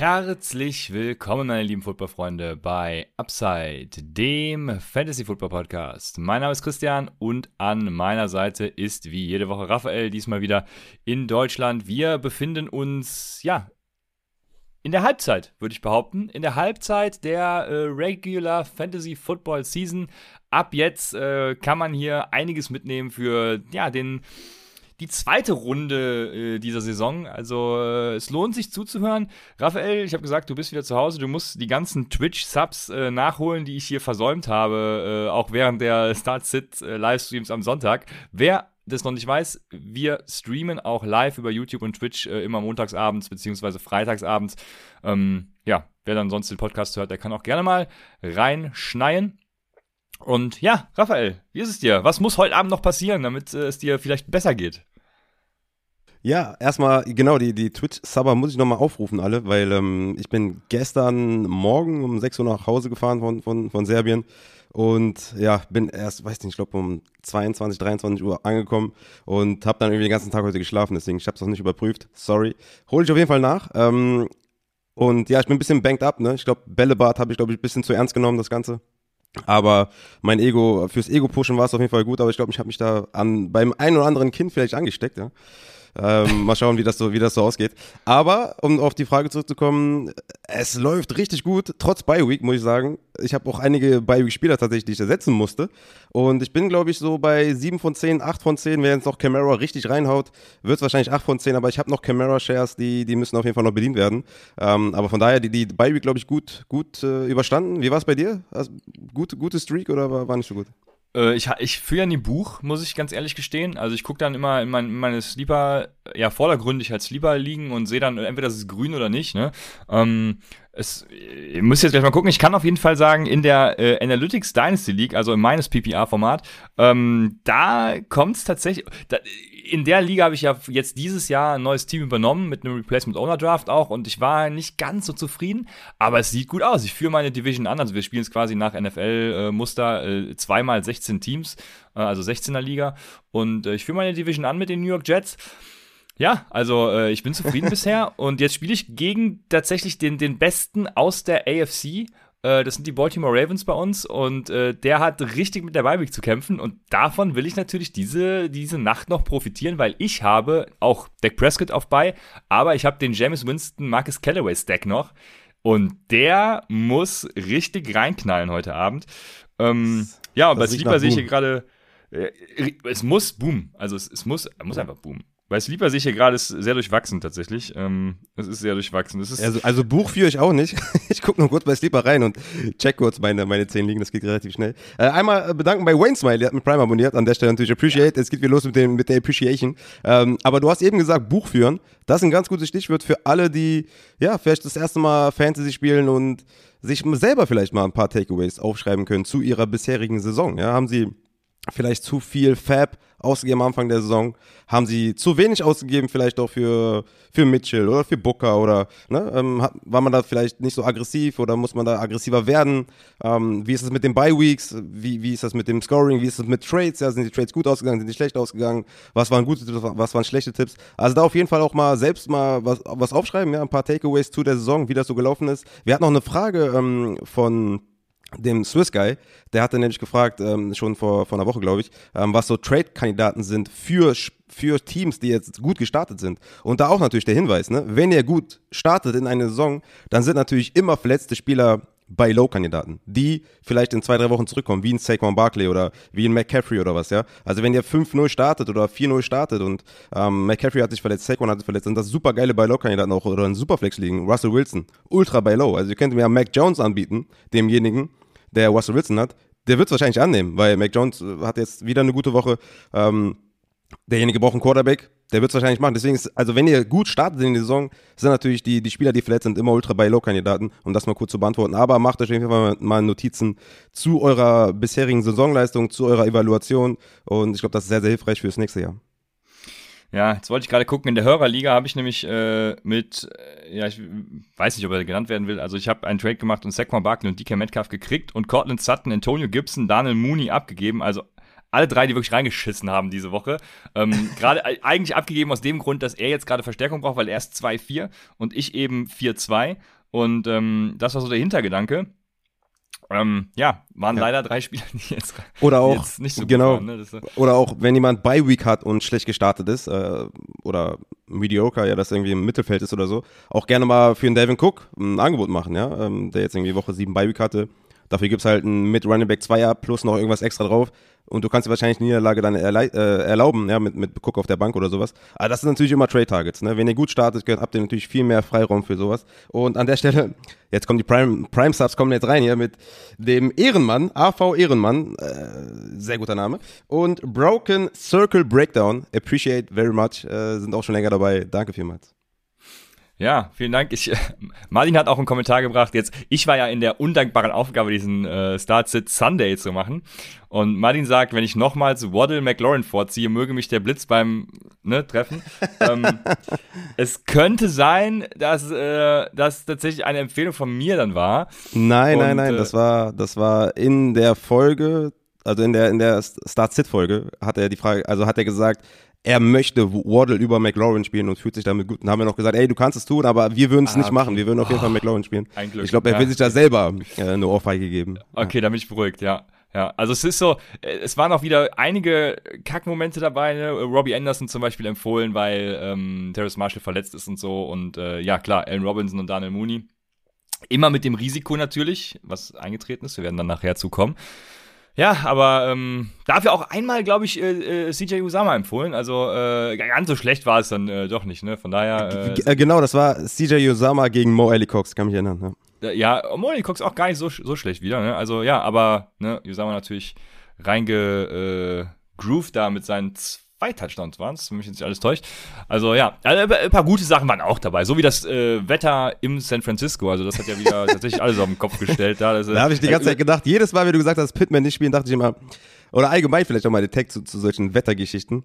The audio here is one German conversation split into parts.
Herzlich willkommen, meine lieben Footballfreunde, bei Upside, dem Fantasy Football Podcast. Mein Name ist Christian und an meiner Seite ist wie jede Woche Raphael, diesmal wieder in Deutschland. Wir befinden uns, ja, in der Halbzeit, würde ich behaupten. In der Halbzeit der äh, Regular Fantasy Football Season. Ab jetzt äh, kann man hier einiges mitnehmen für, ja, den die zweite Runde äh, dieser Saison. Also äh, es lohnt sich zuzuhören. Raphael, ich habe gesagt, du bist wieder zu Hause. Du musst die ganzen Twitch-Subs äh, nachholen, die ich hier versäumt habe, äh, auch während der Start-Sit-Livestreams äh, am Sonntag. Wer das noch nicht weiß, wir streamen auch live über YouTube und Twitch äh, immer montagsabends beziehungsweise freitagsabends. Ähm, ja, wer dann sonst den Podcast hört, der kann auch gerne mal reinschneien. Und ja, Raphael, wie ist es dir? Was muss heute Abend noch passieren, damit äh, es dir vielleicht besser geht? Ja, erstmal, genau, die, die Twitch-Subber muss ich nochmal aufrufen, alle, weil ähm, ich bin gestern Morgen um 6 Uhr nach Hause gefahren von, von, von Serbien und ja, bin erst, weiß nicht, ich glaube um 22, 23 Uhr angekommen und habe dann irgendwie den ganzen Tag heute geschlafen, deswegen ich habe es noch nicht überprüft, sorry. Hol ich auf jeden Fall nach. Ähm, und ja, ich bin ein bisschen banked up, ne? Ich glaube, Bällebad habe ich, glaube ich, ein bisschen zu ernst genommen, das Ganze. Aber mein Ego, fürs Ego-Pushen war es auf jeden Fall gut, aber ich glaube, ich habe mich da an beim einen oder anderen Kind vielleicht angesteckt, ja. Ähm, mal schauen, wie das, so, wie das so ausgeht. Aber, um auf die Frage zurückzukommen, es läuft richtig gut, trotz Bi-Week, muss ich sagen. Ich habe auch einige Bi-Week-Spieler tatsächlich, die ich ersetzen musste. Und ich bin, glaube ich, so bei 7 von 10, 8 von 10. Wer jetzt noch Camara richtig reinhaut, wird es wahrscheinlich 8 von 10. Aber ich habe noch Camara-Shares, die, die müssen auf jeden Fall noch bedient werden. Ähm, aber von daher, die, die Bi-Week, glaube ich, gut, gut äh, überstanden. Wie war es bei dir? Also, gute, gute Streak oder war, war nicht so gut? Äh, ich, ich führe ja nie Buch, muss ich ganz ehrlich gestehen. Also ich gucke dann immer in, mein, in meine Sleeper, ja, vordergründig als Sleeper liegen und sehe dann entweder ist grün oder nicht, ne? Ähm, es, ich muss jetzt gleich mal gucken. Ich kann auf jeden Fall sagen, in der äh, Analytics Dynasty League, also in meines PPR-Format, ähm, da kommt es tatsächlich. Da, in der Liga habe ich ja jetzt dieses Jahr ein neues Team übernommen mit einem Replacement Owner Draft auch und ich war nicht ganz so zufrieden, aber es sieht gut aus. Ich führe meine Division an, also wir spielen es quasi nach NFL-Muster äh, zweimal 16 Teams, äh, also 16er Liga und äh, ich führe meine Division an mit den New York Jets. Ja, also äh, ich bin zufrieden bisher und jetzt spiele ich gegen tatsächlich den, den Besten aus der AFC äh, das sind die Baltimore Ravens bei uns und äh, der hat richtig mit der Beiweek zu kämpfen und davon will ich natürlich diese, diese Nacht noch profitieren, weil ich habe auch Dak Prescott auf bei, aber ich habe den James Winston Marcus Callaway Stack noch und der muss richtig reinknallen heute Abend. Ähm, ja, und bei Sleeper sehe ich hier gerade, äh, es muss boom, also es, es muss, muss einfach boom. Sleeper sehe ich hier gerade, ist sehr durchwachsen tatsächlich. Ähm, es ist sehr durchwachsen. Es ist also, also Buch führe ich auch nicht. ich gucke nur kurz bei Sleeper rein und check kurz meine, meine 10 liegen. Das geht relativ schnell. Äh, einmal bedanken bei Wayne Smile, der hat mit Prime abonniert. An der Stelle natürlich Appreciate. Es geht wieder los mit, dem, mit der Appreciation. Ähm, aber du hast eben gesagt, Buch führen. Das ist ein ganz gutes Stichwort für alle, die ja vielleicht das erste Mal Fantasy spielen und sich selber vielleicht mal ein paar Takeaways aufschreiben können zu ihrer bisherigen Saison. Ja, haben sie vielleicht zu viel Fab ausgegeben am Anfang der Saison? Haben sie zu wenig ausgegeben, vielleicht auch für, für Mitchell oder für Booker oder ne, ähm, war man da vielleicht nicht so aggressiv oder muss man da aggressiver werden? Ähm, wie ist es mit den Bye-Weeks? Wie, wie ist das mit dem Scoring? Wie ist es mit Trades? Ja, sind die Trades gut ausgegangen? Sind die schlecht ausgegangen? Was waren gute Tipps? Was waren schlechte Tipps? Also da auf jeden Fall auch mal selbst mal was, was aufschreiben, ja, ein paar Takeaways zu der Saison, wie das so gelaufen ist. Wir hatten noch eine Frage ähm, von dem Swiss Guy, der hatte nämlich gefragt, ähm, schon vor, vor einer Woche, glaube ich, ähm, was so Trade-Kandidaten sind für, für Teams, die jetzt gut gestartet sind. Und da auch natürlich der Hinweis, ne? wenn ihr gut startet in eine Saison, dann sind natürlich immer verletzte Spieler bei Low-Kandidaten, die vielleicht in zwei, drei Wochen zurückkommen, wie ein Saquon Barkley oder wie ein McCaffrey oder was, ja. Also wenn ihr 5-0 startet oder 4-0 startet und ähm, McCaffrey hat sich verletzt, Saquon hat sich verletzt, sind das super geile bei Low-Kandidaten auch oder in Superflex liegen. Russell Wilson, ultra bei Low. Also ihr könnt mir ja Mac Jones anbieten, demjenigen, der Russell Wilson hat, der wird es wahrscheinlich annehmen, weil Mac Jones äh, hat jetzt wieder eine gute Woche. Ähm, derjenige braucht einen Quarterback, der wird es wahrscheinlich machen. Deswegen ist, also wenn ihr gut startet in die Saison, sind natürlich die, die Spieler, die verletzt sind, immer ultra bei Low-Kandidaten, um das mal kurz zu beantworten. Aber macht euch auf jeden Fall mal Notizen zu eurer bisherigen Saisonleistung, zu eurer Evaluation. Und ich glaube, das ist sehr, sehr hilfreich fürs nächste Jahr. Ja, jetzt wollte ich gerade gucken, in der Hörerliga habe ich nämlich äh, mit, äh, ja, ich weiß nicht, ob er genannt werden will, also ich habe einen Trade gemacht und Saquon Barkley und DK Metcalf gekriegt und Cortland Sutton, Antonio Gibson, Daniel Mooney abgegeben, also alle drei, die wirklich reingeschissen haben diese Woche. Ähm, gerade eigentlich abgegeben aus dem Grund, dass er jetzt gerade Verstärkung braucht, weil er ist 2-4 und ich eben 4-2 und ähm, das war so der Hintergedanke. Ähm, ja, waren ja. leider drei Spieler, die jetzt, oder auch, jetzt nicht so genau, gut waren. Ne? Das, oder auch, wenn jemand bei Week hat und schlecht gestartet ist, äh, oder mediocre, ja, das irgendwie im Mittelfeld ist oder so, auch gerne mal für einen Devin Cook ein Angebot machen, ja, ähm, der jetzt irgendwie Woche 7 bei Week hatte. Dafür gibt es halt einen mit Running Back 2er plus noch irgendwas extra drauf und du kannst dir wahrscheinlich die Niederlage dann äh, erlauben, ja, mit, mit Cook auf der Bank oder sowas. Aber das sind natürlich immer Trade-Targets, ne? Wenn ihr gut startet, habt ihr natürlich viel mehr Freiraum für sowas. Und an der Stelle, jetzt kommen die Prime, Prime Subs kommen jetzt rein hier mit dem Ehrenmann, AV Ehrenmann, äh, sehr guter Name. Und Broken Circle Breakdown, appreciate very much, äh, sind auch schon länger dabei. Danke vielmals. Ja, vielen Dank. Ich, Martin hat auch einen Kommentar gebracht. Jetzt, ich war ja in der undankbaren Aufgabe, diesen äh, Start-Sit Sunday zu machen. Und Martin sagt, wenn ich nochmals Waddle McLaurin vorziehe, möge mich der Blitz beim ne, Treffen. ähm, es könnte sein, dass äh, das tatsächlich eine Empfehlung von mir dann war. Nein, Und, nein, nein. Äh, das war, das war in der Folge, also in der, in der Start-Sit-Folge, hat er die Frage, also hat er gesagt, er möchte Waddle über McLaurin spielen und fühlt sich damit gut. Und haben wir noch gesagt, ey, du kannst es tun, aber wir würden es ah, nicht okay. machen. Wir würden auf jeden Fall oh, McLaurin spielen. Ein Glück. Ich glaube, er ja. will sich da selber äh, eine Ohrfeige geben. Okay, ja. da bin ich beruhigt, ja. Ja, also es ist so, äh, es waren auch wieder einige Kackmomente dabei, ne? Robbie Anderson zum Beispiel empfohlen, weil ähm, Terrace Marshall verletzt ist und so. Und äh, ja, klar, Allen Robinson und Daniel Mooney. Immer mit dem Risiko natürlich, was eingetreten ist. Wir werden dann nachher zukommen. Ja, aber ähm, dafür auch einmal, glaube ich, äh, äh, CJ Usama empfohlen. Also äh, ganz so schlecht war es dann äh, doch nicht, ne? Von daher. Äh, genau, das war CJ Usama gegen Mo Ali Cox, kann mich erinnern. Ja, ja Mo Ali Cox auch gar nicht so, so schlecht wieder, ne? Also ja, aber ne, Usama natürlich reingegroovt äh, da mit seinen zwei Touchdowns waren es, wenn mich jetzt nicht alles täuscht. Also ja, also, ein paar gute Sachen waren auch dabei. So wie das äh, Wetter im San Francisco. Also das hat ja wieder tatsächlich alles auf den Kopf gestellt. Da, da habe ich die ganze Zeit gedacht, jedes Mal, wenn du gesagt hast, Pitman nicht spielen, dachte ich immer, oder allgemein vielleicht auch mal den Tag zu, zu solchen Wettergeschichten.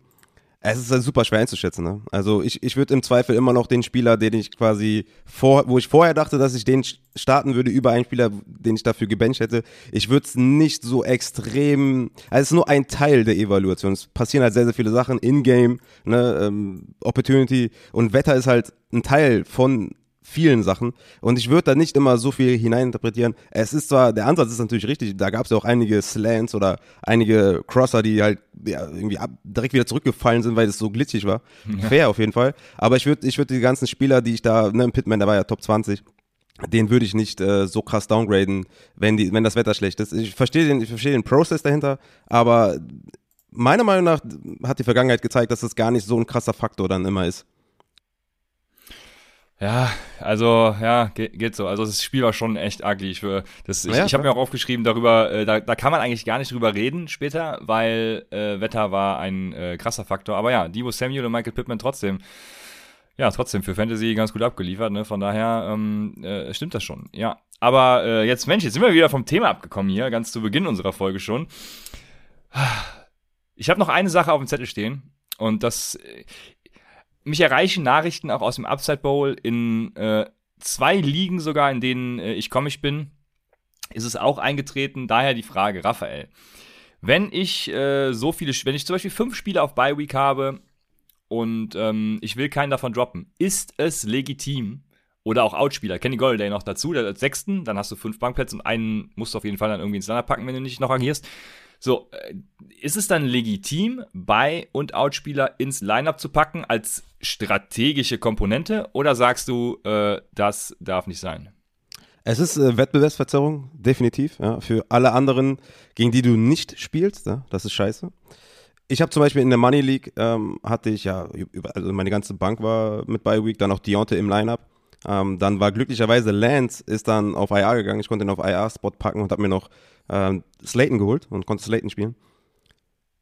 Es ist halt super schwer einzuschätzen. Ne? Also ich, ich würde im Zweifel immer noch den Spieler, den ich quasi vor, wo ich vorher dachte, dass ich den starten würde über einen Spieler, den ich dafür gebencht hätte. Ich würde es nicht so extrem. Also es ist nur ein Teil der Evaluation. Es passieren halt sehr sehr viele Sachen in Game, ne, ähm, Opportunity und Wetter ist halt ein Teil von vielen Sachen. Und ich würde da nicht immer so viel hineininterpretieren. Es ist zwar, der Ansatz ist natürlich richtig, da gab es ja auch einige Slants oder einige Crosser, die halt ja, irgendwie ab, direkt wieder zurückgefallen sind, weil es so glitschig war. Ja. Fair auf jeden Fall. Aber ich würde ich würd die ganzen Spieler, die ich da, ne, Pitman, der war ja Top 20, den würde ich nicht äh, so krass downgraden, wenn, die, wenn das Wetter schlecht ist. Ich verstehe den, ich verstehe den Prozess dahinter, aber meiner Meinung nach hat die Vergangenheit gezeigt, dass das gar nicht so ein krasser Faktor dann immer ist. Ja, also ja, geht, geht so. Also das Spiel war schon echt ugly. Ich, das, ich, ja, ich habe mir auch aufgeschrieben darüber, äh, da, da kann man eigentlich gar nicht drüber reden später, weil äh, Wetter war ein äh, krasser Faktor. Aber ja, Divo Samuel und Michael Pittman trotzdem, ja, trotzdem für Fantasy ganz gut abgeliefert. Ne? Von daher ähm, äh, stimmt das schon. Ja, aber äh, jetzt Mensch, jetzt sind wir wieder vom Thema abgekommen hier, ganz zu Beginn unserer Folge schon. Ich habe noch eine Sache auf dem Zettel stehen. Und das, mich erreichen Nachrichten auch aus dem Upside Bowl in äh, zwei Ligen sogar, in denen äh, ich komisch bin, ist es auch eingetreten. Daher die Frage, Raphael. Wenn ich äh, so viele, wenn ich zum Beispiel fünf Spiele auf Bye Week habe und ähm, ich will keinen davon droppen, ist es legitim, oder auch Outspieler, Kenny Golladay noch dazu, der als Sechsten, dann hast du fünf Bankplätze und einen musst du auf jeden Fall dann irgendwie ins Lander packen, wenn du nicht noch agierst. So, äh, ist es dann legitim, Bei- und Outspieler ins Lineup zu packen als strategische Komponente oder sagst du, äh, das darf nicht sein? Es ist äh, Wettbewerbsverzerrung, definitiv. Ja, für alle anderen, gegen die du nicht spielst, ja, das ist scheiße. Ich habe zum Beispiel in der Money League, ähm, hatte ich ja, also meine ganze Bank war mit Bye Week, dann auch Deontay im Lineup. Ähm, dann war glücklicherweise Lance ist dann auf IR gegangen. Ich konnte ihn auf IR-Spot packen und habe mir noch ähm, Slayton geholt und konnte Slayton spielen.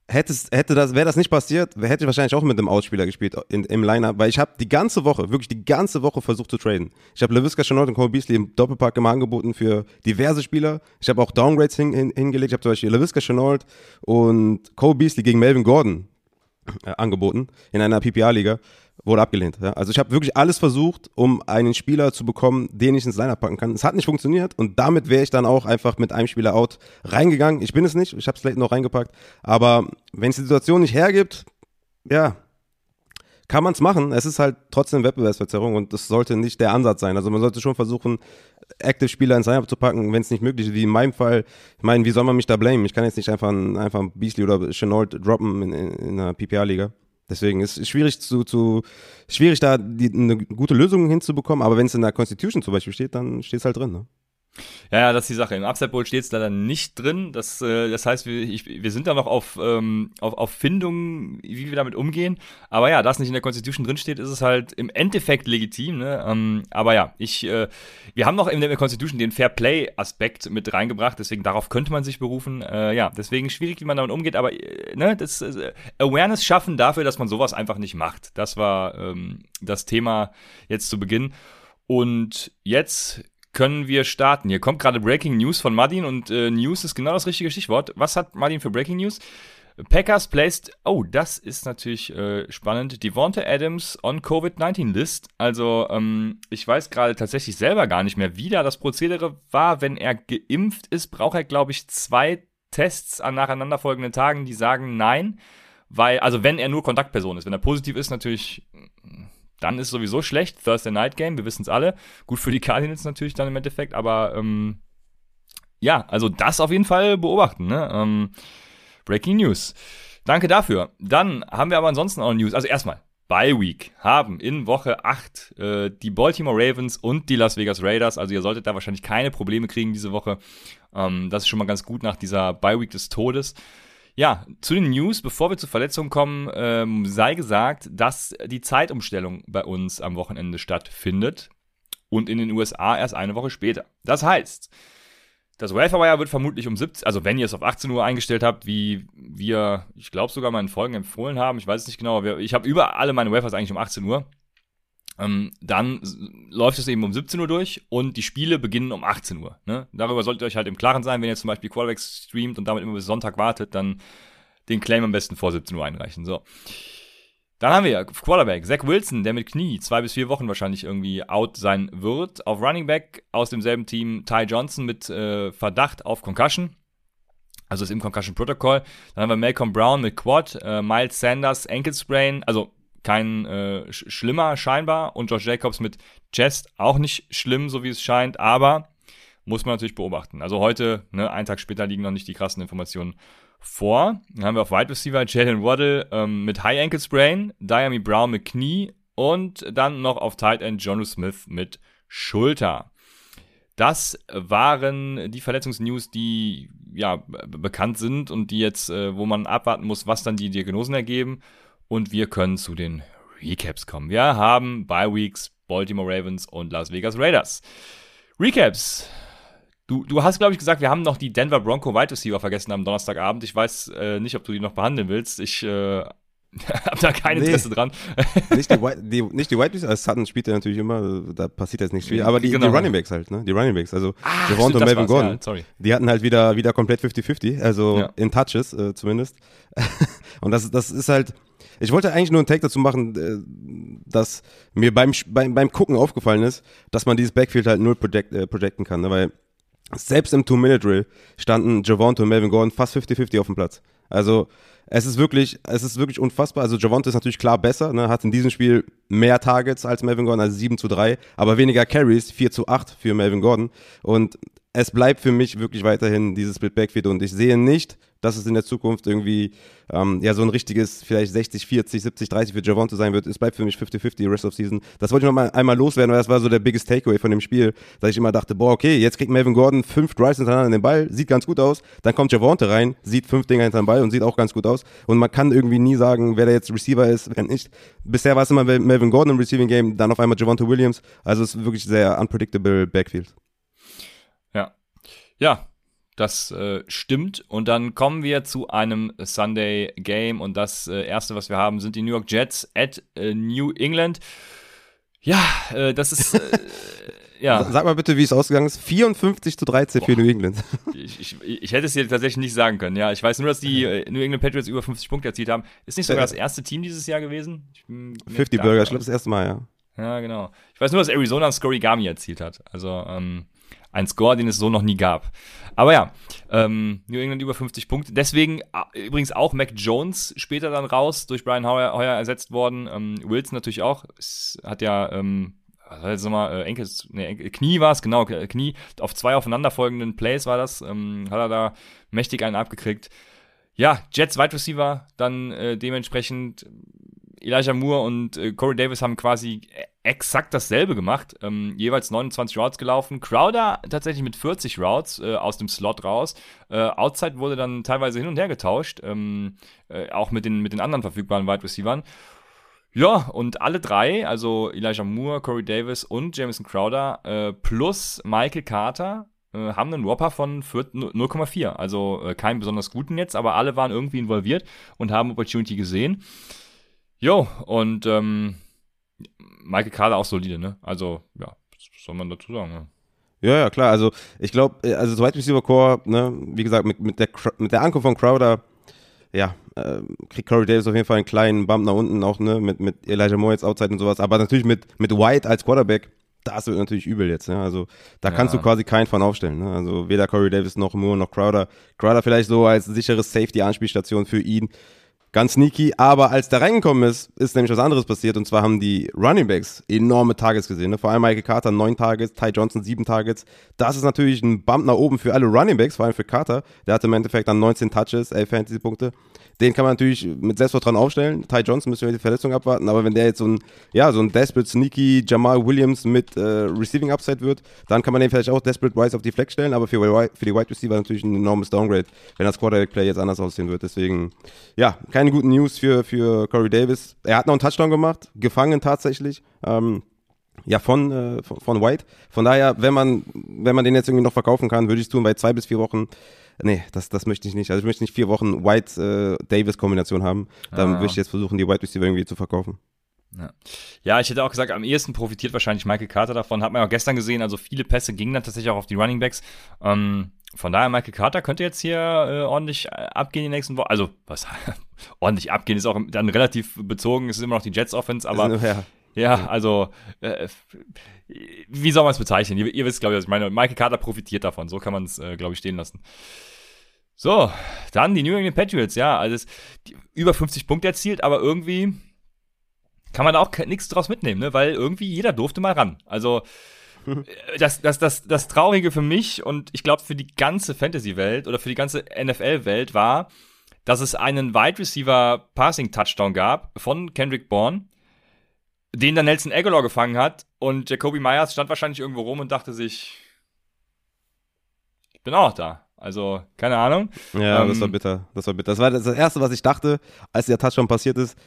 hätte das, wäre das nicht passiert, hätte ich wahrscheinlich auch mit einem Ausspieler gespielt in, im Lineup, weil ich habe die ganze Woche, wirklich die ganze Woche versucht zu traden. Ich habe LaVisca Chenault und Cole Beasley im Doppelpack immer angeboten für diverse Spieler. Ich habe auch Downgrades hin, hin, hingelegt. Ich habe zum Beispiel LaVisca Chenault und Cole Beasley gegen Melvin Gordon äh, angeboten in einer PPA-Liga wurde abgelehnt. Ja. Also ich habe wirklich alles versucht, um einen Spieler zu bekommen, den ich ins Lineup packen kann. Es hat nicht funktioniert und damit wäre ich dann auch einfach mit einem Spieler out reingegangen. Ich bin es nicht, ich habe Slayton noch reingepackt, aber wenn es die Situation nicht hergibt, ja, kann man es machen. Es ist halt trotzdem Wettbewerbsverzerrung und das sollte nicht der Ansatz sein. Also man sollte schon versuchen, Active-Spieler ins Lineup zu packen, wenn es nicht möglich ist, wie in meinem Fall. Ich meine, wie soll man mich da blamen? Ich kann jetzt nicht einfach, einfach Beasley oder Chenault droppen in, in, in einer PPA-Liga. Deswegen ist es schwierig zu, zu schwierig da die, eine gute Lösung hinzubekommen, aber wenn es in der Constitution zum Beispiel steht, dann steht es halt drin. Ne? Ja, ja, das ist die Sache. Im Upside Bowl steht es leider nicht drin. Das, äh, das heißt, wir, ich, wir sind da noch auf, ähm, auf, auf Findung, wie wir damit umgehen. Aber ja, da es nicht in der Constitution drin steht, ist es halt im Endeffekt legitim. Ne? Ähm, aber ja, ich, äh, wir haben noch in der Constitution den Fair Play-Aspekt mit reingebracht. Deswegen darauf könnte man sich berufen. Äh, ja, deswegen schwierig, wie man damit umgeht. Aber äh, ne, das äh, Awareness schaffen dafür, dass man sowas einfach nicht macht. Das war ähm, das Thema jetzt zu Beginn. Und jetzt können wir starten. Hier kommt gerade Breaking News von Martin und äh, News ist genau das richtige Stichwort. Was hat Martin für Breaking News? Packers placed, oh, das ist natürlich äh, spannend, Devonta Adams on Covid-19 List. Also, ähm, ich weiß gerade tatsächlich selber gar nicht mehr, wie da das Prozedere war. Wenn er geimpft ist, braucht er, glaube ich, zwei Tests an nacheinanderfolgenden Tagen, die sagen nein. Weil, also wenn er nur Kontaktperson ist. Wenn er positiv ist, natürlich dann ist sowieso schlecht. Thursday Night Game, wir wissen es alle. Gut für die Cardinals natürlich dann im Endeffekt, aber ähm, ja, also das auf jeden Fall beobachten. Ne? Ähm, Breaking News. Danke dafür. Dann haben wir aber ansonsten auch News. Also erstmal, Bye Week haben in Woche 8 äh, die Baltimore Ravens und die Las Vegas Raiders. Also ihr solltet da wahrscheinlich keine Probleme kriegen diese Woche. Ähm, das ist schon mal ganz gut nach dieser Bye Week des Todes. Ja, zu den News, bevor wir zu Verletzungen kommen, ähm, sei gesagt, dass die Zeitumstellung bei uns am Wochenende stattfindet und in den USA erst eine Woche später. Das heißt, das Wire wird vermutlich um 17, also wenn ihr es auf 18 Uhr eingestellt habt, wie wir, ich glaube sogar meinen Folgen empfohlen haben, ich weiß es nicht genau, ich habe über alle meine Wafers eigentlich um 18 Uhr. Ähm, dann läuft es eben um 17 Uhr durch und die Spiele beginnen um 18 Uhr. Ne? Darüber solltet ihr euch halt im Klaren sein, wenn ihr zum Beispiel Quarterbacks streamt und damit immer bis Sonntag wartet, dann den Claim am besten vor 17 Uhr einreichen. So. Dann haben wir Quarterback, Zach Wilson, der mit Knie zwei bis vier Wochen wahrscheinlich irgendwie out sein wird. Auf Running Back aus demselben Team Ty Johnson mit äh, Verdacht auf Concussion. Also ist im Concussion Protocol. Dann haben wir Malcolm Brown mit Quad, äh, Miles Sanders Ankle Sprain, also kein äh, sch schlimmer scheinbar und Josh Jacobs mit Chest auch nicht schlimm, so wie es scheint, aber muss man natürlich beobachten. Also heute, ne, einen Tag später liegen noch nicht die krassen Informationen vor. Dann haben wir auf Wide Receiver Jalen Waddle ähm, mit High Ankle Sprain, Diami Brown mit Knie und dann noch auf Tight End Jonu Smith mit Schulter. Das waren die Verletzungsnews, die ja bekannt sind und die jetzt, äh, wo man abwarten muss, was dann die Diagnosen ergeben und wir können zu den Recaps kommen. Wir haben Bye Weeks, Baltimore Ravens und Las Vegas Raiders. Recaps. Du, du hast, glaube ich, gesagt, wir haben noch die Denver Bronco Wide Receiver vergessen am Donnerstagabend. Ich weiß äh, nicht, ob du die noch behandeln willst. Ich äh, habe da kein Interesse nee, dran. nicht, die, die, nicht die Wide Receiver, Sutton spielt ja natürlich immer, da passiert jetzt nichts viel. Aber die, genau. die Running Backs halt, ne? Die Running Backs, also ah, Javon und Melvin Gordon. Ja, die hatten halt wieder, wieder komplett 50-50, also ja. in Touches äh, zumindest. und das, das ist halt ich wollte eigentlich nur einen Take dazu machen, äh, dass mir beim, beim, beim Gucken aufgefallen ist, dass man dieses Backfield halt null project, äh, projecten kann, ne? weil selbst im Two-Minute-Drill standen Javonte und Melvin Gordon fast 50-50 auf dem Platz. Also es ist wirklich, es ist wirklich unfassbar. Also Javonte ist natürlich klar besser, ne? hat in diesem Spiel mehr Targets als Melvin Gordon, also 7 zu 3, aber weniger Carries, 4 zu 8 für Melvin Gordon. Und es bleibt für mich wirklich weiterhin dieses Split Backfield und ich sehe nicht, dass es in der Zukunft irgendwie ähm, ja so ein richtiges vielleicht 60, 40, 70, 30 für Javonte sein wird. Es bleibt für mich 50-50 Rest of Season. Das wollte ich noch mal einmal loswerden, weil das war so der biggest Takeaway von dem Spiel, dass ich immer dachte, boah, okay, jetzt kriegt Melvin Gordon fünf Drives hintereinander den Ball, sieht ganz gut aus. Dann kommt Javonte rein, sieht fünf Dinger hinter den Ball und sieht auch ganz gut aus. Und man kann irgendwie nie sagen, wer da jetzt Receiver ist, wer nicht. Bisher war es immer Melvin Gordon im Receiving Game, dann auf einmal Javonte Williams. Also es ist wirklich sehr unpredictable Backfield. Ja, ja, Das äh, stimmt. Und dann kommen wir zu einem Sunday Game. Und das äh, erste, was wir haben, sind die New York Jets at äh, New England. Ja, äh, das ist. Äh, ja. Sag mal bitte, wie es ausgegangen ist. 54 zu 13 Boah. für New England. Ich, ich, ich, hätte es dir tatsächlich nicht sagen können. Ja, ich weiß nur, dass die äh, New England Patriots über 50 Punkte erzielt haben. Ist nicht sogar das erste Team dieses Jahr gewesen? 50 Burger, ich glaube, das erste Mal, ja. Ja, genau. Ich weiß nur, dass Arizona ein Scorigami erzielt hat. Also, ähm, ein Score, den es so noch nie gab. Aber ja, ähm, New England über 50 Punkte. Deswegen äh, übrigens auch Mac Jones später dann raus, durch Brian Hoyer, Hoyer ersetzt worden. Ähm, Wilson natürlich auch. Es hat ja, ähm, was war jetzt nochmal, äh, Enkels, nee, Enkel, Knie war es, genau, Knie. Auf zwei aufeinanderfolgenden Plays war das. Ähm, hat er da mächtig einen abgekriegt. Ja, Jets Wide Receiver, dann äh, dementsprechend Elijah Moore und äh, Corey Davis haben quasi exakt dasselbe gemacht. Ähm, jeweils 29 Routes gelaufen. Crowder tatsächlich mit 40 Routes äh, aus dem Slot raus. Äh, Outside wurde dann teilweise hin und her getauscht. Ähm, äh, auch mit den, mit den anderen verfügbaren Wide Receivers. Ja, und alle drei, also Elijah Moore, Corey Davis und Jameson Crowder, äh, plus Michael Carter, äh, haben einen Whopper von 0,4. Also äh, keinen besonders guten jetzt, aber alle waren irgendwie involviert und haben Opportunity gesehen. Jo, und ähm, Michael Carter auch solide, ne? Also, ja, was soll man dazu sagen, ne? Ja, ja, klar. Also, ich glaube, äh, also das Wide Receiver Core, ne, wie gesagt, mit, mit, der, mit der Ankunft von Crowder, ja, äh, kriegt Corey Davis auf jeden Fall einen kleinen Bump nach unten, auch, ne, mit, mit Elijah Moore jetzt Outside und sowas. Aber natürlich mit, mit White als Quarterback, das wird natürlich übel jetzt, ne? Also, da ja. kannst du quasi keinen von aufstellen, ne? Also, weder Corey Davis noch Moore noch Crowder. Crowder vielleicht so als sicheres Safety-Anspielstation für ihn. Ganz sneaky, aber als der reingekommen ist, ist nämlich was anderes passiert und zwar haben die Running Backs enorme Targets gesehen. Ne? Vor allem Michael Carter neun Targets, Ty Johnson sieben Targets. Das ist natürlich ein Bump nach oben für alle Running Backs, vor allem für Carter. Der hatte im Endeffekt dann 19 Touches, 11 Fantasy-Punkte. Den kann man natürlich mit Selbstvertrauen aufstellen. Ty Johnson müssen wir die Verletzung abwarten, aber wenn der jetzt so ein, ja, so ein Desperate Sneaky Jamal Williams mit äh, Receiving Upside wird, dann kann man den vielleicht auch Desperate Wise auf die Flex stellen, aber für, für die Wide Receiver natürlich ein enormes Downgrade, wenn das Quarterback-Play jetzt anders aussehen wird. Deswegen, ja, keine guten News für, für Corey Davis. Er hat noch einen Touchdown gemacht, gefangen tatsächlich. Ähm, ja, von, äh, von White. Von daher, wenn man, wenn man den jetzt irgendwie noch verkaufen kann, würde ich es tun bei zwei bis vier Wochen nee, das, das möchte ich nicht. Also ich möchte nicht vier Wochen White-Davis-Kombination äh, haben. Dann ah. würde ich jetzt versuchen, die White Receiver irgendwie zu verkaufen. Ja. ja. ich hätte auch gesagt, am ehesten profitiert wahrscheinlich Michael Carter davon. Hat man ja auch gestern gesehen, also viele Pässe gingen dann tatsächlich auch auf die Running Backs. Ähm, von daher, Michael Carter könnte jetzt hier äh, ordentlich äh, abgehen die nächsten Wochen. Also, was ordentlich abgehen ist auch dann relativ bezogen. Es ist immer noch die Jets Offense, aber ja, ja also äh, wie soll man es bezeichnen? Ihr, ihr wisst, glaube ich, was ich meine. Michael Carter profitiert davon. So kann man es, äh, glaube ich, stehen lassen. So, dann die New England Patriots, ja, also es, die, über 50 Punkte erzielt, aber irgendwie kann man da auch nichts draus mitnehmen, ne? weil irgendwie jeder durfte mal ran. Also äh, das, das, das, das Traurige für mich und ich glaube für die ganze Fantasy-Welt oder für die ganze NFL-Welt war, dass es einen Wide Receiver Passing Touchdown gab von Kendrick Bourne, den dann Nelson Aguilar gefangen hat und Jacoby Myers stand wahrscheinlich irgendwo rum und dachte sich, ich bin auch da. Also, keine Ahnung. Ja, ähm, das war bitter. Das war bitter. Das war das Erste, was ich dachte, als der Touchdown passiert ist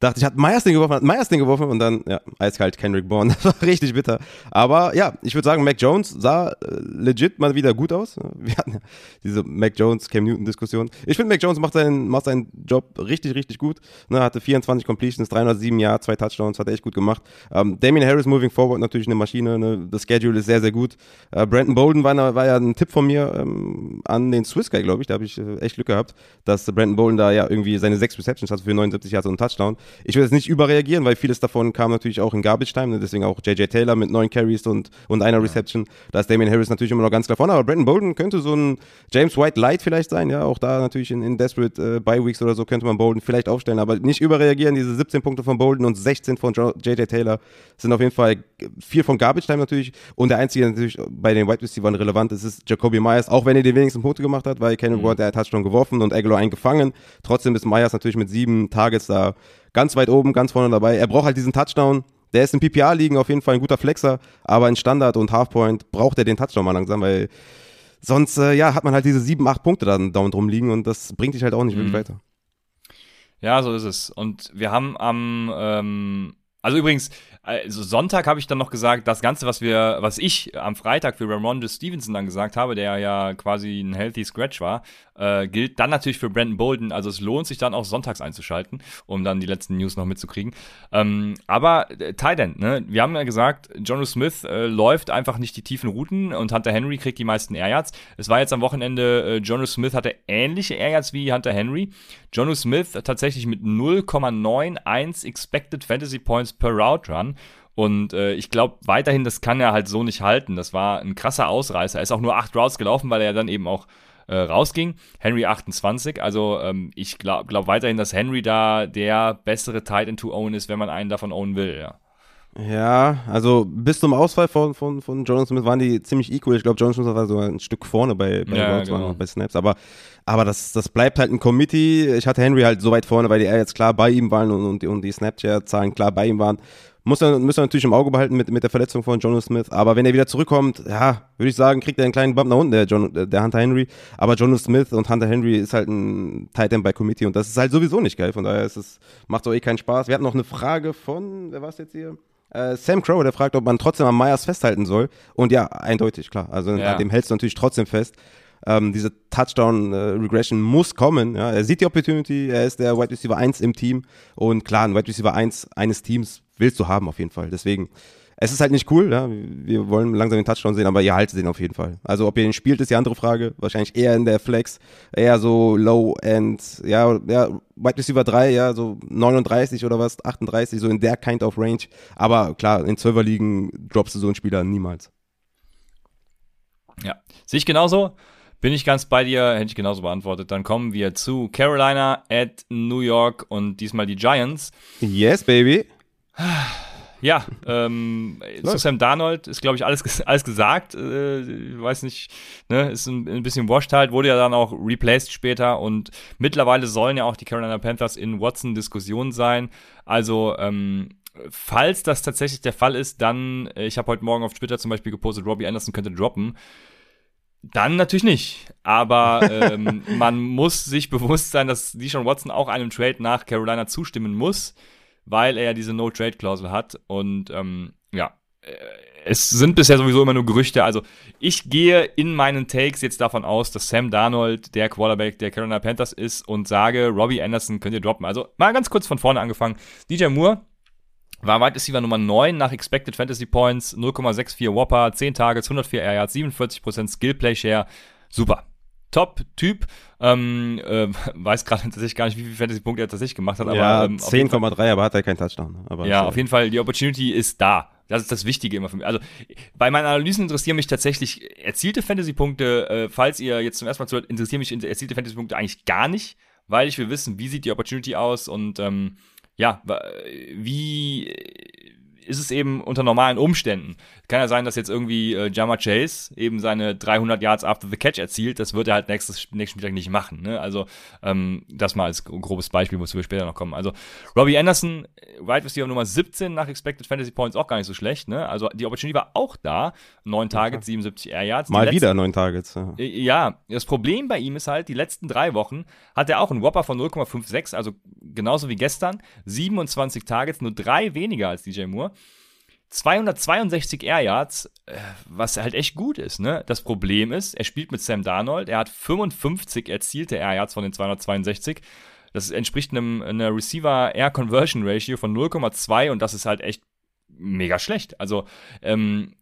dachte ich, hat Meyers den geworfen, hat Meyers den geworfen und dann, ja, eiskalt Kendrick Bourne. Das war richtig bitter. Aber ja, ich würde sagen, Mac Jones sah äh, legit mal wieder gut aus. Wir hatten ja diese Mac Jones, Cam Newton-Diskussion. Ich finde, Mac Jones macht seinen, macht seinen Job richtig, richtig gut. Ne, hatte 24 Completions, 307 Jahre, zwei Touchdowns, hat er echt gut gemacht. Ähm, Damien Harris moving forward natürlich eine Maschine. Ne? Das Schedule ist sehr, sehr gut. Äh, Brandon Bolden war, war ja ein Tipp von mir ähm, an den Swiss Guy, glaube ich. Da habe ich äh, echt Glück gehabt, dass Brandon Bolden da ja irgendwie seine sechs Receptions hatte für 79 Jahre und einen Touchdown. Ich will jetzt nicht überreagieren, weil vieles davon kam natürlich auch in Garbage Time, ne? deswegen auch JJ Taylor mit neun Carries und, und einer Reception. Da ist Damian Harris natürlich immer noch ganz klar vorne, aber Brandon Bolden könnte so ein James White Light vielleicht sein, ja, auch da natürlich in, in Desperate äh, Bye Weeks oder so könnte man Bolden vielleicht aufstellen, aber nicht überreagieren. Diese 17 Punkte von Bolden und 16 von JJ Taylor sind auf jeden Fall viel von Garbage Time natürlich und der einzige, der natürlich bei den Wide Receivers relevant ist, ist Jacoby Myers, auch wenn er die wenigsten Punkte gemacht hat, weil Kenny mhm. Ward, der hat schon geworfen und Aguilar eingefangen. Trotzdem ist Myers natürlich mit sieben Targets da ganz weit oben, ganz vorne dabei. Er braucht halt diesen Touchdown. Der ist in PPA-Ligen auf jeden Fall ein guter Flexer, aber in Standard und Halfpoint braucht er den Touchdown mal langsam, weil sonst äh, ja, hat man halt diese sieben, acht Punkte dann down drum liegen und das bringt dich halt auch nicht mhm. wirklich weiter. Ja, so ist es. Und wir haben am, ähm, also übrigens, also Sonntag habe ich dann noch gesagt, das Ganze, was wir, was ich am Freitag für Ramondre Stevenson dann gesagt habe, der ja quasi ein healthy Scratch war, äh, gilt dann natürlich für Brandon Bolden. Also es lohnt sich dann auch sonntags einzuschalten, um dann die letzten News noch mitzukriegen. Ähm, aber äh, Tight ne? Wir haben ja gesagt, Jono Smith äh, läuft einfach nicht die tiefen Routen und Hunter Henry kriegt die meisten Air Yards. Es war jetzt am Wochenende, äh, Jono Smith hatte ähnliche Air Yards wie Hunter Henry. Jono Smith tatsächlich mit 0,91 Expected Fantasy Points per Route Run. Und äh, ich glaube weiterhin, das kann er halt so nicht halten. Das war ein krasser Ausreißer. Er ist auch nur acht Routes gelaufen, weil er dann eben auch äh, rausging. Henry 28. Also ähm, ich glaube glaub weiterhin, dass Henry da der bessere Titan to own ist, wenn man einen davon own will, ja. Ja, also bis zum Ausfall von, von, von Jonas Smith waren die ziemlich equal. Ich glaube, Jonas Smith war so ein Stück vorne bei, bei, ja, genau. bei Snaps. Aber, aber das, das bleibt halt ein Committee. Ich hatte Henry halt so weit vorne, weil die Air jetzt klar bei ihm waren und, und, die, und die Snapchat-Zahlen klar bei ihm waren. Muss er, müssen wir natürlich im Auge behalten mit, mit der Verletzung von Jonas Smith. Aber wenn er wieder zurückkommt, ja, würde ich sagen, kriegt er einen kleinen Bump nach unten, der, John, der Hunter Henry. Aber Jonas Smith und Hunter Henry ist halt ein Tight End bei Committee und das ist halt sowieso nicht geil. Von daher ist es, macht doch eh keinen Spaß. Wir hatten noch eine Frage von, wer war es jetzt hier? Äh, Sam Crow, der fragt, ob man trotzdem am Myers festhalten soll. Und ja, eindeutig, klar. Also Ja. an dem hältst du natürlich trotzdem fest. Ähm, diese Touchdown-Regression muss kommen. Ja. Er sieht die Opportunity, er ist der Wide Receiver 1 im Team. Und klar, ein Wide Receiver 1 eines Teams willst du haben auf jeden Fall. Deswegen, es ist halt nicht cool. Ja. Wir wollen langsam den Touchdown sehen, aber ihr haltet den auf jeden Fall. Also ob ihr den spielt, ist die andere Frage. Wahrscheinlich eher in der Flex, eher so Low-End, ja, ja, Wide Receiver 3, ja, so 39 oder was, 38, so in der kind of Range. Aber klar, in 12er Ligen droppst du so einen Spieler niemals. Ja, sehe ich genauso. Bin ich ganz bei dir, hätte ich genauso beantwortet. Dann kommen wir zu Carolina at New York und diesmal die Giants. Yes, baby. Ja, ähm, zu. Sam Darnold ist, glaube ich, alles, alles gesagt. Äh, ich weiß nicht, ne, ist ein, ein bisschen washed halt, wurde ja dann auch replaced später und mittlerweile sollen ja auch die Carolina Panthers in Watson-Diskussion sein. Also, ähm, falls das tatsächlich der Fall ist, dann, äh, ich habe heute Morgen auf Twitter zum Beispiel gepostet, Robbie Anderson könnte droppen. Dann natürlich nicht. Aber ähm, man muss sich bewusst sein, dass Deshaun Watson auch einem Trade nach Carolina zustimmen muss, weil er ja diese No-Trade-Klausel hat. Und ähm, ja, äh, es sind bisher sowieso immer nur Gerüchte. Also ich gehe in meinen Takes jetzt davon aus, dass Sam Darnold der Quarterback der Carolina Panthers ist und sage, Robbie Anderson könnt ihr droppen. Also mal ganz kurz von vorne angefangen. DJ Moore war Wide Receiver Nummer 9 nach Expected Fantasy Points, 0,64 Whopper, 10 Targets, 104 Air Yards, 47% Skill Play Share. Super. Top-Typ. Ähm, äh, weiß gerade tatsächlich gar nicht, wie viele Fantasy-Punkte er tatsächlich gemacht hat, aber ja, ähm, auf jeden Fall- 10,3, aber hat er keinen Touchdown. ne? Aber ja, so. auf jeden Fall, die Opportunity ist da. Das ist das Wichtige immer für mich. Also, bei meinen Analysen interessieren mich tatsächlich erzielte Fantasy-Punkte. Äh, falls ihr jetzt zum ersten Mal zuhört, interessieren mich erzielte Fantasy-Punkte eigentlich gar nicht, weil ich will wissen, wie sieht die Opportunity aus und ähm, ja, wie ist es eben unter normalen Umständen. Kann ja sein, dass jetzt irgendwie äh, Jama Chase eben seine 300 Yards after the catch erzielt. Das wird er halt nächstes, nächsten Spieltag nicht machen. Ne? Also ähm, das mal als grobes Beispiel, wozu wir später noch kommen. Also Robbie Anderson, Wide Receiver Nummer 17 nach Expected Fantasy Points auch gar nicht so schlecht. Ne? Also die Opportunity war auch da. Neun Targets, 77 Air Yards. Mal letzten- wieder neun Targets. Ja. äh, Ja, das Problem bei ihm ist halt, die letzten drei Wochen hat er auch einen Whopper von 0,56, also genauso wie gestern. 27 Targets, nur drei weniger als DJ Moore. 262 Air Yards, äh, was halt echt gut ist. Ne? Das Problem ist, er spielt mit Sam Darnold, er hat 55 erzielte Air Yards von den 262. Das entspricht einem einer Receiver Air Conversion Ratio von 0,2 und das ist halt echt mega schlecht. Also ähm,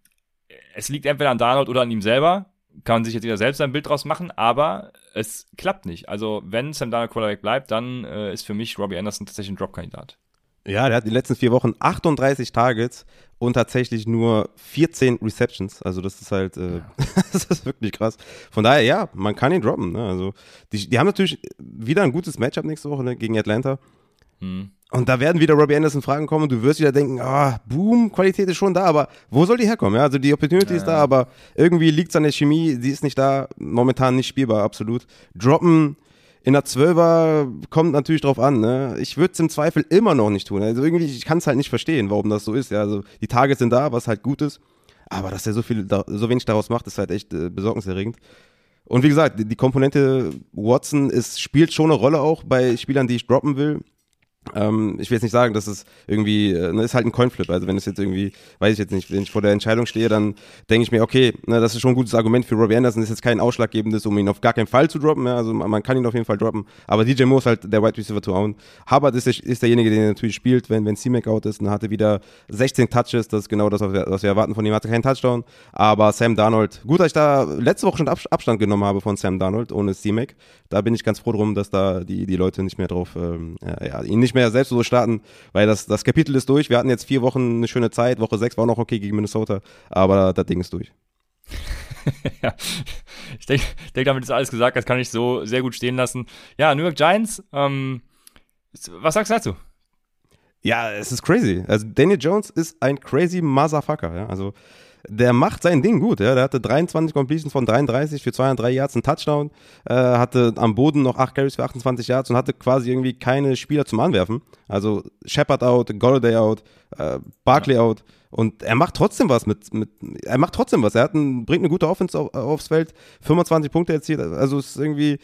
es liegt entweder an Darnold oder an ihm selber. Kann man sich jetzt wieder selbst ein Bild draus machen, aber es klappt nicht. Also, wenn Sam Darnold Quarterback bleibt, dann äh, ist für mich Robbie Anderson tatsächlich ein Drop-Kandidat. Ja, der hat die letzten vier Wochen 38 Targets und tatsächlich nur 14 Receptions. Also das ist halt, äh, das ist wirklich krass. Von daher, ja, man kann ihn droppen. Ne? Also die, die haben natürlich wieder ein gutes Matchup nächste Woche ne, gegen Atlanta. Hm. Und da werden wieder Robbie Anderson Fragen kommen und du wirst wieder denken, ah, boom, Qualität ist schon da, aber wo soll die herkommen? Ja, also die Opportunity ist da, aber irgendwie liegt es an der Chemie, die ist nicht da, momentan nicht spielbar, absolut. Droppen in der Zwölfer kommt natürlich drauf an, ne? Ich würde es im Zweifel immer noch nicht tun. Also irgendwie, ich kann es halt nicht verstehen, warum das so ist. Ja, also die Targets sind da, was halt gut ist, aber dass er so viel, so wenig daraus macht, ist halt echt äh, besorgniserregend. Und wie gesagt, die Komponente Watson ist, spielt schon eine Rolle auch bei Spielern, die ich droppen will. Ähm, ich will jetzt nicht sagen, dass es irgendwie, äh, ne, ist halt ein Coinflip. Also wenn es jetzt irgendwie, weiß ich jetzt nicht, wenn ich vor der Entscheidung stehe, dann denke ich mir, okay, ne, das ist schon ein gutes Argument für Robbie Anderson, ist jetzt kein ausschlaggebendes, um ihn auf gar keinen Fall zu droppen. Ja, also man, man kann ihn auf jeden Fall droppen. Aber DJ Moore ist halt der Wide Receiver to own. Hubbard ist, ist derjenige, der natürlich spielt, wenn, wenn C-Mac out ist. Und hatte wieder 16 Touches, das ist genau das, was wir, was wir erwarten von ihm. Hatte keinen Touchdown. Aber Sam Darnold, gut, dass ich da letzte Woche schon Abstand genommen habe von Sam Darnold ohne C-Mac. Da bin ich ganz froh drum, dass da die, die Leute nicht mehr drauf, ähm, ja, ihn nicht mehr selbst so starten, weil das, das Kapitel ist durch. Wir hatten jetzt vier Wochen eine schöne Zeit. Woche sechs war auch noch okay gegen Minnesota, aber das Ding ist durch. ja, ich denke, denk, damit ist alles gesagt. Das kann ich so sehr gut stehen lassen. Ja, New York Giants, ähm, was sagst du dazu? Ja, es ist crazy. Also Daniel Jones ist ein crazy Motherfucker. Ja? Also der macht sein Ding gut. Ja. Der hatte 23 Completions von 33 für 203 Yards, einen Touchdown, äh, hatte am Boden noch 8 Carries für 28 Yards und hatte quasi irgendwie keine Spieler zum Anwerfen. Also Shepard out, Golladay out, äh, Barkley ja. out. Und er macht trotzdem was mit, mit er macht trotzdem was. Er hat ein, bringt eine gute Offense auf, aufs Feld, 25 Punkte erzielt. Also es ist irgendwie,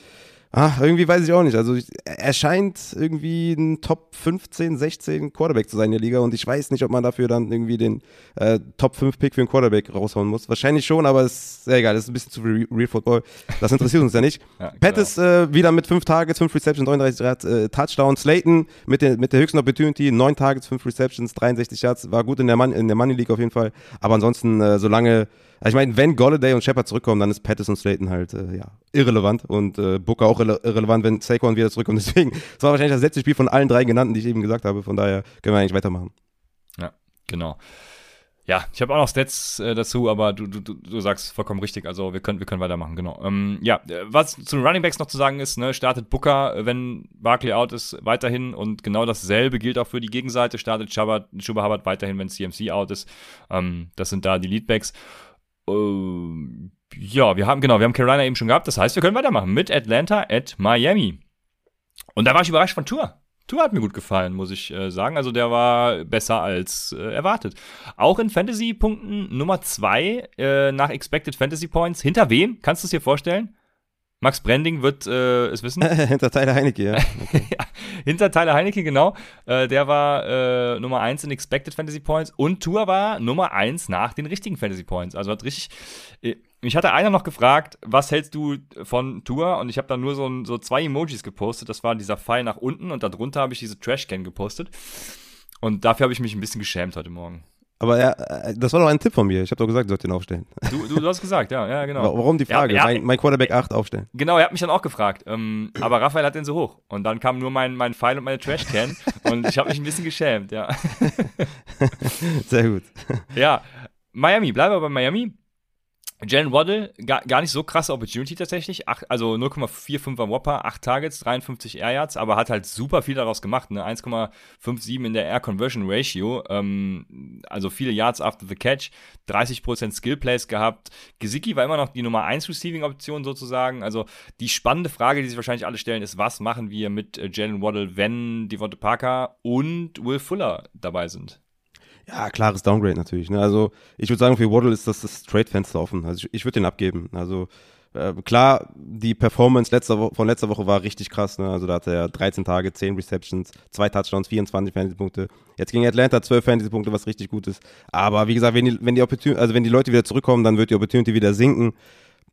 Ah, irgendwie weiß ich auch nicht. Also er scheint irgendwie ein Top 15, 16 Quarterback zu sein in der Liga und ich weiß nicht, ob man dafür dann irgendwie den äh, Top 5 Pick für einen Quarterback raushauen muss. Wahrscheinlich schon, aber es ist sehr egal. Das ist ein bisschen zu Real, Real Football. Das interessiert uns ja nicht. ja, Pat ist äh, wieder mit 5 Targets, 5 Receptions, 39 Yards, äh, Touchdowns. Slayton mit, der mit der höchsten Opportunity, 9 Targets, 5 Receptions, 63 Yards. War gut in der, Mon in der Money League auf jeden Fall. Aber ansonsten, äh, solange also ich meine, wenn Golladay und Shepard zurückkommen, dann ist Pattis und Slayton halt äh, ja, irrelevant und äh, Booker auch irre irrelevant, wenn Saquon wieder zurückkommt. Deswegen, das war wahrscheinlich das letzte Spiel von allen drei genannten, die ich eben gesagt habe. Von daher können wir eigentlich weitermachen. Ja, genau. Ja, ich habe auch noch Stats äh, dazu, aber du, du, du sagst vollkommen richtig. Also wir können, wir können weitermachen, genau. Ähm, ja, was zu den Running Backs noch zu sagen ist, ne, startet Booker, wenn Barkley out ist, weiterhin und genau dasselbe gilt auch für die Gegenseite. Startet Chuba Hubbard weiterhin, wenn CMC out ist. Ähm, das sind da die Leadbacks. Äh, ja, wir haben, genau, wir haben Carolina eben schon gehabt. Das heißt, wir können weitermachen mit Atlanta at Miami. Und da war ich überrascht von Tour. Tour hat mir gut gefallen, muss ich äh, sagen. Also der war besser als äh, erwartet. Auch in Fantasy-Punkten Nummer 2 äh, nach Expected Fantasy Points. Hinter wem? Kannst du es dir vorstellen? Max Branding wird äh, es wissen. hinter Tyler Heinecke, ja. Okay. ja. Hinter Tyler Heinecke, genau. Äh, der war äh, Nummer 1 in Expected Fantasy Points und Tour war Nummer 1 nach den richtigen Fantasy Points. Also hat richtig. Äh, mich hatte einer noch gefragt, was hältst du von Tour? Und ich habe dann nur so, so zwei Emojis gepostet. Das war dieser Pfeil nach unten und darunter habe ich diese Trashcan gepostet. Und dafür habe ich mich ein bisschen geschämt heute Morgen. Aber ja, äh, das war doch ein Tipp von mir. Ich habe doch gesagt, du sollst ihn aufstellen. Du, du, du, hast gesagt, ja, ja, genau. Warum die Frage? Ja, mein, mein, Quarterback 8 aufstellen. Genau, er hat mich dann auch gefragt. Ähm, aber Raphael hat den so hoch. Und dann kam nur mein, mein Pfeil und meine Trashcan. und ich habe mich ein bisschen geschämt, ja. Sehr gut. Ja, Miami, bleiben wir bei Miami. Jalen Waddle, gar, gar nicht so krasse Opportunity tatsächlich. Ach, also 0,45er Whopper, 8 Targets, 53 Air Yards, aber hat halt super viel daraus gemacht. Ne? 1,57 in der Air Conversion Ratio, ähm, also viele Yards after the catch, 30% Skill Plays gehabt. Gesicki war immer noch die Nummer 1 Receiving Option sozusagen. Also die spannende Frage, die sich wahrscheinlich alle stellen, ist, was machen wir mit äh, Jalen Waddle, wenn Devonta Parker und Will Fuller dabei sind? Ja, klares Downgrade natürlich. Ne? Also ich würde sagen, für Waddle ist das das Trade-Fenster offen. Also ich, ich würde den abgeben. Also äh, klar, die Performance letzter von letzter Woche war richtig krass. Ne? Also da hatte er 13 Tage, 10 Receptions, 2 Touchdowns, 24 Fantasy-Punkte. Jetzt gegen Atlanta 12 Fantasy-Punkte, was richtig gut ist. Aber wie gesagt, wenn die, wenn die Opportunity, also wenn die Leute wieder zurückkommen, dann wird die Opportunity wieder sinken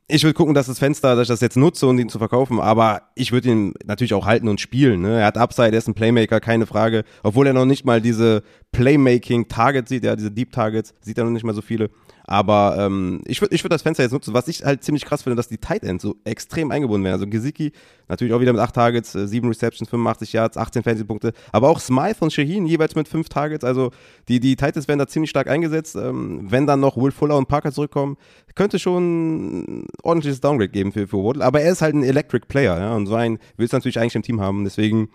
ich würde gucken, dass das Fenster, dass ich das jetzt nutze, um ihn zu verkaufen, aber ich würde ihn natürlich auch halten und spielen. Ne? Er hat Upside, er ist ein Playmaker, keine Frage. Obwohl er noch nicht mal diese Playmaking-Targets sieht, ja, diese Deep Targets, sieht er noch nicht mal so viele. Aber ähm, ich würde ich würd das Fenster jetzt nutzen. Was ich halt ziemlich krass finde, dass die Tight Ends so extrem eingebunden werden. Also Gesicki natürlich auch wieder mit 8 Targets, 7 äh, Receptions, 85 Yards, 18 Fantasy-Punkte. Aber auch Smythe und Shaheen jeweils mit 5 Targets. Also die, die Tight Ends werden da ziemlich stark eingesetzt. Ähm, wenn dann noch Will Fuller und Parker zurückkommen, könnte schon ein ordentliches Downgrade geben für, für Waddle. Aber er ist halt ein Electric Player. Ja? Und so einen willst du natürlich eigentlich im Team haben. Deswegen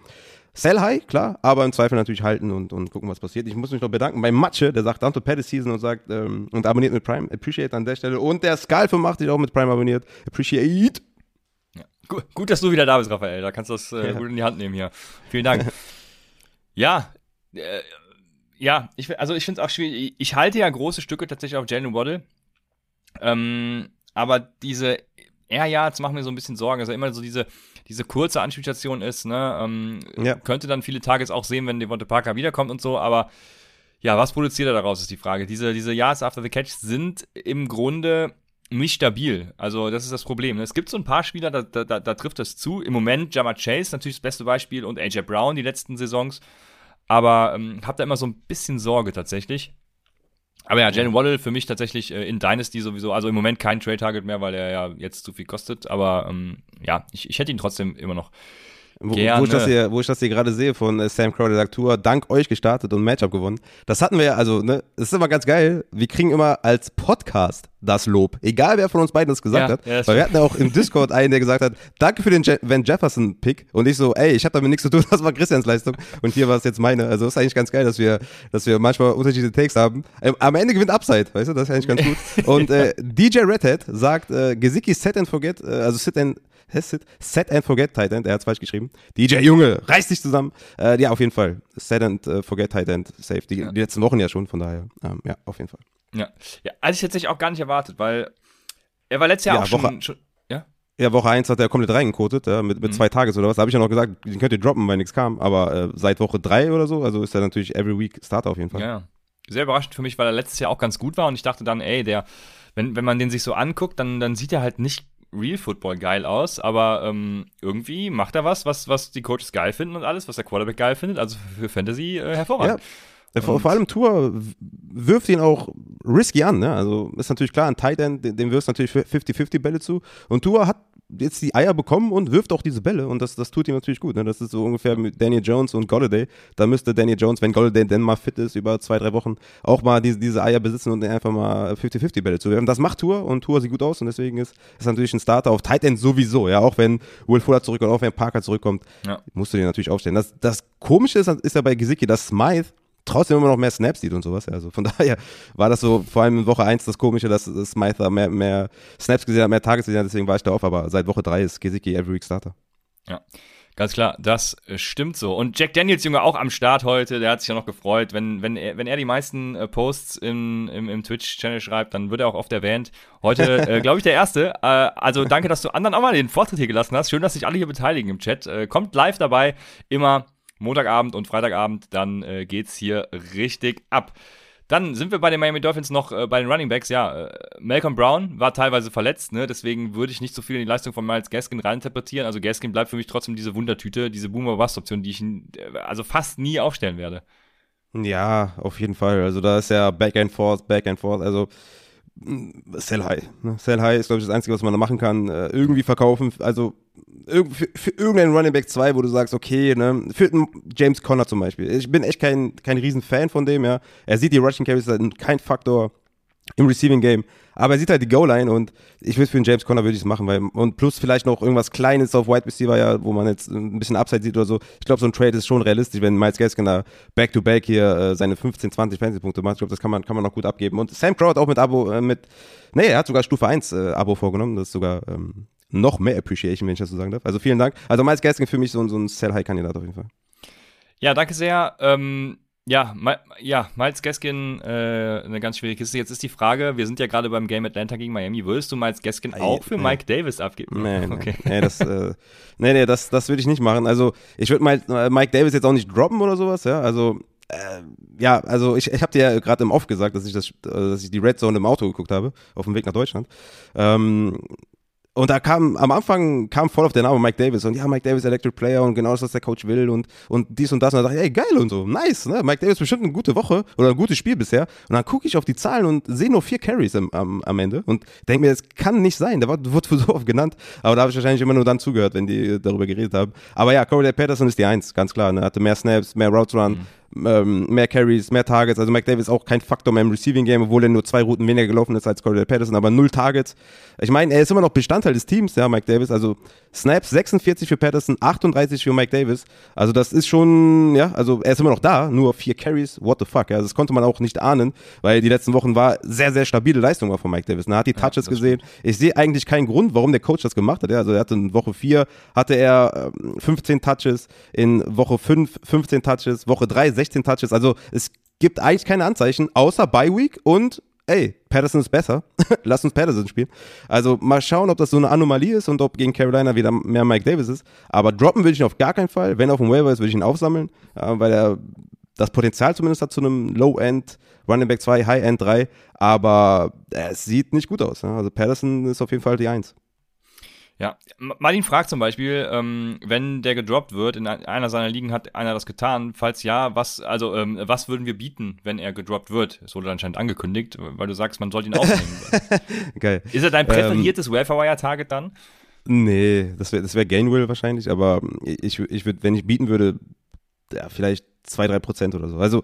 Sell high, klar, aber im Zweifel natürlich halten und, und gucken, was passiert. Ich muss mich noch bedanken bei Matsche, der sagt Down to Paddy Season und sagt ähm, und abonniert mit Prime. Appreciate an der Stelle. Und der Skal85 auch mit Prime abonniert. Appreciate. Ja. Gut, gut, dass du wieder da bist, Raphael. Da kannst du das äh, ja. gut in die Hand nehmen hier. Vielen Dank. ja, äh, ja, ich, also ich finde es auch schwierig. Ich halte ja große Stücke tatsächlich auf Jalen Waddle. Ähm, aber diese Air Yards machen mir so ein bisschen Sorgen. Also immer so diese diese kurze Anspielstation ist, ne? Ähm, Ja. Könnte dann viele Tages auch sehen, wenn Devonta Parker wiederkommt und so, aber ja, was produziert er daraus, ist die Frage. Diese, diese Yards after the catch sind im Grunde nicht stabil. Also, das ist das Problem. Es gibt so ein paar Spieler, da, da, da, da trifft das zu. Im Moment Jammer Chase natürlich das beste Beispiel und AJ Brown die letzten Saisons. Aber ähm, hab da immer so ein bisschen Sorge tatsächlich. Aber ja, Jalen Waddle für mich tatsächlich äh, in Dynasty sowieso, also im Moment kein Trade-Target mehr, weil er ja jetzt zu viel kostet. Aber ähm, ja, ich, ich hätte ihn trotzdem immer noch. Wo, wo, ich das hier, wo ich das hier gerade sehe von äh, Sam Crowder, der sagt, Tour, dank euch gestartet und Matchup gewonnen. Das hatten wir ja, also, ne, das ist immer ganz geil. Wir kriegen immer als Podcast das Lob. Egal, wer von uns beiden das gesagt Ja, hat. ja, Weil wir hatten ja auch im Discord einen, der gesagt hat, danke für den Je Van Jefferson-Pick. Und ich so, ey, ich habe damit nichts zu tun, das war Christians Leistung. Und hier war es jetzt meine. Also, ist eigentlich ganz geil, dass wir, dass wir manchmal unterschiedliche Takes haben. Ähm, am Ende gewinnt Upside, weißt du, das ist eigentlich ganz gut. Und äh, DJ Redhead sagt, äh, Gesicki set and forget, äh, also sit and Set, set and Forget Tight End, er hat es falsch geschrieben. DJ Junge, reiß dich zusammen. Äh, ja, auf jeden Fall. Set and äh, Forget Tight End, safe. Die, die letzten Wochen ja schon, von daher. Ähm, ja, auf jeden Fall. Ja, ja also ich tatsächlich auch gar nicht erwartet, weil er war letztes Jahr Ja, auch schon, Woche- schon. Ja? Ja, Woche 1 hat er komplett reingekotet, ja, mit, Mhm. mit zwei Tages oder was. Da habe ich ja noch gesagt, den könnt ihr droppen, weil nichts kam. Aber äh, seit Woche 3 oder so, also ist er natürlich every week Starter auf jeden Fall. Ja, ja. Sehr überraschend für mich, weil er letztes Jahr auch ganz gut war und ich dachte dann, ey, der, wenn, wenn man den sich so anguckt, dann, dann sieht er halt nicht Real Football geil aus, aber ähm, irgendwie macht er was, was, was die Coaches geil finden und alles, was der Quarterback geil findet. Also für Fantasy äh, hervorragend. Äh, Vor, vor allem Tour wirft ihn auch risky an, ne? Also ist natürlich klar, ein Tight End, dem wirfst du natürlich 50-50 Bälle zu. Und Tour hat jetzt die Eier bekommen und wirft auch diese Bälle und das, das tut ihm natürlich gut. Ne? Das ist so ungefähr mit Daniel Jones und Golladay. Da müsste Daniel Jones, wenn Golladay denn mal fit ist, über zwei, drei Wochen auch mal diese, diese Eier besitzen und einfach mal 50-50 Bälle zu werfen. Das macht Tour und Tour sieht gut aus und deswegen ist ist natürlich ein Starter auf Tight End sowieso. Ja, auch wenn Will Fuller zurückkommt, auch wenn Parker zurückkommt, Ja. musst du den natürlich aufstellen. Das, das Komische ist, ist ja bei Gesicki, dass Smythe trotzdem immer noch mehr Snaps sieht und sowas. Also von daher war das so vor allem in Woche 1 das Komische, dass dass Smythe da mehr, mehr Snaps gesehen hat, mehr Tages gesehen hat, deswegen war ich da auf, aber seit Woche 3 ist Gesicki Every Week Starter. Ja, ganz klar, das äh, stimmt so. Und Jack Daniels, Junge, auch am Start heute, der hat sich ja noch gefreut. Wenn, wenn, er, wenn er die meisten äh, Posts im, im, im Twitch-Channel schreibt, dann wird er auch oft erwähnt. Heute, äh, glaube ich, der Erste. Äh, also danke, dass du anderen auch mal den Vortritt hier gelassen hast. Schön, dass sich alle hier beteiligen im Chat. Äh, kommt live dabei, immer Montagabend und Freitagabend, dann äh, geht's hier richtig ab. Dann sind wir bei den Miami Dolphins noch äh, bei den Running Backs. Ja, äh, Malcolm Brown war teilweise verletzt, ne? deswegen würde ich nicht so viel in die Leistung von Miles Gaskin reininterpretieren. Also Gaskin bleibt für mich trotzdem diese Wundertüte, diese Boomer-Bust-Option, die ich äh, also fast nie aufstellen werde. Ja, auf jeden Fall. Also da ist ja Back and Forth, Back and Forth. Also Sell High. Ne? Sell High ist, glaube ich, das Einzige, was man da machen kann. Äh, irgendwie verkaufen. Also irg für, für irgendeinen Running Back 2, wo du sagst, okay, ne, für James Conner zum Beispiel. Ich bin echt kein, kein riesen Fan von dem, ja. Er sieht die Rushing Carries kein Faktor im Receiving Game. Aber er sieht halt die Goal-Line und ich würde für einen James Conner würde ich es machen, weil und plus vielleicht noch irgendwas Kleines auf Wide Receiver, ja, wo man jetzt ein bisschen Upside sieht oder so. Ich glaube, so ein Trade ist schon realistisch, wenn Miles Gaskin da Back-to-Back hier äh, seine 15, 20 Fantasy-Punkte macht. Ich glaube, das kann man, kann man noch gut abgeben. Und Sam Crow hat auch mit Abo, äh, mit, nee, er hat sogar Stufe 1 äh, Abo vorgenommen. Das ist sogar ähm, noch mehr Appreciation, wenn ich das so sagen darf. Also vielen Dank. Also Miles Gaskin für mich so, ein- so ein Sell-High-Kandidat auf jeden Fall. Ja, danke sehr. Ähm, ja, Ma ja, Miles Gaskin, äh, eine ganz schwierige Kiste. Jetzt ist die Frage, wir sind ja gerade beim Game Atlanta gegen Miami. Würdest du Miles Gaskin Ei, auch für nee. Mike Davis abgeben? Nee, nee, okay. nee, das, äh, nee, nee, das, das würde ich nicht machen. Also ich würde Mike, äh, Mike Davis jetzt auch nicht droppen oder sowas, ja. Also äh, ja, also ich, ich habe dir ja gerade im Off gesagt, dass ich das, äh, dass ich die Red Zone im Auto geguckt habe auf dem Weg nach Deutschland. Ähm, und da kam, am Anfang kam voll auf der Name Mike Davis und ja, Mike Davis Electric Player und genau das, was der Coach will und, und dies und das. Und dann dachte ich, ey, geil und so, nice, ne? Mike Davis bestimmt eine gute Woche oder ein gutes Spiel bisher. Und dann gucke ich auf die Zahlen und sehe nur vier Carries am, am, am Ende und denke mir, das kann nicht sein. Der wurde so oft genannt, aber da habe ich wahrscheinlich immer nur dann zugehört, wenn die darüber geredet haben. Aber ja, Corey Patterson ist die Eins, ganz klar. Ne? Hatte mehr Snaps, mehr Routes Run. Ähm, mehr Carries, mehr Targets. Also Mike Davis auch kein Faktor mehr im Receiving Game, obwohl er nur zwei Routen weniger gelaufen ist als Cordell Patterson, aber null Targets. Ich meine, er ist immer noch Bestandteil des Teams, ja, Mike Davis. Also Snaps 46 für Patterson, 38 für Mike Davis. Also das ist schon, ja, also er ist immer noch da, nur vier Carries, what the fuck. Ja, also das konnte man auch nicht ahnen, weil die letzten Wochen war sehr, sehr stabile Leistung war von Mike Davis. Er hat die Touches das gesehen. Ich sehe eigentlich keinen Grund, warum der Coach das gemacht hat. Ja, also er hatte in Woche 4 hatte er ähm, 15 Touches, in Woche 5 15 Touches, Woche 3 16 Touches. Also es gibt eigentlich keine Anzeichen, außer Bye Week und ey, Patterson ist besser, lass uns Patterson spielen. Also mal schauen, ob das so eine Anomalie ist und ob gegen Carolina wieder mehr Mike Davis ist. Aber droppen würde ich ihn auf gar keinen Fall. Wenn er auf dem Waiver ist, würde ich ihn aufsammeln, weil er das Potenzial zumindest hat zu einem Low-End Running Back 2, High-End 3, aber es sieht nicht gut aus. Ne? Also Patterson ist auf jeden Fall die Eins. Ja, Martin fragt zum Beispiel, ähm, wenn der gedroppt wird, in einer seiner Ligen hat einer das getan. Falls ja, was, also, ähm, was würden wir bieten, wenn er gedroppt wird? Es wurde anscheinend angekündigt, weil du sagst, man sollte ihn aufnehmen. Geil. Ist er dein ähm, präferiertes ähm, Welfare-Wire-Target dann? Nee, das wäre das wär Gainwell wahrscheinlich, aber ich, ich würde, wenn ich bieten würde, ja, vielleicht zwei, drei Prozent oder so. Also,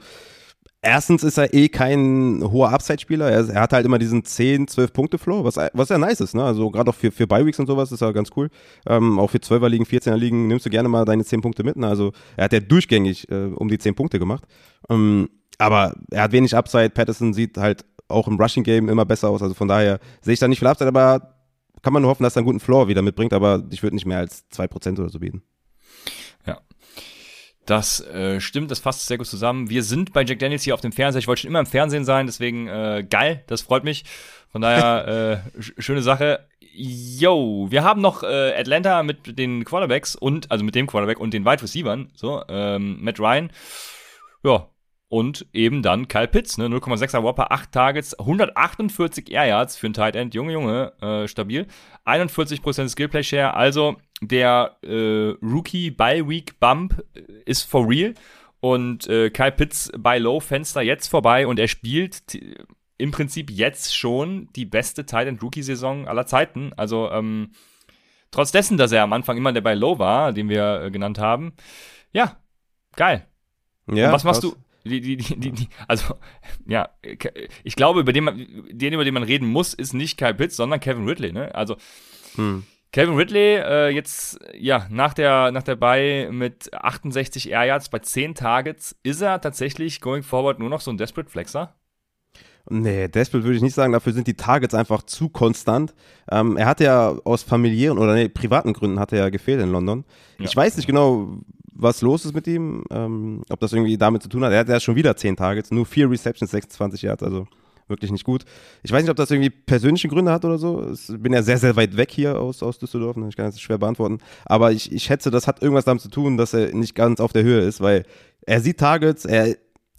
erstens ist er eh kein hoher Upside-Spieler. Er, er, hat halt immer diesen 10, 12 Punkte Flow, was, was ja nice ist. Ne? Also gerade auch für, für Bi-Weeks und sowas ist er ganz cool. Ähm, auch für 12er Ligen, 14er Ligen nimmst du gerne mal deine 10 Punkte mit. Ne? Also er hat ja durchgängig äh, um die 10 Punkte gemacht. Ähm, aber er hat wenig Upside. Patterson sieht halt auch im Rushing-Game immer besser aus. Also von daher sehe ich da nicht viel Upside, aber kann man nur hoffen, dass er einen guten Floor wieder mitbringt. Aber ich würde nicht mehr als 2% oder so bieten. Das äh, stimmt, das fasst sehr gut zusammen. Wir sind bei Jack Daniels hier auf dem Fernseher. Ich wollte schon immer im Fernsehen sein, deswegen äh, geil, das freut mich. Von daher äh, schöne Sache. Yo, wir haben noch äh, Atlanta mit den Quarterbacks und also mit dem Quarterback und den Wide Receivern, so ähm, Matt Ryan. Ja, und eben dann Kyle Pitts, ne, 0,6er Whopper, 8 Targets, 148 Air Yards für ein Tight End, Junge, Junge, äh, stabil. 41% Skillplay Share, also der äh, Rookie Bye Week Bump äh, ist for real und äh, Kyle Pitts bei Low Fenster jetzt vorbei und er spielt im Prinzip jetzt schon die beste Tight End Rookie Saison aller Zeiten. Also ähm, trotz dessen, dass er am Anfang immer der bei Low war, den wir äh, genannt haben. Ja, geil. Ja, und was machst du? Die, die, die, also, ja, ich glaube, über den, man, den, über den man reden muss, ist nicht Kyle Pitts, sondern Kevin Ridley, ne? Also, hm. Kevin Ridley, äh, jetzt, ja, nach der, nach der Bye mit 68 Air Yards bei 10 Targets, ist er tatsächlich going forward nur noch so ein Desperate Flexer? Nee, Desperate würde ich nicht sagen, dafür sind die Targets einfach zu konstant. Ähm, er hat ja aus familiären oder nee, privaten Gründen hat er ja gefehlt in London. Ja. Ich weiß nicht genau, was los ist mit ihm, ähm, ob das irgendwie damit zu tun hat. Er hat ja schon wieder 10 Targets, nur 4 Receptions, 26 Yards, also wirklich nicht gut. Ich weiß nicht, ob das irgendwie persönliche Gründe hat oder so. Ich bin ja sehr, sehr weit weg hier aus, aus Düsseldorf, ne? ich kann das schwer beantworten. Aber ich, ich schätze, das hat irgendwas damit zu tun, dass er nicht ganz auf der Höhe ist, weil er sieht Targets, er,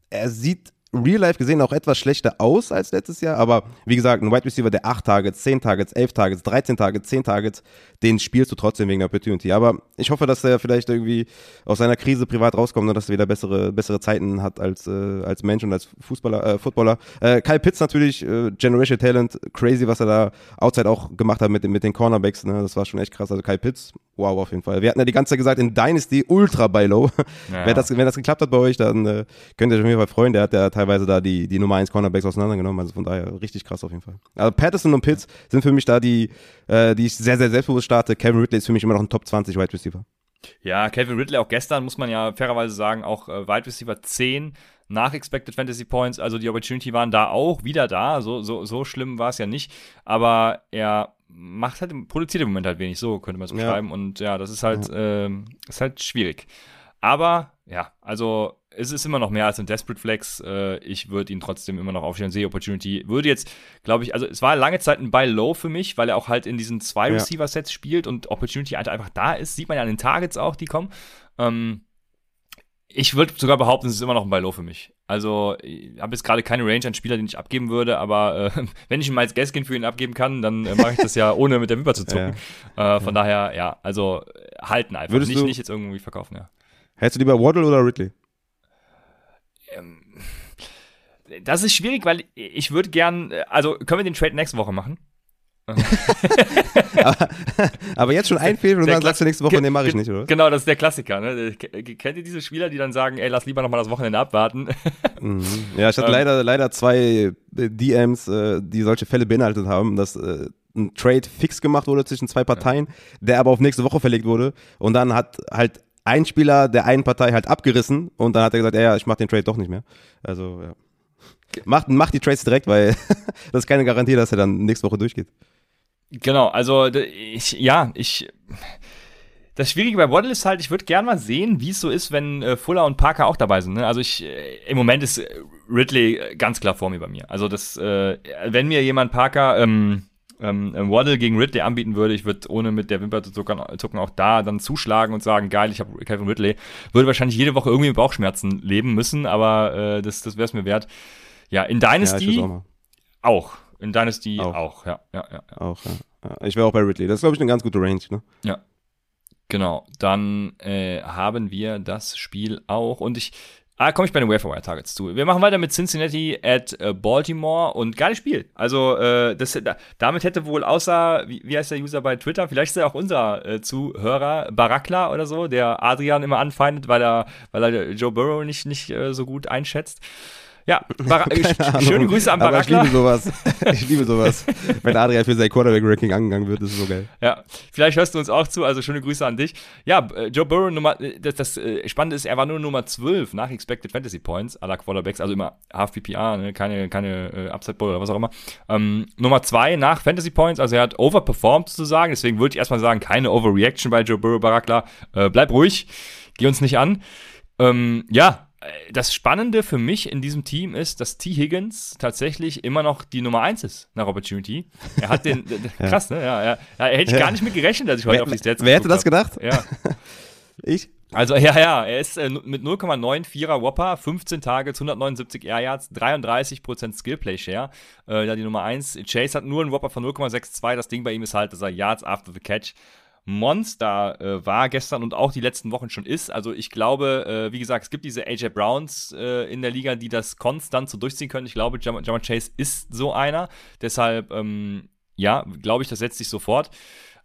er sieht Real Life gesehen auch etwas schlechter aus als letztes Jahr, aber wie gesagt, ein Wide Receiver, der 8 Targets, 10 Targets, 11 Targets, 13 Targets, 10 Targets, den spielst du trotzdem wegen der Opportunity. Aber ich hoffe, dass er vielleicht irgendwie aus seiner Krise privat rauskommt und dass er wieder bessere, bessere Zeiten hat als, äh, als Mensch und als Fußballer, äh, Footballer. Äh, Kyle Pitts natürlich, äh, Generation Talent, crazy, was er da outside auch gemacht hat mit, mit den Cornerbacks, ne? das war schon echt krass. Also Kyle Pitts, wow, auf jeden Fall. Wir hatten ja die ganze Zeit gesagt, in Dynasty ultra bei low. Ja. wenn, das, wenn das geklappt hat bei euch, dann äh, könnt ihr euch auf jeden Fall freuen. Der hat ja teilweise da die, die Nummer 1 Cornerbacks auseinandergenommen. Also von daher richtig krass auf jeden Fall. Also Patterson und Pitts sind für mich da die, äh, die ich sehr, sehr selbstbewusst starte. Kevin Ridley ist für mich immer noch ein Top 20 Wide Receiver. Ja, Kevin Ridley auch gestern, muss man ja fairerweise sagen, auch äh, Wide Receiver 10 nach Expected Fantasy Points. Also die Opportunity waren da auch wieder da. So, so, so schlimm war es ja nicht. Aber er macht halt, produziert im Moment halt wenig, so könnte man es beschreiben. Ja. Und ja, das ist halt, ja. ähm, ist halt schwierig. Aber ja, also es ist immer noch mehr als ein Desperate Flex. Äh, ich würde ihn trotzdem immer noch aufstellen. Sehe Opportunity. Würde jetzt, glaube ich, also es war lange Zeit ein Buy Low für mich, weil er auch halt in diesen zwei Receiver-Sets spielt und Opportunity einfach da ist. Sieht man ja an den Targets auch, die kommen. Ähm, ich würde sogar behaupten, es ist immer noch ein Buy Low für mich. Also, ich habe jetzt gerade keine Range an Spieler, den ich abgeben würde, aber äh, wenn ich mal als Gaskin für ihn abgeben kann, dann äh, mache ich das ja ohne mit der Wimper zu zucken. Ja. Äh, von ja. daher, ja, also halten einfach. Würdest nicht, nicht jetzt irgendwie verkaufen, ja. Hättest du lieber Waddle oder Ridley? Ähm, das ist schwierig, weil ich würde gern, also können wir den Trade nächste Woche machen? aber, aber, jetzt schon einfehlen und dann sagst du nächste Woche, nee, mache ich nicht, oder? Genau, das ist der Klassiker. Ne? Kennt ihr diese Spieler, die dann sagen, ey, lass lieber nochmal das Wochenende abwarten? Mhm. Ja, ich hatte ähm. leider, leider zwei äh, DMs, äh, die solche Fälle beinhaltet haben, dass äh, ein Trade fix gemacht wurde zwischen zwei Parteien, der aber auf nächste Woche verlegt wurde. Und dann hat halt ein Spieler der einen Partei halt abgerissen und dann hat er gesagt, ja, ich mach den Trade doch nicht mehr. Also, ja. Macht, macht die Trades direkt, weil das ist keine Garantie, dass er dann nächste Woche durchgeht. Genau, also ich, ja, ich Das Schwierige bei Waddle ist halt, ich würde gerne mal sehen, wie es so ist, wenn äh, Fuller und Parker auch dabei sind. Ne? Also ich, äh, im Moment ist äh, Ridley äh, ganz klar vor mir bei mir. Also das, äh, wenn mir jemand Parker ähm, ähm, Waddle gegen Ridley anbieten würde, ich würde ohne mit der Wimper zu zucken, zucken auch da dann zuschlagen und sagen, geil, ich habe Kevin Ridley. Würde wahrscheinlich jede Woche irgendwie mit Bauchschmerzen leben müssen, aber äh, das, das wäre es mir wert. Ja, in Dynasty ja, auch, auch, In Dynasty auch, auch ja, ja, ja, ja. Auch, ja. Ich wäre auch bei Ridley. Das ist, glaube ich, eine ganz gute Range, ne? Ja. Genau, dann äh, haben wir das Spiel auch und ich Ah, komme ich bei den Waferwire Targets zu. Wir machen weiter mit Cincinnati at äh, Baltimore und geiles Spiel. Also, äh, das, da, damit hätte wohl außer, wie, wie, heißt der User bei Twitter, vielleicht ist er auch unser äh, Zuhörer, Barakla oder so, der Adrian immer anfeindet, weil er, weil er Joe Burrow nicht, nicht äh, so gut einschätzt. Ja, Bar schöne Grüße an Barakla. Aber ich liebe sowas. Ich liebe sowas. Wenn Adrian für sein Quarterback-Ranking angegangen wird, ist es so geil. Ja, vielleicht hörst du uns auch zu, also schöne Grüße an dich. Ja, äh, Joe Burrow, Nummer, äh, das, das äh, Spannende ist, er war nur Nummer 12 nach Expected Fantasy Points aller Quarterbacks, also immer Half PPA, ne? keine, keine äh, Upside Bowl oder was auch immer. Ähm, Nummer 2 nach Fantasy Points, also er hat overperformed sozusagen, deswegen würde ich erstmal sagen, keine Overreaction bei Joe Burrow, Barakla. Äh, bleib ruhig, geh uns nicht an. Ähm, ja, das Spannende für mich in diesem Team ist, dass T. Higgins tatsächlich immer noch die Nummer 1 ist nach Opportunity. Er hat den, krass, ne? Ja, ja, ja hätte ich ja. gar nicht mit gerechnet, dass ich heute wer, auf die Stats Wer hätte das gedacht? Ja. ich? Also, ja, ja, er ist äh, mit 0,94er Whopper, 15 Targets, 179 Air Yards, 33% Skillplay Share. Äh, da die Nummer 1. Chase hat nur einen Whopper von 0,62. Das Ding bei ihm ist halt, dass er Yards after the catch Monster äh, war gestern und auch die letzten Wochen schon ist. Also ich glaube, äh, wie gesagt, es gibt diese AJ Browns äh, in der Liga, die das konstant so durchziehen können. Ich glaube, Jammer Chase ist so einer. Deshalb, ähm, ja, glaube ich, das setzt sich sofort.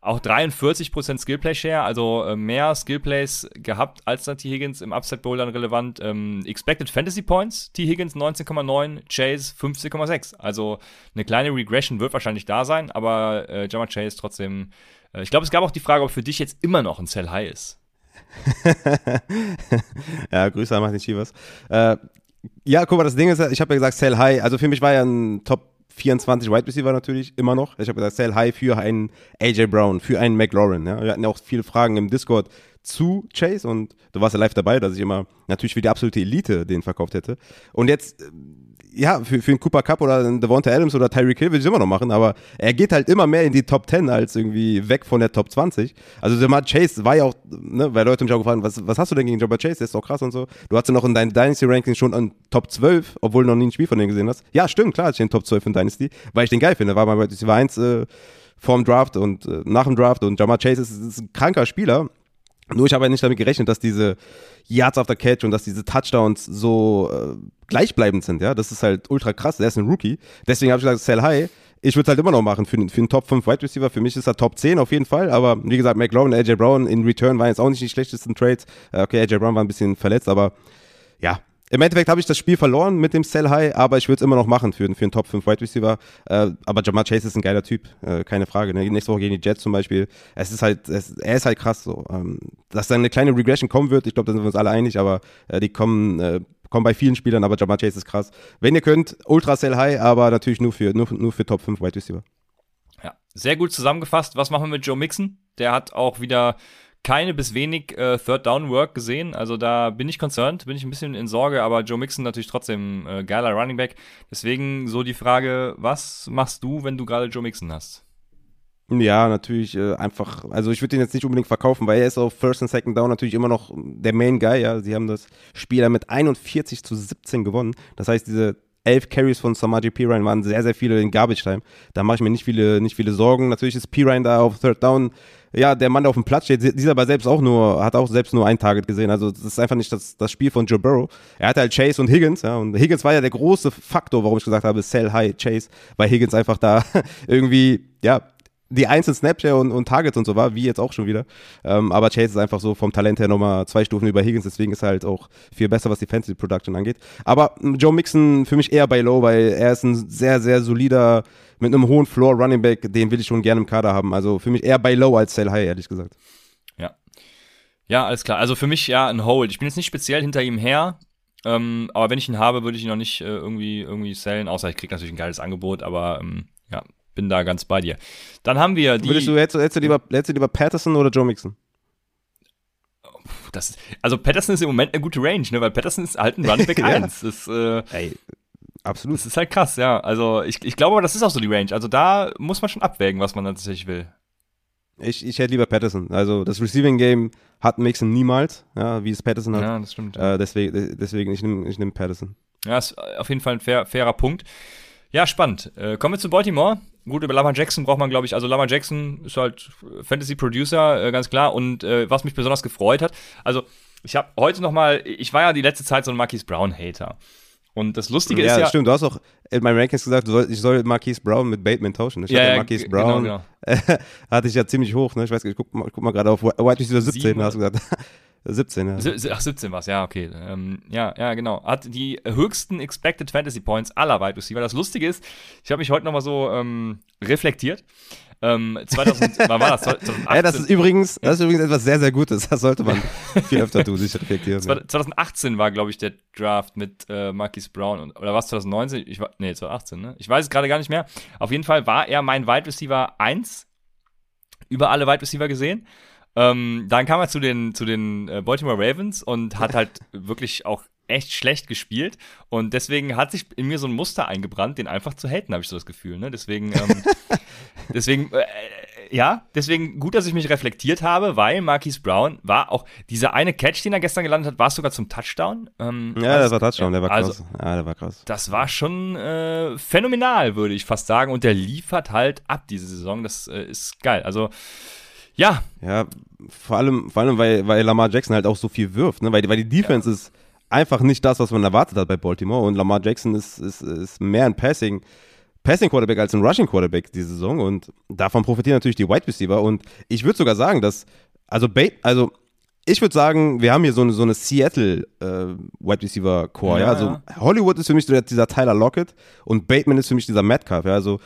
Auch 43% Skillplay Share, also äh, mehr Skillplays gehabt als dann T. Higgins im Upset Bowl dann relevant. Ähm, expected Fantasy Points, T. Higgins 19,9, Chase 15,6. Also eine kleine Regression wird wahrscheinlich da sein, aber äh, Jammer Chase trotzdem ich glaube, es gab auch die Frage, ob für dich jetzt immer noch ein Sell High ist. ja, Grüße an Martin Chivas. Äh, ja, guck mal, das Ding ist, ich habe ja gesagt Sell High. Also für mich war ja ein Top 24 Wide Receiver natürlich immer noch. Ich habe gesagt Sell High für einen AJ Brown, für einen McLaurin. Ja. Wir hatten ja auch viele Fragen im Discord zu Chase und du warst ja live dabei, dass ich immer natürlich wie die absolute Elite den verkauft hätte. Und jetzt ja, für, für einen Cooper Cup oder einen Devonta Adams oder Tyreek Hill würde ich immer noch machen, aber er geht halt immer mehr in die Top 10 als irgendwie weg von der Top 20. Also Jamar Chase war ja auch, ne, weil Leute mich auch gefragt haben, was, was hast du denn gegen Jamar Chase? Der ist doch krass und so. Du hast ja noch in deinem Dynasty-Ranking schon an Top 12, obwohl du noch nie ein Spiel von denen gesehen hast. Ja, stimmt, klar, ich den Top 12 in Dynasty, weil ich den geil finde. War mal bei Receiver 1 äh, vorm Draft und äh, nach dem Draft und Jamar Chase ist, ist ein kranker Spieler. Nur ich habe ja nicht damit gerechnet, dass diese Yards after Catch und dass diese Touchdowns so äh, gleichbleibend sind. Ja, das ist halt ultra krass. Der ist ein Rookie. Deswegen habe ich gesagt, sell high. Ich würde es halt immer noch machen für, für einen Top 5 Wide Receiver. Für mich ist er Top 10 auf jeden Fall. Aber wie gesagt, McLaurin, AJ Brown in Return waren jetzt auch nicht die schlechtesten Trades. Äh, okay, AJ Brown war ein bisschen verletzt, aber im Endeffekt habe ich das Spiel verloren mit dem Sell High, aber ich würde es immer noch machen für, für einen Top 5 Wide Receiver. Äh, aber Jamar Chase ist ein geiler Typ, äh, keine Frage. Ne? Nächste Woche gegen die Jets zum Beispiel. Es ist halt, es, er ist halt krass so. Ähm, dass da eine kleine Regression kommen wird, ich glaube, da sind wir uns alle einig, aber äh, die kommen, äh, kommen bei vielen Spielern, aber Jamar Chase ist krass. Wenn ihr könnt, Ultra Sell High, aber natürlich nur für, nur, nur für Top 5 Wide Receiver. Ja, sehr gut zusammengefasst. Was machen wir mit Joe Mixon? Der hat auch wieder keine bis wenig äh, Third Down Work gesehen. Also da bin ich concerned, bin ich ein bisschen in Sorge, aber Joe Mixon natürlich trotzdem äh, geiler Running Back. Deswegen so die Frage, was machst du, wenn du gerade Joe Mixon hast? Ja, natürlich äh, einfach, also ich würde ihn jetzt nicht unbedingt verkaufen, weil er ist auf First und Second Down natürlich immer noch der Main Guy, ja. Sie haben das Spiel mit 41 zu 17 gewonnen. Das heißt, diese elf Carries von Samaji Pirine waren sehr, sehr viele in Garbage Time. Da mache ich mir nicht viele, nicht viele Sorgen. Natürlich ist Pirine da auf Third Down ja, der Mann, der auf dem Platz steht, dieser aber selbst auch nur, hat auch selbst nur ein Target gesehen. Also das ist einfach nicht das, das Spiel von Joe Burrow. Er hatte halt Chase und Higgins, ja, und Higgins war ja der große Faktor, warum ich gesagt habe, sell high Chase, weil Higgins einfach da irgendwie, ja, die einzelnen Snapchat und, und Targets und so war, wie jetzt auch schon wieder. Ähm, aber Chase ist einfach so vom Talent her nochmal zwei Stufen über Higgins, deswegen ist er halt auch viel besser, was die Fantasy Production angeht. Aber Joe Mixon für mich eher bei Low, weil er ist ein sehr, sehr solider, mit einem hohen Floor Running Back, den will ich schon gerne im Kader haben. Also für mich eher bei Low als Sell High, ehrlich gesagt. Ja. Ja, alles klar. Also für mich ja ein Hold. Ich bin jetzt nicht speziell hinter ihm her. Ähm, aber wenn ich ihn habe, würde ich ihn noch nicht äh, irgendwie, irgendwie sellen, außer ich kriege natürlich ein geiles Angebot, aber ähm, ja, bin da ganz bei dir. Dann haben wir die. Würdest du, hättest, hättest, du lieber, hättest du lieber Patterson oder Joe Mixon? das also Patterson ist im Moment eine gute Range, ne? Weil Patterson ist halt ein Running Back 1. Das, äh, Ey, absolut. das ist halt krass, ja. Also ich, ich glaube, aber das ist auch so die Range. Also da muss man schon abwägen, was man tatsächlich will. Ich, ich hätte lieber Patterson. Also das Receiving Game hat Mixon niemals, ja, wie es Patterson hat. Ja, das stimmt. Äh, deswegen, deswegen, ich nehme ich nehm Patterson. Ja, ist auf jeden Fall ein fair, fairer Punkt. Ja, spannend. Äh, kommen wir zu Baltimore. Gut, über Lamar Jackson braucht man, glaube ich, also Lamar Jackson ist halt Fantasy-Producer, äh, ganz klar. Und äh, was mich besonders gefreut hat, also ich habe heute noch mal, ich war ja die letzte Zeit so ein Marquise Brown-Hater. Und das Lustige ja, ist ja, stimmt. Du hast auch in meinen Rankings gesagt, soll, ich soll Marquise Brown mit Bateman tauschen. Ich Ja, hatte ja, Marquise Brown genau, hatte ich ja ziemlich hoch. Ne? Ich weiß nicht, ich guck mal, guck mal gerade auf White Receiver 17, Sieben. hast du gesagt. 17, ja. Ach, 17 war's, ja, okay. Ähm, ja, ja, genau. Hat die höchsten Expected Fantasy Points aller Wide Receiver. Das Lustige ist, ich habe mich heute noch mal so ähm, reflektiert. Ähm, 2000, wann war das? 2018, Ja, das ist übrigens, das ist übrigens etwas sehr, sehr Gutes. Das sollte man viel öfter tun, sich reflektieren. Ja. 2018 war, glaube ich, der Draft mit äh, Marquise Brown. Und, oder was 2019? Ich war, nee, 2018, ne? Ich weiß es gerade gar nicht mehr. Auf jeden Fall war er mein Wide Receiver 1 über alle Wide Receiver gesehen. Ähm, dann kam er zu den, zu den äh, Baltimore Ravens und hat halt wirklich auch echt schlecht gespielt. Und deswegen hat sich in mir so ein Muster eingebrannt, den einfach zu haten, habe ich so das Gefühl. Ne? Deswegen, ähm, deswegen, äh, ja, deswegen gut, dass ich mich reflektiert habe, weil Marquise Brown war auch dieser eine Catch, den er gestern gelandet hat, war es sogar zum Touchdown. Ähm, Ja, das war Touchdown, der war krass. Also, ja, der war krass. das war schon äh, phänomenal, würde ich fast sagen. Und der liefert halt ab diese Saison. Das äh, ist geil. Also, ja, Ja, vor allem, vor allem weil, weil Lamar Jackson halt auch so viel wirft, ne? weil, weil die Defense ist einfach nicht das, was man erwartet hat bei Baltimore und Lamar Jackson ist, ist, ist mehr ein Passing, Passing Quarterback als ein Rushing Quarterback diese Saison und davon profitieren natürlich die Wide Receiver und ich würde sogar sagen, dass, also, Bate, also ich würde sagen, wir haben hier so eine, so eine Seattle äh, Wide Receiver Core, ja, Ja, also ja. Hollywood ist für mich dieser Tyler Lockett und Bateman ist für mich dieser Metcalf, ja, also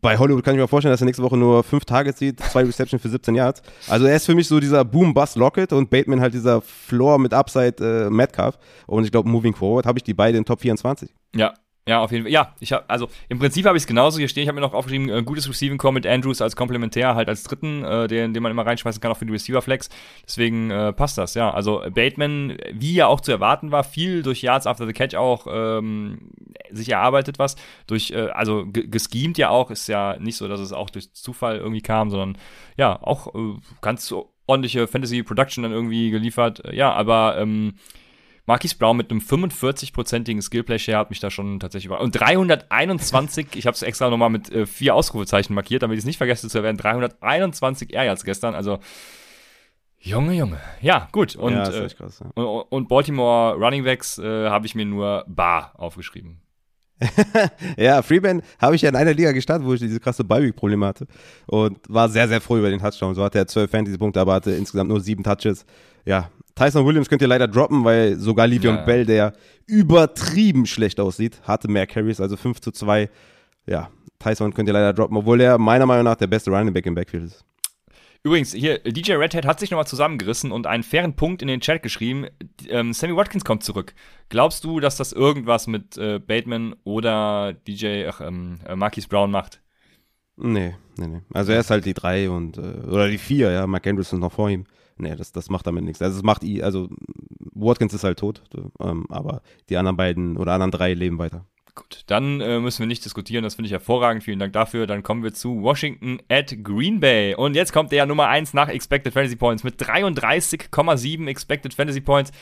bei Hollywood kann ich mir vorstellen, dass er nächste Woche nur fünf Targets sieht, zwei Receptions für 17 Yards. Also er ist für mich so dieser Boom-Bust-Locket und Bateman halt dieser Floor mit Upside äh, Metcalf. Und ich glaube, moving forward habe ich die beide in Top 24. Ja, ja, auf jeden Fall. Ja, ich habe also im Prinzip habe ich es genauso hier stehen. Ich habe mir noch aufgeschrieben, äh, gutes Receiving Core mit Andrews als Komplementär, halt als dritten, äh, den, den man immer reinschmeißen kann, auch für die Receiver Flex. Deswegen äh, passt das, ja. Also Bateman, wie ja auch zu erwarten war, viel durch Yards after the Catch auch ähm, sich erarbeitet was. Durch, äh, also ge- geschemt ja auch, ist ja nicht so, dass es auch durch Zufall irgendwie kam, sondern ja, auch äh, ganz ordentliche Fantasy Production dann irgendwie geliefert. Äh, Ja, aber ähm, Marquis Brown mit einem 45-prozentigen Skillplay-Share hat mich da schon tatsächlich über. Und 321, ich habe es extra nochmal mit äh, vier Ausrufezeichen markiert, damit ich es nicht vergesse zu erwähnen, 321 Air Yards gestern, also Junge, Junge. Ja, gut. Und, ja, äh, krass. Ja. und, und Baltimore Running Backs äh, habe ich mir nur Bar aufgeschrieben. Ja, Freeman habe ich ja in einer Liga gestartet, wo ich diese krasse Bye-Week-Probleme hatte. Und war sehr, sehr froh über den Touchdown. So hatte er 12 Fantasy-Punkte, aber hatte insgesamt nur sieben Touches. Ja, Tyson Williams könnt ihr leider droppen, weil sogar Livion Ja. Bell, der übertrieben schlecht aussieht, hatte mehr Carries, also 5 zu 2. Ja, Tyson könnt ihr leider droppen, obwohl er meiner Meinung nach der beste Running Back im Backfield ist. Übrigens, hier, DJ Redhead hat sich nochmal zusammengerissen und einen fairen Punkt in den Chat geschrieben. Ähm, Sammy Watkins kommt zurück. Glaubst du, dass das irgendwas mit äh, Bateman oder DJ, ach, ähm, äh, Marquise Brown macht? Nee, nee, nee. Also er ist halt die 3 und, äh, oder die 4, ja, Mark Andrews ist noch vor ihm. Nee, das, das macht damit nichts. Also es macht also Watkins ist halt tot, ähm, aber die anderen beiden oder anderen drei leben weiter. Gut, dann äh, müssen wir nicht diskutieren. Das finde ich hervorragend. Vielen Dank dafür. Dann kommen wir zu Washington at Green Bay. Und jetzt kommt der Nummer 1 nach Expected Fantasy Points mit 33,7 Expected Fantasy Points.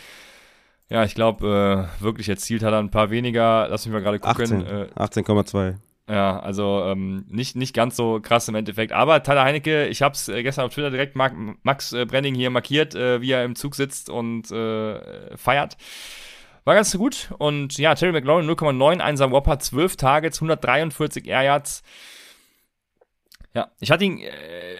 Ja, ich glaube, äh, wirklich erzielt hat er ein paar weniger. Lass mich mal gerade gucken. 18, Äh, 18,2. Ja, also ähm, nicht, nicht ganz so krass im Endeffekt. Aber Tyler Heinecke, ich habe es äh, gestern auf Twitter direkt Mark, Max äh, Brenning hier markiert, äh, wie er im Zug sitzt und äh, feiert. War ganz gut. Und ja, Terry McLaurin 0,9, einsam Whopper, 12 Targets, 143 Air Yards. Ja, ich hatte ihn, äh,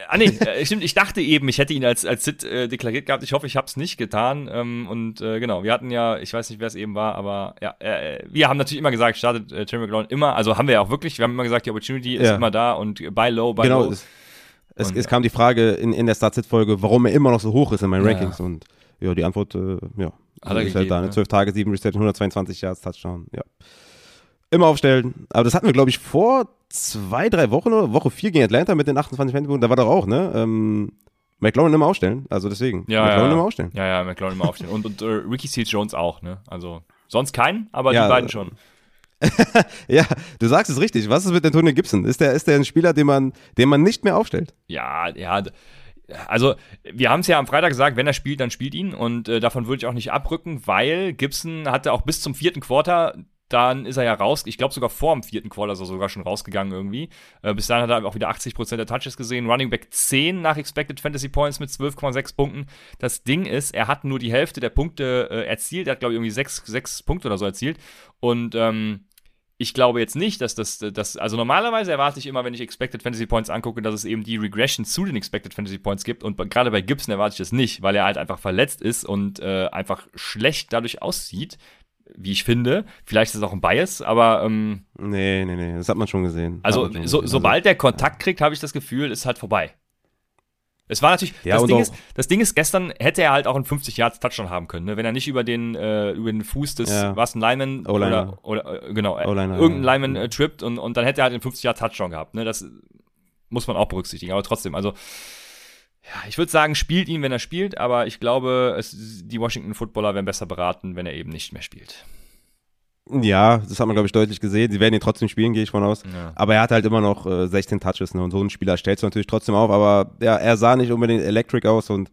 ah nee, äh, stimmt, ich dachte eben, ich hätte ihn als, als Sit äh, deklariert gehabt. Ich hoffe, ich habe es nicht getan. Ähm, und äh, genau, wir hatten ja, ich weiß nicht, wer es eben war, aber ja, äh, wir haben natürlich immer gesagt, startet äh, Terry McLaurin immer, also haben wir ja auch wirklich, wir haben immer gesagt, die Opportunity ist Ja. immer da und buy low, buy Genau, low. es, es, es ja. kam die Frage in, in der Start-Sit-Folge, warum er immer noch so hoch ist in meinen Ja. Rankings. Und ja, die Antwort, äh, ja, Hat er ist gegeben, halt da. Ne? ja. 12 Tage, 7 Reception, 122 Yards, Touchdown. Ja. Immer aufstellen. Aber das hatten wir, glaube ich, vor zwei, drei Wochen oder Woche 4 gegen Atlanta mit den 28 Fanpunkten. Da war doch auch, ne? Ähm, McLaurin immer aufstellen, also deswegen. Ja, McLaurin ja. immer aufstellen. Ja, ja, McLaurin immer aufstellen. Und, und äh, Ricky Seals Jones auch, ne? Also sonst keinen, aber Ja, die beiden schon. Ja, du sagst es richtig. Was ist mit Antonio Gibson? Ist der, ist der ein Spieler, den man, den man nicht mehr aufstellt? Ja, ja. Also, wir haben es ja am Freitag gesagt, wenn er spielt, dann spielt ihn. Und äh, davon würde ich auch nicht abrücken, weil Gibson hatte auch bis zum vierten Quarter, dann ist er ja raus. Ich glaube sogar vor dem vierten Quarter ist er sogar schon rausgegangen irgendwie. Äh, bis dahin hat er auch wieder 80% der Touches gesehen. Running Back 10 nach Expected Fantasy Points mit 12,6 Punkten. Das Ding ist, er hat nur die Hälfte der Punkte äh, erzielt. Er hat, glaube ich, irgendwie sechs, sechs Punkte oder so erzielt. Und ähm, ich glaube jetzt nicht, dass das, das, also normalerweise erwarte ich immer, wenn ich Expected Fantasy Points angucke, dass es eben die Regression zu den Expected Fantasy Points gibt. Und gerade bei Gibson erwarte ich das nicht, weil er halt einfach verletzt ist und äh, einfach schlecht dadurch aussieht, wie ich finde. Vielleicht ist es auch ein Bias, aber ähm, Nee, nee, nee, das hat man schon gesehen. Also schon so, gesehen. sobald der Kontakt kriegt, habe ich das Gefühl, ist halt vorbei. Es war natürlich, Ja, das, Ding ist, das Ding ist, gestern hätte er halt auch einen 50 Yards Touchdown haben können, ne? wenn er nicht über den, äh, über den Fuß des, Ja. was ein O-Liner. oder, oder äh, genau, äh, irgendein. Lineman äh, trippt und, und dann hätte er halt einen 50 Yards Touchdown gehabt, ne? Das muss man auch berücksichtigen, aber trotzdem, also ja, ich würde sagen, spielt ihn, wenn er spielt, aber ich glaube, es, die Washington Footballer wären besser beraten, wenn er eben nicht mehr spielt. Ja, das hat man, glaube ich, deutlich gesehen. Sie werden ihn trotzdem spielen, gehe ich von aus. Ja. Aber er hat halt immer noch äh, 16 Touches, ne? Und so einen Spieler stellst du natürlich trotzdem auf, aber ja, er sah nicht unbedingt electric aus und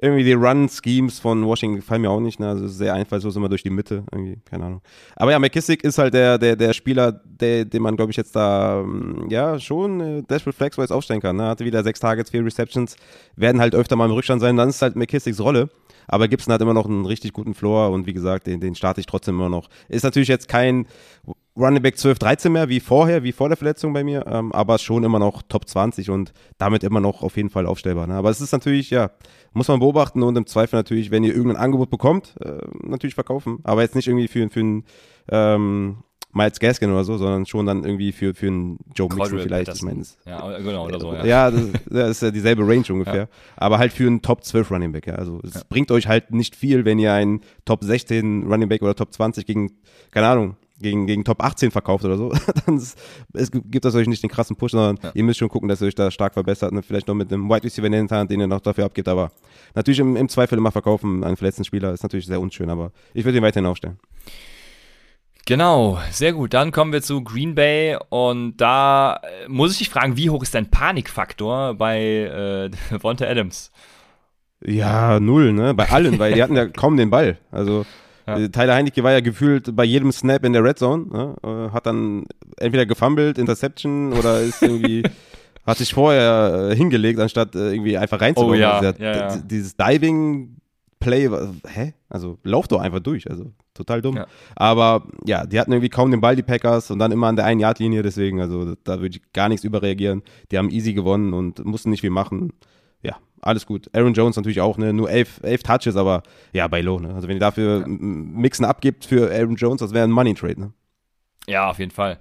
irgendwie die Run-Schemes von Washington gefallen mir auch nicht, ne? Also sehr einfallslos immer durch die Mitte, irgendwie, keine Ahnung. Aber ja, McKissick ist halt der, der, der Spieler, der, den man, glaube ich, jetzt da, ähm, ja, schon äh, Dashboard Flex-wise aufstellen kann, ne? Hatte wieder sechs Targets, vier Receptions, werden halt öfter mal im Rückstand sein, dann ist halt McKissicks Rolle. Aber Gibson hat immer noch einen richtig guten Floor und wie gesagt, den, den starte ich trotzdem immer noch. Ist natürlich jetzt kein Running Back 12, 13 mehr wie vorher, wie vor der Verletzung bei mir, ähm, aber schon immer noch Top 20 und damit immer noch auf jeden Fall aufstellbar. Ne? Aber es ist natürlich, ja, muss man beobachten und im Zweifel natürlich, wenn ihr irgendein Angebot bekommt, äh, natürlich verkaufen. Aber jetzt nicht irgendwie für, für einen ähm, Miles Gaskin oder so, sondern schon dann irgendwie für, für einen Joe Mixon vielleicht. Ich meine, Ja, genau, oder so, ja. ja, das, das ist ja dieselbe Range ungefähr. Aber halt für einen Top 12 Running Back. Ja. Also es bringt euch halt nicht viel, wenn ihr einen Top 16 Running Back oder Top 20 gegen, keine Ahnung, gegen, gegen Top 18 verkauft oder so. Dann ist, es gibt das euch nicht den krassen Push, sondern ihr müsst schon gucken, dass ihr euch da stark verbessert. Ne? Vielleicht noch mit einem Wide Receiver in der Hinterhand, den ihr noch dafür abgibt. Aber natürlich im, im Zweifel immer verkaufen, einen verletzten Spieler ist natürlich sehr unschön. Aber ich würde ihn weiterhin aufstellen. Genau, sehr gut. Dann kommen wir zu Green Bay und da äh, muss ich dich fragen, wie hoch ist dein Panikfaktor bei äh, Devonta Adams? Ja, null, ne? Bei allen, weil die hatten ja kaum den Ball. Also Ja. äh, Tyler Heinecke war ja gefühlt bei jedem Snap in der Red Zone, ne? äh, hat dann entweder gefumbled, Interception oder ist irgendwie hat sich vorher äh, hingelegt, anstatt äh, irgendwie einfach reinzulaufen. Oh ja, Also, ja, ja. Dieses Diving Play, hä? Also lauf doch einfach durch, also total dumm. Aber ja, die hatten irgendwie kaum den Ball, die Packers, und dann immer an der einen Yard Linie, deswegen, also da würde ich gar nichts überreagieren. Die haben easy gewonnen und mussten nicht viel machen. Ja, alles gut. Aaron Jones natürlich auch, ne? Nur elf, elf Touches, aber ja, bei Low, ne? Also wenn ihr dafür m- Mixen abgibt für Aaron Jones, das wäre ein Money Trade, ne? Ja, auf jeden Fall.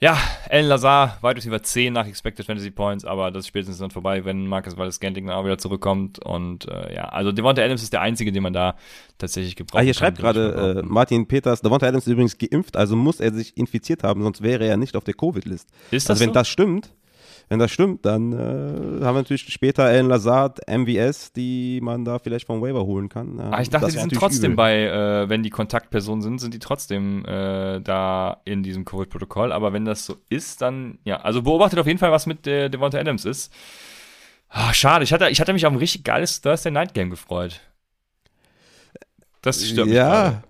Ja, Alan Lazar, Wide Receiver 10 nach Expected Fantasy Points, aber das ist spätestens dann vorbei, wenn Marcus Valdes Scantling dann auch wieder zurückkommt. Und äh, ja, also Devonta Adams ist der Einzige, den man da tatsächlich gebraucht Ah, hier schreibt gerade äh, Martin Peters, Davonta Adams ist übrigens geimpft, also muss er sich infiziert haben, sonst wäre er nicht auf der Covid-List. Ist das Also wenn so? das stimmt, wenn das stimmt, dann äh, haben wir natürlich später Alan Lazard, MVS, die man da vielleicht vom Waiver holen kann. Ah, ich dachte, die sind trotzdem bei, äh, wenn die Kontaktpersonen sind, sind die trotzdem äh, da in diesem Covid-Protokoll. Aber wenn das so ist, dann, ja, also beobachtet auf jeden Fall, was mit äh, Devonta Adams ist. Ah, schade, ich hatte, ich hatte mich auf ein richtig geiles Thursday Night Game gefreut. Das mich Ja,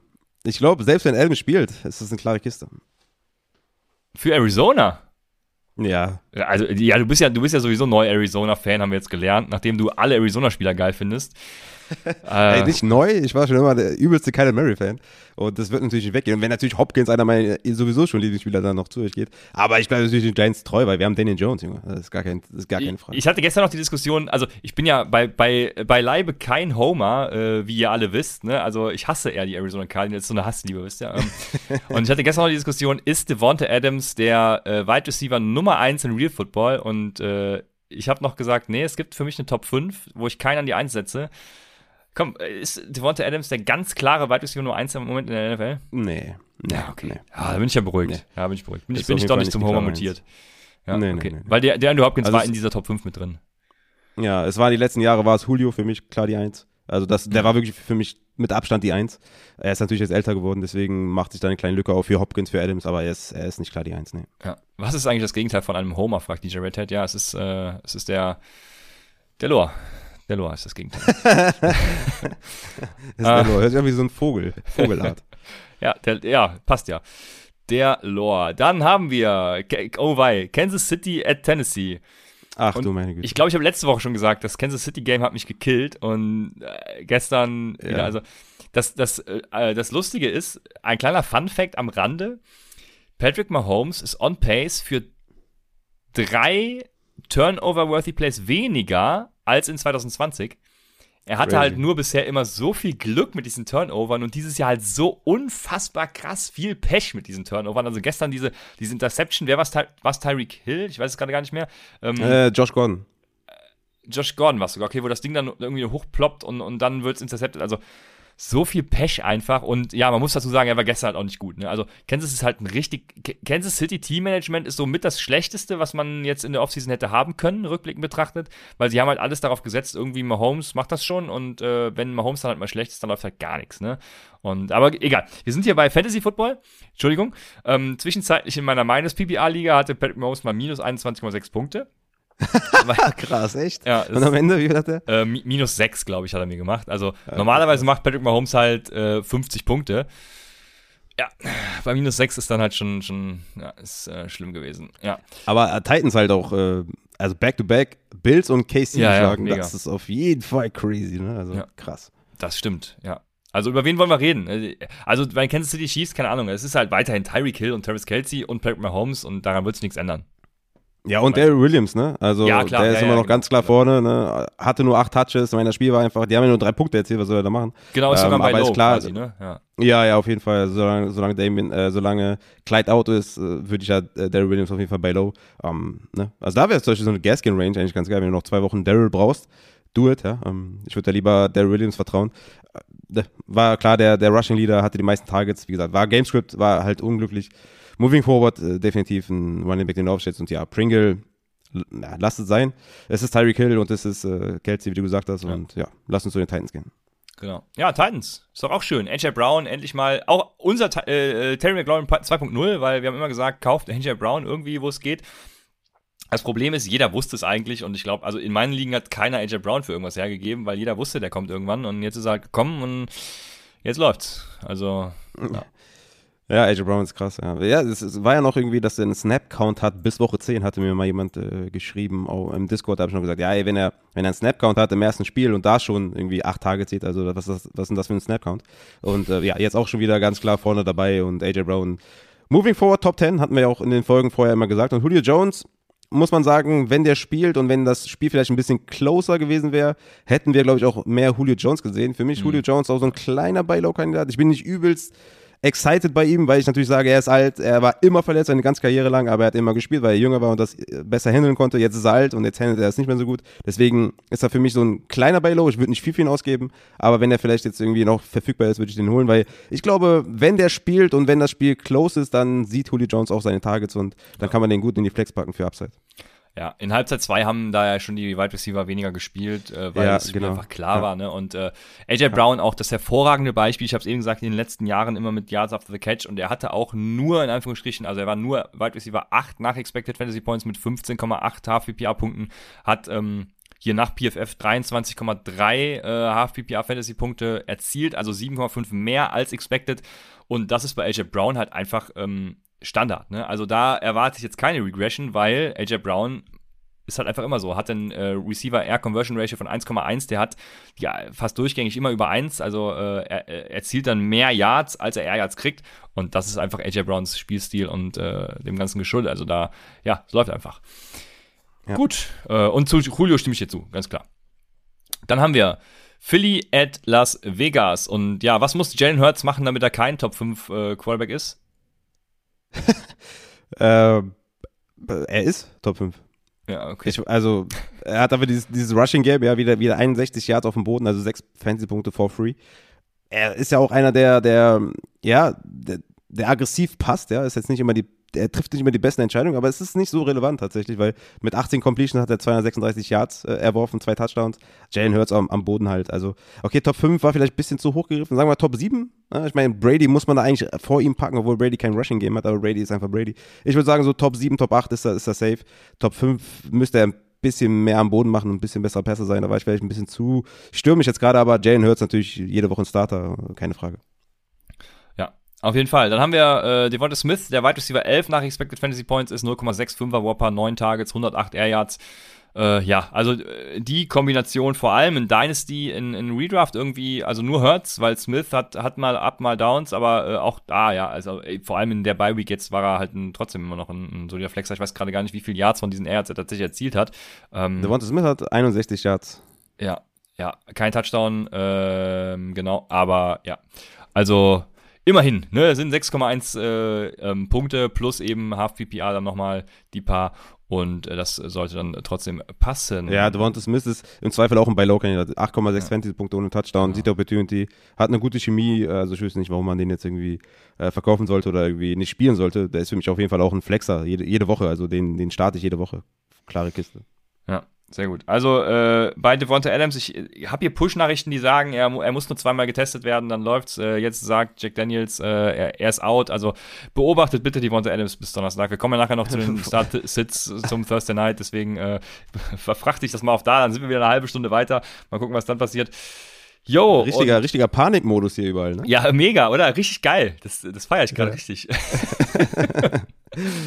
ich glaube, selbst wenn Elm spielt, ist das eine klare Kiste. Für Arizona. Ja, Also, ja, du bist ja, du bist ja sowieso neu Arizona-Fan, haben wir jetzt gelernt, nachdem du alle Arizona-Spieler geil findest. Ey, äh, nicht neu, ich war schon immer der übelste Kyler Murray-Fan. Und das wird natürlich nicht weggehen. Und wenn natürlich Hopkins, einer meiner sowieso schon Lieblingsspieler, dann noch zu euch geht. Aber ich bleibe natürlich den Giants treu, weil wir haben Daniel Jones, Junge. Das ist gar, kein, das ist gar keine Frage. Ich hatte gestern noch die Diskussion, also ich bin ja bei, bei, beileibe kein Homer, äh, wie ihr alle wisst, ne? Also ich hasse eher die Arizona Cardinals, das ist so eine Hassliebe, wisst ihr? Ähm, und ich hatte gestern noch die Diskussion, ist Devonta Adams der äh, Wide Receiver Nummer 1 in Real Football? Und äh, ich habe noch gesagt, nee, es gibt für mich eine Top 5, wo ich keinen an die 1 setze. Komm, äh, ist Devonta Adams der ganz klare Wide Receiver Nummer 1 im Moment in der NFL? Nee. nee Ja, okay. Nee. Ja, da bin ich ja beruhigt. Nee. Ja, bin ich beruhigt. Bin ich, bin ich doch nicht zum Homer mutiert. Ja, Nee, okay. nee. Weil der, der Andrew Hopkins Also war in dieser Top 5 mit drin. Ja, es war die letzten Jahre, war es Julio für mich klar die Eins. Also das, der war wirklich für mich mit Abstand die Eins. Er ist natürlich jetzt älter geworden, deswegen macht sich da eine kleine Lücke auf für Hopkins, für Adams, aber er ist, er ist nicht klar die Eins, nee. Ja. Was ist eigentlich das Gegenteil von einem Homer, fragt DJ Redhead. Ja, es ist, äh, es ist der, der Lore. Der Lore ist das Gegenteil. das ist der Lore. Hört sich an wie so ein Vogel. Vogelart. ja, der, ja, passt ja. Der Lore. Dann haben wir, oh wei, Kansas City at Tennessee. Ach und du meine Güte. Ich glaube, ich habe letzte Woche schon gesagt, das Kansas City Game hat mich gekillt und äh, gestern ja. wieder, also das, das, äh, das Lustige ist, ein kleiner Fun Fact am Rande, Patrick Mahomes ist on pace für drei Turnover-worthy Plays weniger als in 2020. Er hatte halt Crazy. halt nur bisher immer so viel Glück mit diesen Turnovern und dieses Jahr halt so unfassbar krass viel Pech mit diesen Turnovern. Also gestern diese, diese Interception, wer war es? Tyreek Hill? Ich weiß es gerade gar nicht mehr. Ähm, äh, Josh Gordon. Josh Gordon war es sogar, okay, wo das Ding dann irgendwie hochploppt und, und dann wird es intercepted. Also so viel Pech einfach. Und ja, man muss dazu sagen, er war gestern halt auch nicht gut. Ne? Also Kansas ist halt ein richtig. Kansas City Teammanagement ist so mit das Schlechteste, was man jetzt in der Offseason hätte haben können, rückblickend betrachtet, weil sie haben halt alles darauf gesetzt, irgendwie Mahomes macht das schon und äh, wenn Mahomes dann halt mal schlecht ist, dann läuft halt gar nichts. Ne? Und, aber egal. Wir sind hier bei Fantasy Football. Entschuldigung. Ähm, zwischenzeitlich in meiner Minus PPA-Liga hatte Patrick Mahomes mal minus 21,6 Punkte. Krass, echt? Ja, Und am Ende, wie viel hat er? Äh, minus 6, glaube ich, hat er mir gemacht. Also ja, normalerweise macht Patrick Mahomes halt äh, 50 Punkte. Ja, bei minus 6 ist dann halt schon, schon ja, ist äh, schlimm gewesen. Ja. Aber äh, Titans halt auch, äh, also Back-to-Back, -back, Bills und KC ja, schlagen, das ist auf jeden Fall crazy, ne? Also krass. Das stimmt, ja. Also über wen wollen wir reden? Also bei Kansas City Chiefs, keine Ahnung, es ist halt weiterhin Tyreek Hill und Travis Kelsey und Patrick Mahomes und daran wird sich nichts ändern. Ja, und Daryl Williams, ne? Also ja, klar, der ist ja, immer ja, noch ganz klar genau. vorne, ne? Hatte nur acht Touches, ich meine, das Spiel war einfach, die haben ja nur drei Punkte erzählt, was soll er da machen? Genau, ist ähm, sogar bei Low ist klar, quasi, ne? Ja. ja, ja, auf jeden Fall. Solange, solange Damien, äh, solange Clyde out ist, äh, würde ich ja äh, Daryl Williams auf jeden Fall bei Low. Ähm, ne? Also da wäre es zum Beispiel so eine Gaskin-Range eigentlich ganz geil, wenn du noch zwei Wochen Daryl brauchst. Do it, ja. Ähm, ich würde da lieber Daryl Williams vertrauen. Äh, war klar, der, der Rushing Leader hatte die meisten Targets, wie gesagt, war Gamescript, war halt unglücklich. Moving forward, äh, definitiv ein Running Back, den du aufstellst. Und ja, Pringle na, lass es sein. Es ist Tyreek Hill und es ist äh, Kelsey, wie du gesagt hast. Ja. Und ja, lass uns zu den Titans gehen. Genau. Ja, Titans. Ist doch auch schön. AJ Brown endlich mal, auch unser äh, äh, Terry McLaurin 2.0, weil wir haben immer gesagt, kauft AJ Brown irgendwie, wo es geht. Das Problem ist, jeder wusste es eigentlich und ich glaube, also in meinen Ligen hat keiner AJ Brown für irgendwas hergegeben, weil jeder wusste, der kommt irgendwann und jetzt ist er halt gekommen und jetzt läuft's. Also, ja. Ja, AJ Brown ist krass. Ja, ja es, es, war ja noch irgendwie, dass er einen Snap-Count hat. Bis Woche 10 hatte mir mal jemand äh, geschrieben, auch im Discord habe ich noch gesagt, ja, ey, wenn er, wenn er einen Snap-Count hat im ersten Spiel und da schon irgendwie acht Tage zieht, also was, ist, was ist denn das für ein Snap-Count? Und äh, ja, jetzt auch schon wieder ganz klar vorne dabei und AJ Brown. Moving forward, Top 10, hatten wir ja auch in den Folgen vorher immer gesagt. Und Julio Jones, muss man sagen, wenn der spielt und wenn das Spiel vielleicht ein bisschen closer gewesen wäre, hätten wir, glaube ich, auch mehr Julio Jones gesehen. Für mich mhm. Julio Jones auch so ein kleiner Buy-Low-Kandidat. Ich bin nicht übelst excited bei ihm, weil ich natürlich sage, er ist alt, er war immer verletzt, seine ganze Karriere lang, aber er hat immer gespielt, weil er jünger war und das besser handeln konnte. Jetzt ist er alt und jetzt handelt er es nicht mehr so gut. Deswegen ist er für mich so ein kleiner Buy-Low. Ich würde nicht viel für ihn ausgeben, aber wenn er vielleicht jetzt irgendwie noch verfügbar ist, würde ich den holen, weil ich glaube, wenn der spielt und wenn das Spiel close ist, dann sieht Julio Jones auch seine Targets und dann kann man den gut in die Flex packen für Upside. Ja, in Halbzeit 2 haben da ja schon die Wide Receiver weniger gespielt, äh, weil ja, es genau. einfach klar ja. war. Ne? Und äh, AJ Brown auch das hervorragende Beispiel, ich habe es eben gesagt, in den letzten Jahren immer mit Yards after the Catch und er hatte auch nur, in Anführungsstrichen, also er war nur Wide Receiver 8 nach Expected Fantasy Points mit 15,8 HFPPA-Punkten, hat ähm, hier nach PFF 23,3 äh, HFPPA Fantasy Punkte erzielt, also 7,5 mehr als expected. Und das ist bei AJ Brown halt einfach ähm, Standard. Ne? Also da erwarte ich jetzt keine Regression, weil AJ Brown ist halt einfach immer so. Hat ein äh, Receiver Air Conversion Ratio von 1,1, der hat ja fast durchgängig immer über 1, also äh, er, er zielt dann mehr Yards, als er Air Yards kriegt. Und das ist einfach AJ Browns Spielstil und äh, dem ganzen Geschuldet. Also da, ja, es läuft einfach. Ja. Gut. Äh, und zu Julio stimme ich dir zu, ganz klar. Dann haben wir Philly at Las Vegas. Und ja, was muss Jalen Hurts machen, damit er kein Top 5 äh, Quarterback ist? äh, er ist Top 5. Ja, okay. Ich, also, er hat aber dieses, dieses Rushing Game, ja, wieder, wieder 61 Yards auf dem Boden, also 6 Fantasy-Punkte for free. Er ist ja auch einer der, der, ja, der, der aggressiv passt, ja, ist jetzt nicht immer die er trifft nicht immer die besten Entscheidungen, aber es ist nicht so relevant tatsächlich, weil mit 18 Completions hat er 236 Yards äh, erworfen, zwei Touchdowns. Jalen Hurts am, am, Boden halt. Also, okay, Top 5 war vielleicht ein bisschen zu hoch gegriffen. Sagen wir Top 7. Ja, ich meine, Brady muss man da eigentlich vor ihm packen, obwohl Brady kein Rushing-Game hat, aber Brady ist einfach Brady. Ich würde sagen, so Top 7, Top 8 ist er, ist er safe. Top 5 müsste er ein bisschen mehr am Boden machen und ein bisschen besser Pässe sein. Da war ich vielleicht ein bisschen zu stürmisch jetzt gerade, aber Jalen Hurts natürlich jede Woche ein Starter, keine Frage. Auf jeden Fall. Dann haben wir äh, Devonta Smith, der Wide Receiver 11 nach Expected Fantasy Points ist 0,65er Whopper, 9 Targets, 108 Air Yards. Äh, ja, also äh, die Kombination vor allem in Dynasty, in, in Redraft irgendwie, also nur Hurts, weil Smith hat, hat mal Up, mal Downs, aber äh, auch da, ja, also ey, vor allem in der Bye Week jetzt war er halt ein, trotzdem immer noch ein, ein solider Flexer. Ich weiß gerade gar nicht, wie viele Yards von diesen Air Yards er tatsächlich erzielt hat. Ähm, Devonta Smith hat 61 Yards. Ja, ja, kein Touchdown, ähm, genau, aber ja, also immerhin, ne, sind 6,1 äh, ähm, Punkte plus eben Half PPA dann nochmal die paar und äh, das sollte dann trotzdem passen. Ja, Devonta Smith ist im Zweifel auch ein Buy-Low-Kandidat. 8,6 ja. Fantasy-Punkte ohne Touchdown, ja. sieht Opportunity, hat eine gute Chemie, also ich wüsste nicht, warum man den jetzt irgendwie äh, verkaufen sollte oder irgendwie nicht spielen sollte. Der ist für mich auf jeden Fall auch ein Flexer, jede, jede Woche, also den, den starte ich jede Woche. Klare Kiste. Ja. Sehr gut. Also äh, bei Devonta Adams, ich, ich habe hier Push-Nachrichten, die sagen, er, er muss nur zweimal getestet werden, dann läuft's. Äh, jetzt sagt Jack Daniels, äh, er, er, ist out. Also beobachtet bitte Devonta Adams bis Donnerstag. Wir kommen ja nachher noch zu den Start-Sits zum Thursday Night, deswegen äh, verfrachte ich das mal auf da, dann sind wir wieder eine halbe Stunde weiter. Mal gucken, was dann passiert. Jo, richtiger, richtiger Panikmodus hier überall, ne? Ja, mega, oder? Richtig geil. Das, das feiere ich gerade ja. richtig.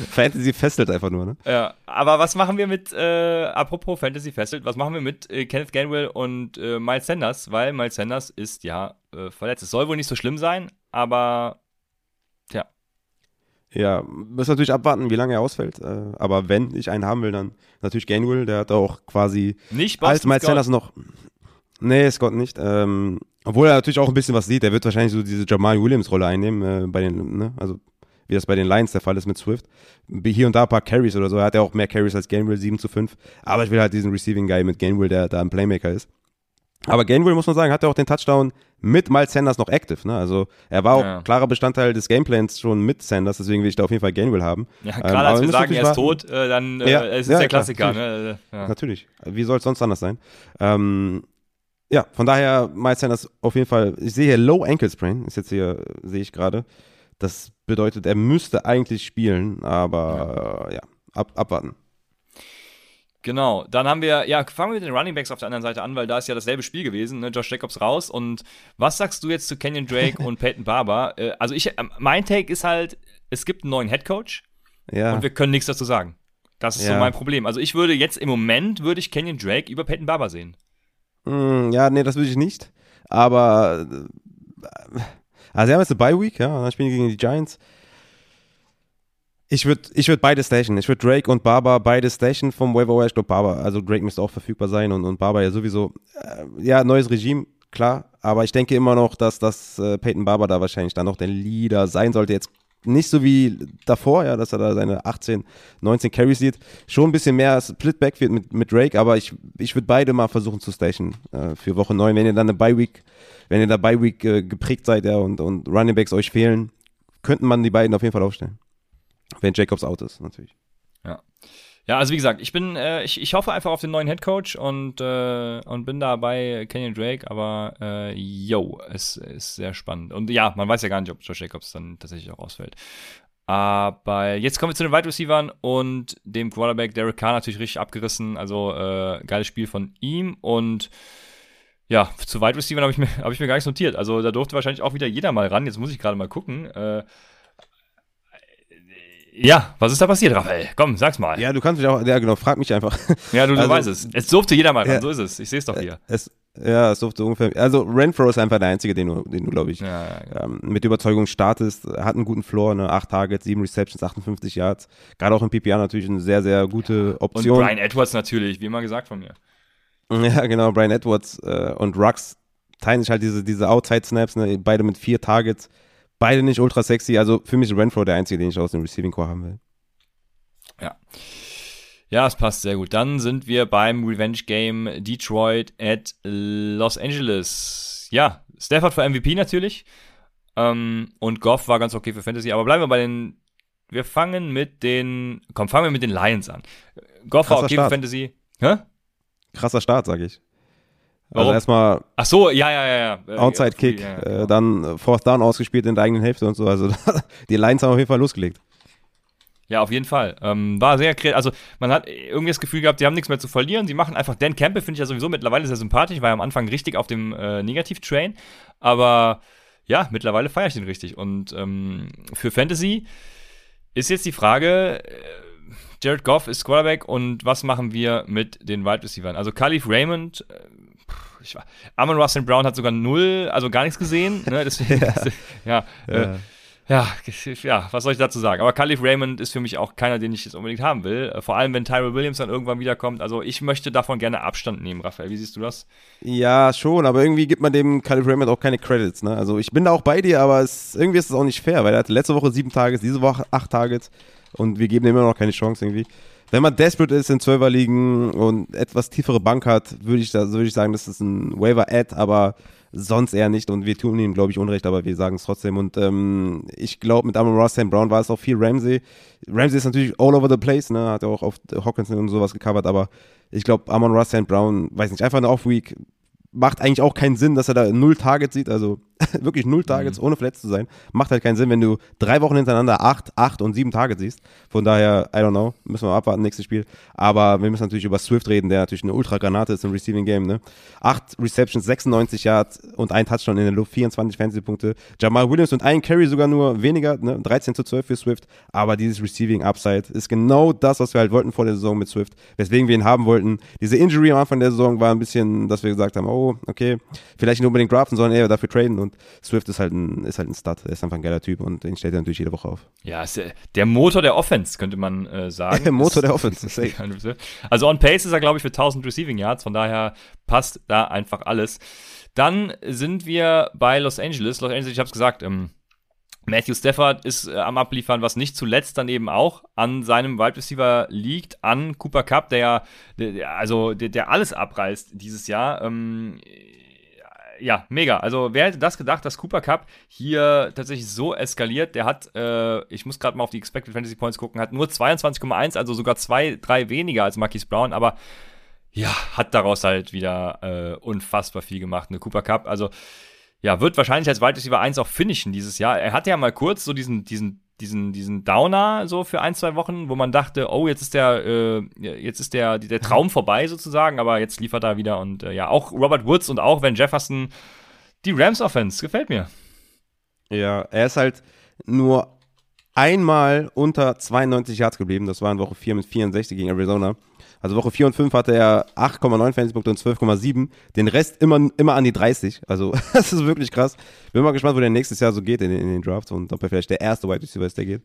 Fantasy fesselt einfach nur, ne? Ja, aber was machen wir mit, äh, apropos Fantasy fesselt, was machen wir mit äh, Kenneth Ganwell und äh, Miles Sanders? Weil Miles Sanders ist ja äh, verletzt. Es soll wohl nicht so schlimm sein, aber tja. Ja, muss natürlich abwarten, wie lange er ausfällt. Äh, aber wenn ich einen haben will, dann natürlich Gainwell, der hat auch quasi nicht Boston als Miles. Sanders noch. Nee, Scott nicht. Ähm, obwohl er natürlich auch ein bisschen was sieht. Er wird wahrscheinlich so diese Jamal Williams-Rolle einnehmen äh, bei den, ne? Also wie das bei den Lions der Fall ist mit Swift. Hier und da ein paar Carries oder so. Er hat ja auch mehr Carries als Gainwell, 7 zu 5. Aber ich will halt diesen Receiving Guy mit Gainwell, der da ein Playmaker ist. Aber Gainwell, muss man sagen, hat ja auch den Touchdown mit Miles Sanders noch active. Ne? Also er war auch ja. klarer Bestandteil des Gameplans schon mit Sanders, deswegen will ich da auf jeden Fall Gainwell haben. Ja, gerade ähm, als wir sagen, er ist tot, äh, dann äh, ja, ist es ja, der Klassiker. Klar, natürlich. Ne? Ja. natürlich. Wie soll es sonst anders sein? Ähm, ja, von daher Miles Sanders auf jeden Fall, ich sehe hier Low Ankle Sprain, ist jetzt hier, sehe ich gerade. Das bedeutet, er müsste eigentlich spielen, aber ja, ja ab, abwarten. Genau, dann haben wir, ja, fangen wir mit den Running Backs auf der anderen Seite an, weil da ist ja dasselbe Spiel gewesen, ne? Josh Jacobs raus und was sagst du jetzt zu Kenyon Drake und Peyton Barber? Äh, also ich, äh, mein Take ist halt, es gibt einen neuen Head Coach ja. und wir können nichts dazu sagen. Das ist ja. so mein Problem. Also ich würde jetzt im Moment, würde ich Kenyon Drake über Peyton Barber sehen. Mm, ja, nee, das würde ich nicht. Aber äh, also sie haben jetzt eine Bye-Week, ja, dann spielen die gegen die Giants. Ich würde ich würd beide station. Ich würde Drake und Barber beide station vom Waiver Ich glaube, Barber, also Drake müsste auch verfügbar sein und, und Barber ja sowieso. Äh, ja, neues Regime, klar. Aber ich denke immer noch, dass das äh, Peyton Barber da wahrscheinlich dann noch der Leader sein sollte. Jetzt nicht so wie davor, ja, dass er da seine 18, 19 Carries sieht. Schon ein bisschen mehr Split wird mit, mit Drake, aber ich, ich würde beide mal versuchen zu station äh, für Woche 9. Wenn ihr dann eine Bye-Week, wenn ihr da Bye-Week äh, geprägt seid, ja, und, und Running Backs euch fehlen, könnten man die beiden auf jeden Fall aufstellen. Wenn Jacobs out ist, natürlich. Ja. Ja, also wie gesagt, ich bin, äh, ich, ich hoffe einfach auf den neuen Head Coach und, äh, und bin da bei Kenyon Drake, aber äh, yo, es ist sehr spannend. Und ja, man weiß ja gar nicht, ob Josh Jacobs dann tatsächlich auch ausfällt. Aber jetzt kommen wir zu den Wide Receivers und dem Quarterback Derek Carr natürlich richtig abgerissen. Also äh, geiles Spiel von ihm und ja, zu Wide Receivers habe ich, mir, hab ich mir gar nichts notiert. Also da durfte wahrscheinlich auch wieder jeder mal ran. Jetzt muss ich gerade mal gucken. Äh, ja, was ist da passiert, Raphael? Komm, sag's mal. Ja, du kannst mich auch, ja genau, frag mich einfach. Ja, du, du also, weißt es. Es durfte jeder mal ran, ja, so ist es. Ich sehe es doch hier. Es, ja, es durfte ungefähr, also Renfro ist einfach der Einzige, den du, den du glaube ich, ja, ja, genau. ähm, mit Überzeugung startest. Hat einen guten Floor, ne? 8 Targets, 7 Receptions, 58 Yards. Gerade auch im PPR natürlich eine sehr, sehr gute Option. Und Brian Edwards natürlich, wie immer gesagt von mir. Ja, genau, Brian Edwards äh, und Rux teilen sich halt diese, diese Outside-Snaps, ne? beide mit vier Targets. Beide nicht ultra sexy. Also für mich ist Renfro der einzige, den ich aus dem Receiving Core haben will. Ja. Ja, es passt sehr gut. Dann sind wir beim Revenge Game Detroit at Los Angeles. Ja, Stafford für MVP natürlich. Ähm, und Goff war ganz okay für Fantasy. Aber bleiben wir bei den. Wir fangen mit den. Komm, fangen wir mit den Lions an. Goff war Krasser okay Start. für Fantasy. Hä? Krasser Start, sag ich. Warum? Also erstmal Ach so, ja, ja, ja. ja. Äh, Outside-Kick, ja, äh, genau. dann äh, Fourth Down ausgespielt in der eigenen Hälfte und so. Also die Lions haben auf jeden Fall losgelegt. Ja, auf jeden Fall. Ähm, war sehr kreativ. Also, man hat irgendwie das Gefühl gehabt, die haben nichts mehr zu verlieren. Sie machen einfach Dan Campbell, finde ich ja sowieso mittlerweile sehr sympathisch, war ja am Anfang richtig auf dem äh, Negativ-Train. Aber ja, mittlerweile feiere ich den richtig. Und ähm, für Fantasy ist jetzt die Frage, äh, Jared Goff ist Quarterback und was machen wir mit den Wide Receivers? Also, Khalif Raymond, äh, ich war, Amon Russell Brown hat sogar null, also gar nichts gesehen. Ne? Deswegen, ja, ja, äh, ja, ja, was soll ich dazu sagen? Aber Khalif Raymond ist für mich auch keiner, den ich jetzt unbedingt haben will. Äh, Vor allem, wenn Tyrell Williams dann irgendwann wiederkommt. Also ich möchte davon gerne Abstand nehmen, Raphael. Wie siehst du das? Ja, schon, aber irgendwie gibt man dem Caleb Raymond auch keine Credits. Ne? Also ich bin da auch bei dir, aber es, irgendwie ist es auch nicht fair, weil er hatte letzte Woche sieben Targets, diese Woche acht Targets und wir geben ihm immer noch keine Chance irgendwie. Wenn man desperate ist in Zwölferligen und etwas tiefere Bank hat, würde ich, da, würde ich sagen, das ist ein Waiver-Ad, aber sonst eher nicht und wir tun ihm, glaube ich, Unrecht, aber wir sagen es trotzdem und ähm, ich glaube, mit Amon Ross St. Brown war es auch viel Ramsey. Ramsey ist natürlich all over the place, ne? hat ja auch auf Hawkinson und sowas gecovert, aber ich glaube, Amon Ross St. Brown, weiß nicht, einfach eine Off-Week, macht eigentlich auch keinen Sinn, dass er da null Targets sieht, also wirklich null Targets, ohne verletzt zu sein. Macht halt keinen Sinn, wenn du drei Wochen hintereinander acht, acht und sieben Targets siehst. Von daher, I don't know, müssen wir mal abwarten, nächstes Spiel. Aber wir müssen natürlich über Swift reden, der natürlich eine Ultra-Granate ist im Receiving Game, ne? Acht Receptions, 96 Yards und ein Touchdown in der Luft, 24 Fantasy-Punkte. Jamal Williams und ein Carry sogar nur weniger, ne? 13 zu 12 für Swift. Aber dieses Receiving Upside ist genau das, was wir halt wollten vor der Saison mit Swift, weswegen wir ihn haben wollten. Diese Injury am Anfang der Saison war ein bisschen, dass wir gesagt haben, oh, okay, vielleicht nicht unbedingt draften, sondern eher dafür traden und Swift ist halt ein, ist halt ein Stud, er ist einfach ein geiler Typ und den stellt er natürlich jede Woche auf. Ja, ist der Motor der Offense, könnte man äh, sagen. Der Motor Ist- der Offense, safe. Also on Pace ist er, glaube ich, für 1000 Receiving Yards, von daher passt da einfach alles. Dann sind wir bei Los Angeles. Los Angeles, ich habe es gesagt, ähm, Matthew Stafford ist äh, am Abliefern, was nicht zuletzt dann eben auch an seinem Wide Receiver liegt, an Cooper Cup, der ja, also der, der alles abreißt dieses Jahr. Ähm, ja, mega. Also wer hätte das gedacht, dass Cooper Cup hier tatsächlich so eskaliert? Der hat, äh, ich muss gerade mal auf die Expected Fantasy Points gucken, hat nur 22,1, also sogar zwei, drei weniger als Marquise Brown, aber ja, hat daraus halt wieder äh, unfassbar viel gemacht, eine Cooper Cup. Also ja, wird wahrscheinlich als Wide Receiver 1 auch finishen dieses Jahr. Er hatte ja mal kurz so diesen, diesen, diesen, diesen Downer so für ein, zwei Wochen, wo man dachte, oh, jetzt ist der, äh, jetzt ist der, der Traum vorbei sozusagen, aber jetzt liefert er wieder und äh, ja, auch Robert Woods und auch Van Jefferson, die Rams Offense, gefällt mir. Ja, er ist halt nur einmal unter 92 Yards geblieben. Das war in Woche 4 mit 64 gegen Arizona. Also Woche 4 und 5 hatte er 8,9 Fantasy-Punkte und 12,7. Den Rest immer, immer an die 30. Also das ist wirklich krass. Bin mal gespannt, wo der nächstes Jahr so geht in, den- in den Drafts und ob er vielleicht der erste Wide Receiver ist, der geht.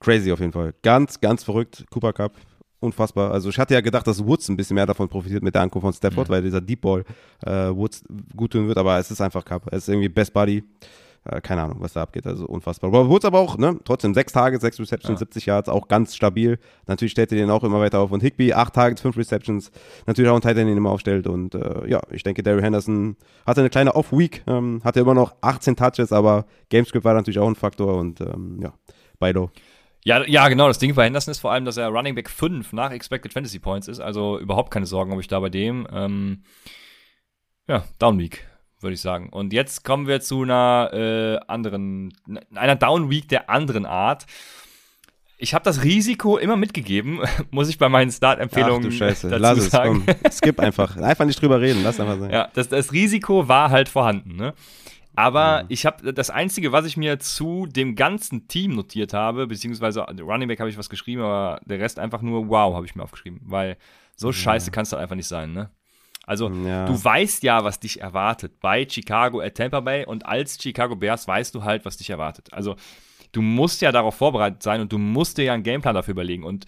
Crazy auf jeden Fall. Ganz, ganz verrückt. Cooper Cup. Unfassbar. Also ich hatte ja gedacht, dass Woods ein bisschen mehr davon profitiert mit der Ankunft von Stafford, weil dieser Deep Ball äh, Woods gut tun wird, aber es ist einfach Cup. Es ist irgendwie Best Buddy. Äh, keine Ahnung, was da abgeht. Also unfassbar. Robert Woods aber auch, ne? Trotzdem sechs Tage, sechs Receptions, 70 Yards, auch ganz stabil. Natürlich stellt er den auch immer weiter auf. Und Higby, acht Targets, fünf Receptions. Natürlich auch ein End, den immer aufstellt. Und äh, ja, ich denke, Daryl Henderson hatte eine kleine Off-Week, ähm, hatte immer noch 18 Touches, aber Gamescript war natürlich auch ein Faktor und ähm, ja, Beido. Ja, ja, genau. Das Ding bei Henderson ist vor allem, dass er Running Back 5 nach Expected Fantasy Points ist. Also überhaupt keine Sorgen, ob ich da bei dem. Ähm, ja, Down Week, würde ich sagen. Und jetzt kommen wir zu einer äh, anderen, einer Down Week der anderen Art. Ich habe das Risiko immer mitgegeben, muss ich bei meinen Ach Start-Empfehlungen du Scheiße, dazu lass es, sagen. komm. Skip einfach. Einfach nicht drüber reden, lass einfach sein. Ja, das, das Risiko war halt vorhanden, ne? Aber ich habe das Einzige, was ich mir zu dem ganzen Team notiert habe, beziehungsweise Running Back habe ich was geschrieben, aber der Rest einfach nur wow habe ich mir aufgeschrieben, weil so scheiße kann es halt einfach nicht sein, ne? Also Ja. du weißt ja, was dich erwartet bei Chicago at Tampa Bay und als Chicago Bears weißt du halt, was dich erwartet. Also du musst ja darauf vorbereitet sein und du musst dir ja einen Gameplan dafür überlegen und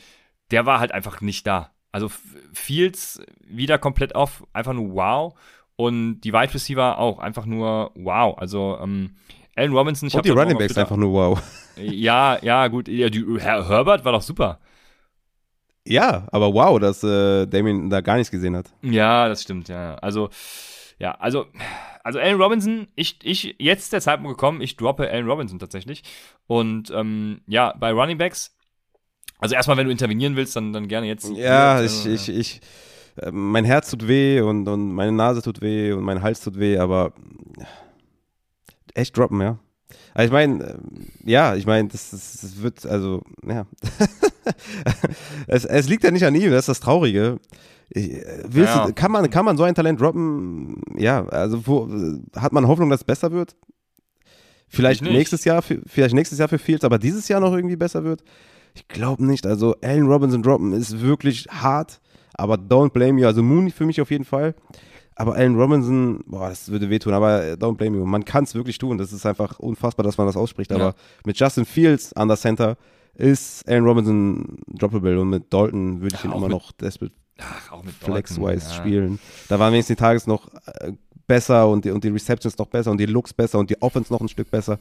der war halt einfach nicht da. Also Fields wieder komplett off, einfach nur wow. Und die Wide Receiver auch, einfach nur wow. Also ähm, Allen Robinson, ich Und hab die Running auf Backs einfach nur wow. Ja, ja, gut. Ja, die, Her Herbert war doch super. Ja, aber wow, dass äh, Damien da gar nichts gesehen hat. Ja, das stimmt, ja. Also, ja, also also Allen Robinson, ich, ich, jetzt ist der Zeitpunkt gekommen, ich droppe Allen Robinson tatsächlich. Und ähm, ja, bei Running Backs, also erstmal, wenn du intervenieren willst, dann, dann gerne jetzt. Ja, jetzt, ich, ich, ich, äh, mein Herz tut weh und, und meine Nase tut weh und mein Hals tut weh, aber echt droppen, ja. Also ich meine, ja, ich meine, das, das, das, wird, also, ja. es, es liegt ja nicht an ihm, das ist das Traurige. Ich, willst ja. du, kann, man, kann man so ein Talent droppen? Ja, also wo, hat man Hoffnung, dass es besser wird? Vielleicht nächstes Jahr, vielleicht nächstes Jahr für Fields, aber dieses Jahr noch irgendwie besser wird? Ich glaube nicht. Also Allen Robinson droppen ist wirklich hart, aber don't blame you. Also Mooney für mich auf jeden Fall. Aber Allen Robinson, boah, das würde wehtun, aber don't blame you. Man kann es wirklich tun. Das ist einfach unfassbar, dass man das ausspricht. Aber ja. mit Justin Fields an der Center ist Allen Robinson droppable und mit Dalton würde ich ja, ihn immer mit, noch desperate flex-wise ja. spielen. Da waren wenigstens die Tages noch äh, besser und die, und die Receptions noch besser und die Looks besser und die Offense noch ein Stück besser.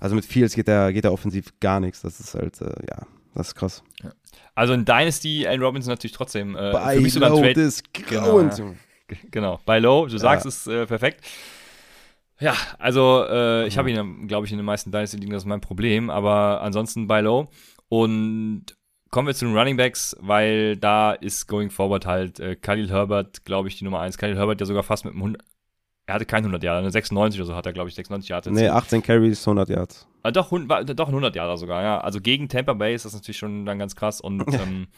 Also mit Fields geht der, geht der offensiv gar nichts. Das ist halt, äh, ja, das ist krass. Ja. Also in Dynasty Allen Robinson natürlich trotzdem äh, Bei für mich sogar ein Trade. Grauens, genau. Bei Low, du sagst es äh, perfekt. Ja, also äh, ich habe ihn, glaube ich, in den meisten Dynasty liegen, das ist mein Problem, aber ansonsten bei Low. Und kommen wir zu den Running Backs, weil da ist going forward halt äh, Khalil Herbert, glaube ich, die Nummer 1. Khalil Herbert ja sogar fast mit einem 100, er hatte kein 100 Jahre, eine 96 oder so hat er, glaube ich, 96 Jahre. Nee, 18 Carries, 100 Yards. Ah, doch, doch ein 100 Jahre sogar, ja. Also gegen Tampa Bay ist das natürlich schon dann ganz krass. Und ähm,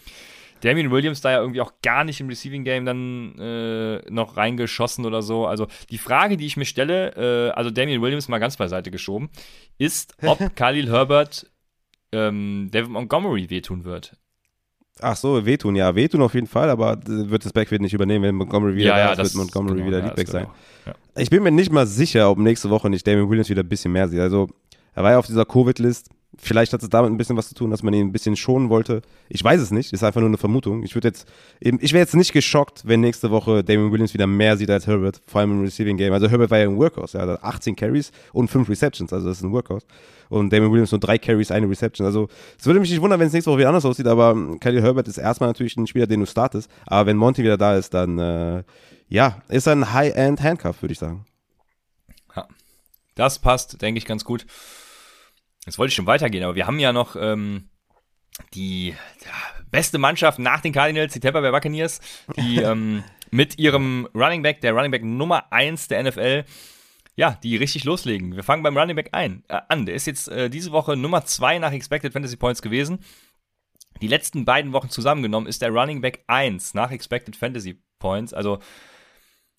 Damien Williams da ja irgendwie auch gar nicht im Receiving Game dann äh, noch reingeschossen oder so. Also die Frage, die ich mir stelle, äh, also Damien Williams mal ganz beiseite geschoben, ist, ob Khalil Herbert ähm, David Montgomery wehtun wird. Ach so, wehtun, ja, wehtun auf jeden Fall, aber wird das Backfield nicht übernehmen, wenn Montgomery wieder ja, ja, ist, wird Montgomery genau, wieder ja, Leadback sein. Genau. Ja. Ich bin mir nicht mal sicher, ob nächste Woche nicht Damien Williams wieder ein bisschen mehr sieht. Also, er war ja auf dieser Covid-List. Vielleicht hat es damit ein bisschen was zu tun, dass man ihn ein bisschen schonen wollte. Ich weiß es nicht, ist einfach nur eine Vermutung. Ich würde jetzt, ich wäre jetzt nicht geschockt, wenn nächste Woche Damien Williams wieder mehr sieht als Herbert, vor allem im Receiving Game. Also Herbert war ja ein Workhorse, er hat 18 Carries und 5 Receptions, also das ist ein Workhorse. Und Damien Williams nur 3 Carries, eine Reception. Also es würde mich nicht wundern, wenn es nächste Woche wieder anders aussieht, aber Khalil Herbert ist erstmal natürlich ein Spieler, den du startest. Aber wenn Monty wieder da ist, dann äh, ja, ist er ein High-End Handcuff, würde ich sagen. Ja, das passt, denke ich, ganz gut. Jetzt wollte ich schon weitergehen, aber wir haben ja noch ähm, die ja, beste Mannschaft nach den Cardinals, die Tampa Bay Buccaneers, die ähm, mit ihrem Running Back, der Running Back Nummer 1 der NFL, ja, die richtig loslegen. Wir fangen beim Running Back ein, äh, an. Der ist jetzt äh, diese Woche Nummer 2 nach Expected Fantasy Points gewesen. Die letzten beiden Wochen zusammengenommen ist der Running Back 1 nach Expected Fantasy Points. Also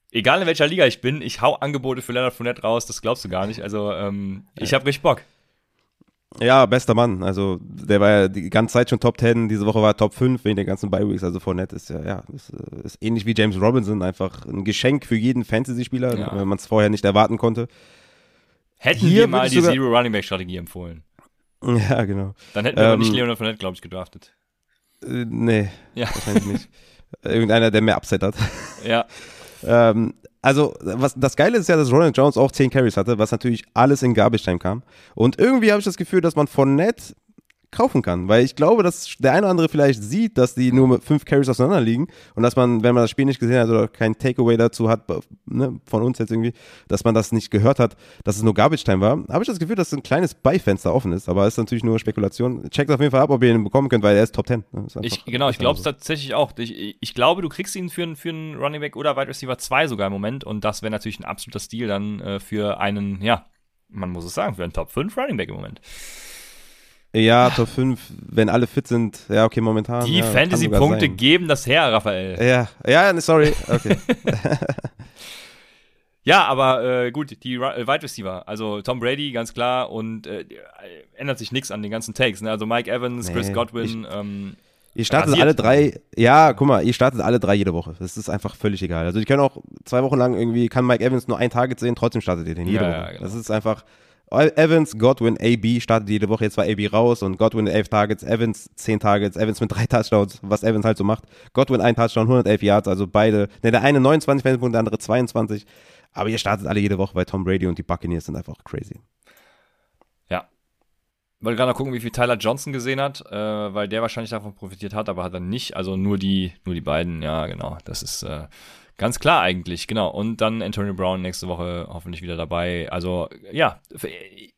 egal in welcher Liga ich bin, ich hau Angebote für Leonard Fournette raus, das glaubst du gar nicht. Also ähm, ich habe richtig Bock. Ja, bester Mann. Also der war ja die ganze Zeit schon Top 10, diese Woche war er Top 5 wegen der ganzen Bye-Weeks. Also Fournette ist ja, ja ist, ist, ähnlich wie James Robinson, einfach ein Geschenk für jeden Fantasy-Spieler, ja. wenn man es vorher nicht erwarten konnte. Hätten Hier wir mal die Zero Running Back Strategie empfohlen. Ja, genau. Dann hätten wir ähm, aber nicht Leonard Fournette, glaube ich, gedraftet. Äh, nee, ja. wahrscheinlich nicht. Irgendeiner, der mehr Upset hat. Ja. Ähm, also, was, das Geile ist ja, dass Ronald Jones auch 10 Carries hatte, was natürlich alles in Garbage Time kam. Und irgendwie habe ich das Gefühl, dass man von Nett kaufen kann, weil ich glaube, dass der eine oder andere vielleicht sieht, dass die nur mit fünf Carries auseinander liegen und dass man, wenn man das Spiel nicht gesehen hat oder kein Takeaway dazu hat, ne, von uns jetzt irgendwie, dass man das nicht gehört hat, dass es nur Garbage Time war, habe ich das Gefühl, dass ein kleines Beifenster offen ist, aber ist natürlich nur Spekulation. Checkt auf jeden Fall ab, ob ihr ihn bekommen könnt, weil er ist Top 10. Ne? ich, genau, ich glaube es so. tatsächlich auch. Ich, ich glaube, du kriegst ihn für, einen für einen Running Back oder Wide Receiver 2 sogar im Moment und das wäre natürlich ein absoluter Stil dann äh, für einen, ja, man muss es sagen, für einen Top 5 Running Back im Moment. Ja, Top 5, wenn alle fit sind. Ja, okay, momentan. Die ja, Fantasy-Punkte geben das her, Raphael. Ja, ja, sorry. Okay. ja, aber äh, gut, die äh, Wide Receiver, also Tom Brady, ganz klar, und äh, ändert sich nichts an den ganzen Takes. Ne? Also Mike Evans, nee, Chris Godwin. Ich, ähm, ihr startet alle drei, ja, guck mal, ihr startet alle drei jede Woche. Das ist einfach völlig egal. Also, die können auch zwei Wochen lang irgendwie, kann Mike Evans nur ein Target sehen, trotzdem startet ihr den jede ja, Woche. Ja, genau. Das ist einfach Evans, Godwin, AB startet jede Woche. Jetzt war AB raus und Godwin 11 Targets, Evans 10 Targets, Evans mit drei Touchdowns, was Evans halt so macht. Godwin ein Touchdown, 111 Yards, also beide. Ne, der eine 29 Fanpunkte, der andere 22. Aber ihr startet alle jede Woche, weil Tom Brady und die Buccaneers sind einfach crazy. Ja. Wollte gerade noch gucken, wie viel Tyler Johnson gesehen hat, äh, weil der wahrscheinlich davon profitiert hat, aber hat er nicht. Also nur die, nur die beiden, ja, genau. Das ist äh, Ganz klar eigentlich, genau. Und dann Antonio Brown nächste Woche hoffentlich wieder dabei. Also ja,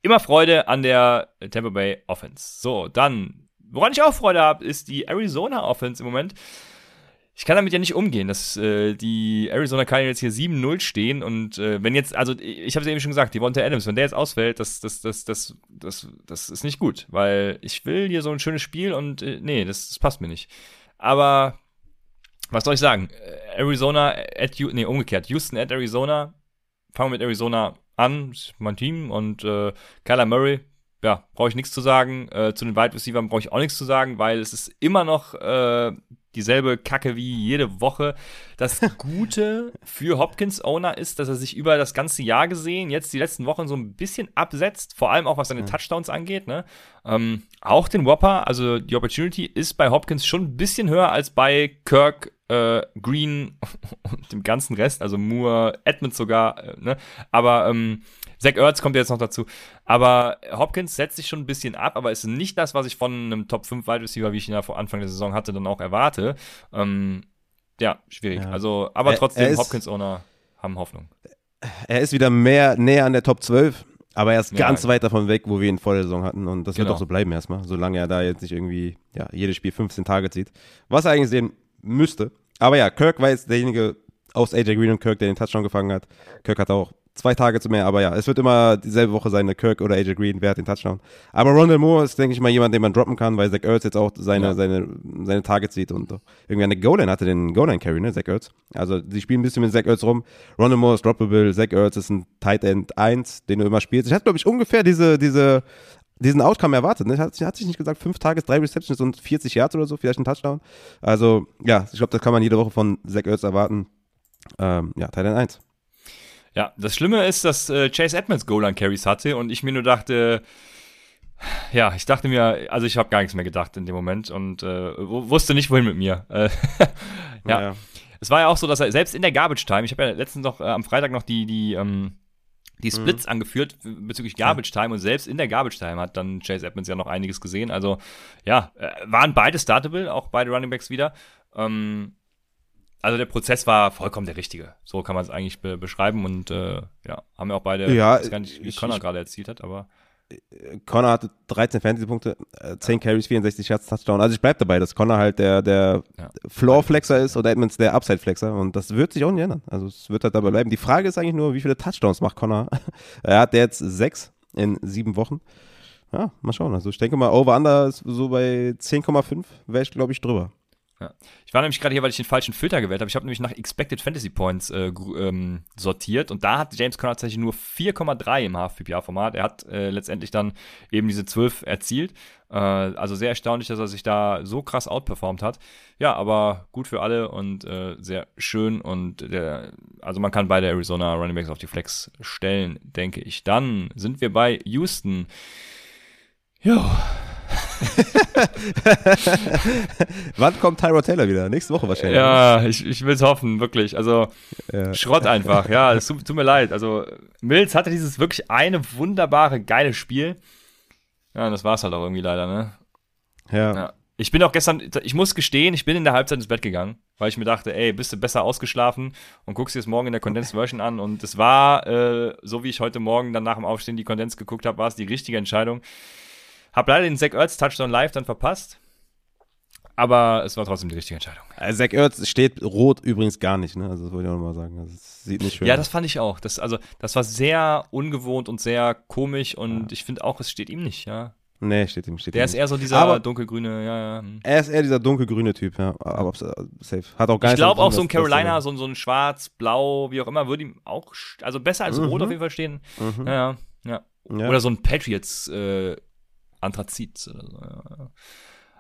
immer Freude an der Tampa Bay Offense. So, dann, woran ich auch Freude habe, ist die Arizona Offense im Moment. Ich kann damit ja nicht umgehen, dass äh, die Arizona Cardinals hier 7-0 stehen und äh, wenn jetzt, also ich habe es eben schon gesagt, die Wonte Adams, wenn der jetzt ausfällt, das, das, das, das, das, das ist nicht gut, weil ich will hier so ein schönes Spiel und äh, nee, das, das passt mir nicht. Aber was soll ich sagen? Arizona at, nee, umgekehrt, Houston at Arizona. Fangen wir mit Arizona an, mein Team und äh, Kyler Murray, ja, brauche ich nichts zu sagen. Äh, zu den Wide Receivers brauche ich auch nichts zu sagen, weil es ist immer noch äh, dieselbe Kacke wie jede Woche. Das Gute für Hopkins Owner ist, dass er sich über das ganze Jahr gesehen jetzt die letzten Wochen so ein bisschen absetzt, vor allem auch was seine Touchdowns angeht. Ne? Ähm, auch den Whopper, also die Opportunity ist bei Hopkins schon ein bisschen höher als bei Kirk, äh, Green und dem ganzen Rest, also Moore, Edmonds sogar. Äh, ne? Aber ähm, Zach Ertz kommt jetzt noch dazu. Aber Hopkins setzt sich schon ein bisschen ab, aber ist nicht das, was ich von einem Top 5 Wide Receiver, wie ich ihn ja vor Anfang der Saison hatte, dann auch erwarte. Ähm, ja, schwierig. Ja. Also, aber trotzdem, Hopkins-Owner haben Hoffnung. Er ist wieder mehr näher an der Top 12, aber er ist ja, ganz weit davon weg, wo wir ihn vor der Saison hatten. Und das genau. wird auch so bleiben erstmal, solange er da jetzt nicht irgendwie ja, jedes Spiel 15 Tage zieht. Was er eigentlich sehen müsste. Aber ja, Kirk war jetzt derjenige aus AJ Green und Kirk, der den Touchdown gefangen hat. Kirk hat auch zwei Tage zu mehr, aber ja, es wird immer dieselbe Woche sein, Kirk oder AJ Green, wer hat den Touchdown. Aber Rondell Moore ist, denke ich mal, jemand, den man droppen kann, weil Zach Ertz jetzt auch seine, ja. seine, seine Targets sieht und irgendwie eine Goal-Line hatte den Goal-Line-Carry, ne, Zach Ertz. Also, sie spielen ein bisschen mit Zach Ertz rum. Rondell Moore ist droppable, Zach Ertz ist ein Tight End 1, den du immer spielst. Ich hatte, glaube ich, ungefähr diese, diese, diesen Outcome erwartet. Ne? Hat, hat sich nicht gesagt, fünf Tages, drei Receptions und 40 Yards oder so, vielleicht ein Touchdown. Also, ja, ich glaube, das kann man jede Woche von Zach Ertz erwarten. Ähm, ja, End 1. Ja, das Schlimme ist, dass äh, Chase Edmonds Goal Carries hatte und ich mir nur dachte, ja, ich dachte mir, also ich habe gar nichts mehr gedacht in dem Moment und äh, wusste nicht, wohin mit mir. Äh, ja. ja. Es war ja auch so, dass er selbst in der Garbage Time, ich habe ja letztens noch äh, am Freitag noch die, die, ähm, die mhm. Splits mhm. angeführt bezüglich Garbage Time und selbst in der Garbage Time hat dann Chase Edmonds ja noch einiges gesehen. Also ja, äh, waren beide startable, auch beide Running Backs wieder. Ähm, also der Prozess war vollkommen der richtige. So kann man es eigentlich be beschreiben und äh, ja, haben wir auch beide, ja, ich weiß gar nicht, wie Connor gerade erzielt hat, aber Connor hatte 13 Fantasy-Punkte, 10 Carries, 64 Yards, Touchdown. Also ich bleib dabei, dass Connor halt der, der ja. Floor-Flexer ist und Edmonds der Upside-Flexer und das wird sich auch nicht ändern. Also es wird halt dabei bleiben. Die Frage ist eigentlich nur, wie viele Touchdowns macht Connor? er hat jetzt sechs in sieben Wochen. Ja, mal schauen. Also ich denke mal, Over-Under ist so bei 10,5 wäre ich, glaube ich, drüber. Ich war nämlich gerade hier, weil ich den falschen Filter gewählt habe. Ich habe nämlich nach Expected Fantasy Points äh, ähm, sortiert und da hat James Conner tatsächlich nur 4,3 im Half-PPA-Format. Er hat äh, letztendlich dann eben diese 12 erzielt. Äh, also sehr erstaunlich, dass er sich da so krass outperformt hat. Ja, aber gut für alle und äh, sehr schön und der, also man kann beide Arizona Running Backs auf die Flex stellen, denke ich. Dann sind wir bei Houston. Ja, Wann kommt Tyrod Taylor wieder? Nächste Woche wahrscheinlich. Ja, ich, ich will es hoffen, wirklich. Also ja. Schrott einfach. Ja, es tut, tut, mir leid. Also Mills hatte dieses wirklich eine wunderbare, geile Spiel. Ja, und das war es halt auch irgendwie leider, ne? Ja. ja. Ich bin auch gestern, ich muss gestehen, ich bin in der Halbzeit ins Bett gegangen, weil ich mir dachte, ey, bist du besser ausgeschlafen und guckst dir es morgen in der Condensed Version an. Und es war, äh, so wie ich heute Morgen dann nach dem Aufstehen die Condensed geguckt habe, war es die richtige Entscheidung. Hab leider den Zach Ertz Touchdown live dann verpasst. Aber es war trotzdem die richtige Entscheidung. Also Zach Ertz steht rot übrigens gar nicht, ne? Also das wollte ich auch nochmal sagen. Also das sieht nicht schön Ja, das fand ich auch. Das, also, das war sehr ungewohnt und sehr komisch und ja. ich finde auch, es steht ihm nicht, ja. Nee, steht ihm, steht Der ihm ist eher so dieser aber dunkelgrüne, ja, ja. Hm. Er ist eher dieser dunkelgrüne Typ, ja. Aber äh, safe. Hat auch gar Ich glaube auch so ein Carolina, so, so ein schwarz, blau, wie auch immer, würde ihm auch, also besser als mhm. rot auf jeden Fall stehen. Mhm. Ja, ja, ja. Oder so ein Patriots, äh, Anthrazit oder so. Ja.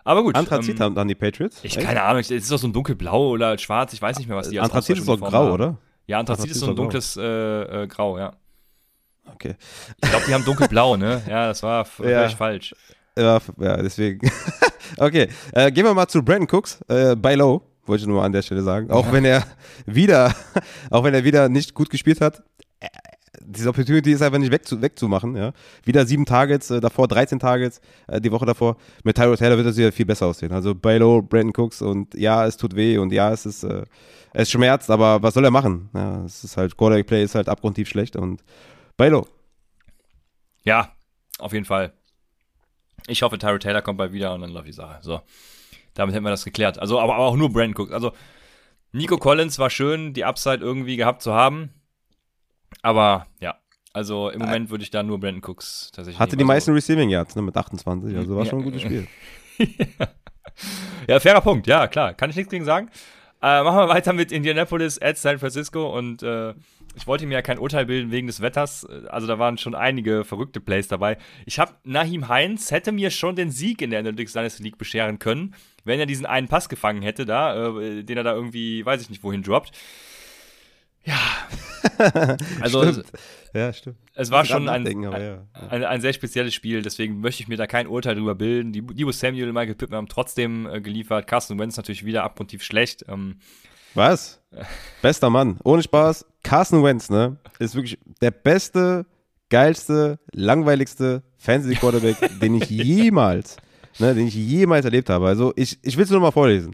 Aber gut. Anthrazit ähm, haben dann die Patriots? Ich keine Ahnung, es ist doch so ein dunkelblau oder schwarz, ich weiß nicht mehr, was die Anthrazit ist doch grau, haben. oder? Ja, Anthrazit, Anthrazit ist so ein dunkles äh, äh, Grau, ja. Okay. Ich glaube, die haben dunkelblau, ne? Ja, das war ja. falsch. Ja, ja deswegen. okay, äh, gehen wir mal zu Brandon Cooks, äh, bei Low, wollte ich nur mal an der Stelle sagen. Auch wenn er wieder, auch wenn er wieder nicht gut gespielt hat, diese Opportunity ist einfach nicht wegzu, wegzumachen. Ja. Wieder sieben Targets, äh, davor 13 Targets, äh, die Woche davor. Mit Tyrod Taylor wird das wieder viel besser aussehen. Also Bailo, Brandon Cooks und ja, es tut weh und ja, es ist, äh, es schmerzt, aber was soll er machen? Ja, es ist halt, Quarterback Play ist halt abgrundtief schlecht und Bailo. Ja, auf jeden Fall. Ich hoffe, Tyrod Taylor kommt bald wieder und dann läuft die Sache. So. Damit hätten wir das geklärt. Also, aber, aber auch nur Brandon Cooks. Also, Nico Collins war schön, die Upside irgendwie gehabt zu haben. Aber ja, also im Moment würde ich da nur Brandon Cooks tatsächlich. Hatte die meisten so. Receiving Yards ne, mit 28, also war ja, schon ein gutes Spiel. ja, fairer Punkt, ja, klar. Kann ich nichts gegen sagen. Äh, machen wir weiter mit Indianapolis at San Francisco und äh, ich wollte mir ja kein Urteil bilden wegen des Wetters. Also da waren schon einige verrückte Plays dabei. Ich habe Nahim Heinz hätte mir schon den Sieg in der Analytics Dynasty League bescheren können, wenn er diesen einen Pass gefangen hätte da, äh, den er da irgendwie, weiß ich nicht wohin droppt. Ja. also stimmt. ja, stimmt. Es war schon ein, ja. ein, ein, sehr spezielles Spiel, deswegen möchte ich mir da kein Urteil drüber bilden. Die Debo Samuel und Michael Pittman haben trotzdem äh, geliefert. Carson Wentz natürlich wieder abgrundtief schlecht. Ähm, Was? Bester Mann. Ohne Spaß. Carson Wentz, ne? Ist wirklich der beste, geilste, langweiligste Fantasy-Quarterback, den ich jemals, ne, den ich jemals erlebt habe. Also ich, ich will es nur mal vorlesen.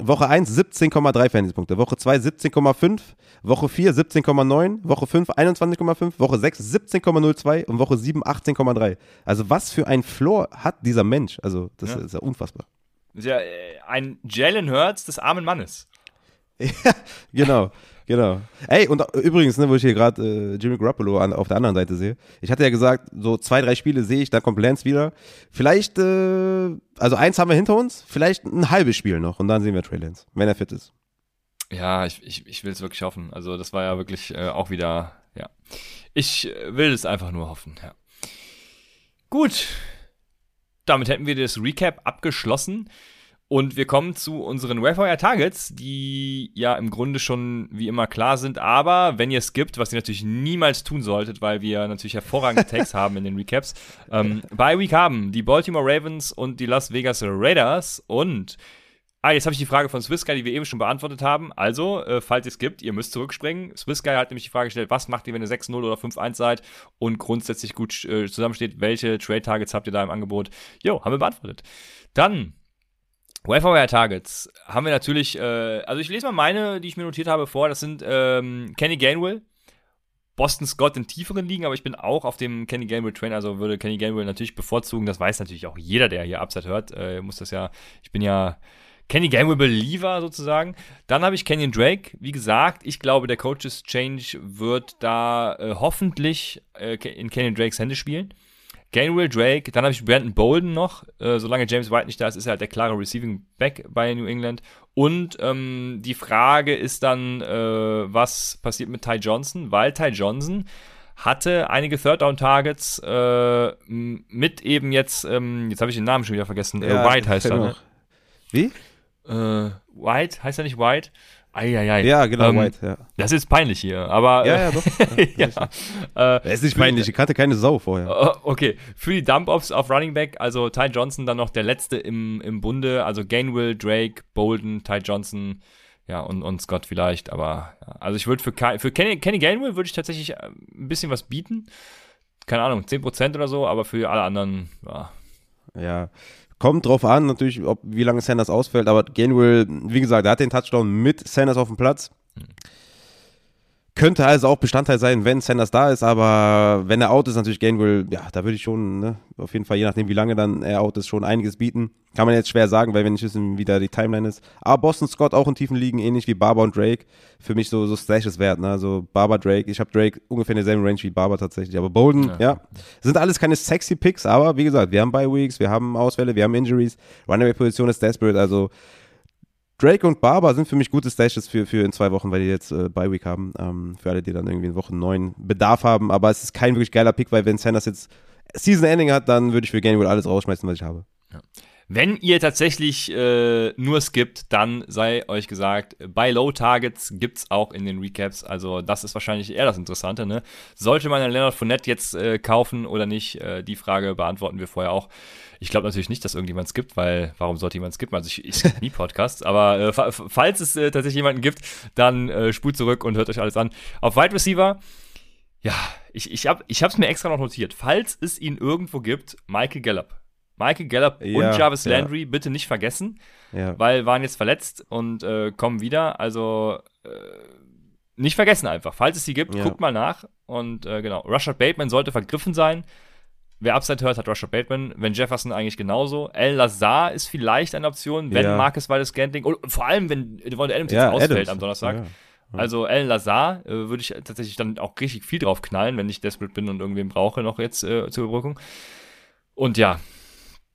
Woche 1 17,3 Fantasy-Punkte, Woche 2 17,5, Woche 4 17,9, Woche 5 21,5, Woche 6 17,02 und Woche 7 18,3. Also was für ein Floor hat dieser Mensch? Also das ja. ist ja unfassbar. Das ist ja äh, ein Jalen Hurts des armen Mannes. ja, genau. Genau. Ey, und übrigens, ne, wo ich hier gerade äh, Jimmy Garoppolo an, auf der anderen Seite sehe, ich hatte ja gesagt, so zwei, drei Spiele sehe ich, dann kommt Lance wieder. Vielleicht, äh, also eins haben wir hinter uns, vielleicht ein halbes Spiel noch und dann sehen wir Trey Lance, wenn er fit ist. Ja, ich, ich, ich will es wirklich hoffen. Also das war ja wirklich äh, auch wieder, ja. Ich will es einfach nur hoffen, ja. Gut. Damit hätten wir das Recap abgeschlossen. Und wir kommen zu unseren Wayfire Targets, die ja im Grunde schon wie immer klar sind. Aber wenn ihr es gibt, was ihr natürlich niemals tun solltet, weil wir natürlich hervorragende Tags haben in den Recaps, ähm, bei Week haben die Baltimore Ravens und die Las Vegas Raiders und Ah, jetzt habe ich die Frage von Swiss Guy, die wir eben schon beantwortet haben. Also, äh, falls ihr es gibt, ihr müsst zurückspringen. Swiss Guy hat nämlich die Frage gestellt, was macht ihr, wenn ihr 6-0 oder 5-1 seid und grundsätzlich gut äh, zusammensteht? Welche Trade-Targets habt ihr da im Angebot? Jo, haben wir beantwortet. Dann Wire Targets haben wir natürlich, äh, also ich lese mal meine, die ich mir notiert habe, vor. Das sind ähm, Kenny Gainwell, Boston Scott in tieferen Ligen, aber ich bin auch auf dem Kenny Gainwell Train, also würde Kenny Gainwell natürlich bevorzugen. Das weiß natürlich auch jeder, der hier Upside hört. Äh, muss das ja, ich bin ja Kenny Gainwell Believer sozusagen. Dann habe ich Kenyon Drake. Wie gesagt, ich glaube, der Coaches Change wird da äh, hoffentlich äh, in Kenyon Drakes Hände spielen. Gainwell Drake, dann habe ich Brandon Bolden noch. Äh, solange James White nicht da ist, ist er halt der klare Receiving Back bei New England. Und ähm, die Frage ist dann, äh, was passiert mit Ty Johnson? Weil Ty Johnson hatte einige Third-Down-Targets äh, mit eben jetzt, ähm, jetzt habe ich den Namen schon wieder vergessen, äh, ja, White heißt er. Ne? Wie? Äh, White, heißt er nicht White? Eieiei. Ja, genau, ähm, White, ja. Das ist peinlich hier, aber. Ja, ja, doch. ja. Äh, ist nicht peinlich, ich kannte keine Sau vorher. Uh, okay, für die Dump-Offs auf Running Back, also Ty Johnson dann noch der letzte im, im Bunde, also Gainwell, Drake, Bolden, Ty Johnson, ja, und, und Scott vielleicht, aber. Also ich würde für, für Kenny, Kenny Gainwell würde ich tatsächlich äh, ein bisschen was bieten. Keine Ahnung, 10% oder so, aber für alle anderen, ja. Ja, Kommt drauf an, natürlich, ob, wie lange Sanders ausfällt, aber Gainwell, wie gesagt, er hat den Touchdown mit Sanders auf dem Platz. Mhm. Könnte also auch Bestandteil sein, wenn Sanders da ist, aber wenn er out ist, natürlich Gainwell, ja, da würde ich schon, ne, auf jeden Fall, je nachdem, wie lange dann er out ist, schon einiges bieten. Kann man jetzt schwer sagen, weil wir nicht wissen, wie da die Timeline ist. Aber Boston Scott auch in tiefen Ligen, ähnlich wie Barber und Drake. Für mich so, so Stashes wert, ne? Also Barber, Drake. Ich habe Drake ungefähr in derselben Range wie Barber tatsächlich. Aber Bolden, ja. ja. Sind alles keine sexy Picks, aber wie gesagt, wir haben Bye Weeks, wir haben Ausfälle, wir haben Injuries. Runaway-Position ist desperate, also Drake und Barber sind für mich gute Stages für, für in zwei Wochen, weil die jetzt äh, Bye Week haben. Ähm, für alle, die dann irgendwie in Woche neun Bedarf haben. Aber es ist kein wirklich geiler Pick, weil wenn Sanders jetzt Season Ending hat, dann würde ich für Gainwell alles rausschmeißen, was ich habe. Ja. Wenn ihr tatsächlich äh, nur skippt, dann sei euch gesagt, bei Low Targets gibt es auch in den Recaps. Also das ist wahrscheinlich eher das Interessante. Ne? Sollte man einen Leonard Fournette jetzt äh, kaufen oder nicht? Äh, die Frage beantworten wir vorher auch. Ich glaube natürlich nicht, dass irgendjemand skippt, weil warum sollte jemand skippen? Also ich, ich nie Podcasts, aber äh, falls es äh, tatsächlich jemanden gibt, dann äh, spult zurück und hört euch alles an. Auf Wide Receiver Ja, ich, ich habe es mir extra noch notiert. Falls es ihn irgendwo gibt, Michael Gallup. Michael Gallup Ja, und Jarvis ja. Landry bitte nicht vergessen, Ja. weil waren jetzt verletzt und äh, kommen wieder. Also äh, nicht vergessen einfach. Falls es sie gibt, guckt mal nach. Und äh, genau, Rashad Bateman sollte vergriffen sein. Wer Upside hört, hat Rashad Bateman. Wenn Jefferson eigentlich genauso. El Lazar ist vielleicht eine Option, wenn. Marcus Waldes Scantling und vor allem, wenn Devonta Adams jetzt ausfällt Adams. am Donnerstag. Also El Lazar äh, würde ich tatsächlich dann auch richtig viel drauf knallen, wenn ich desperate bin und irgendwen brauche noch jetzt äh, zur Überbrückung. Und ja,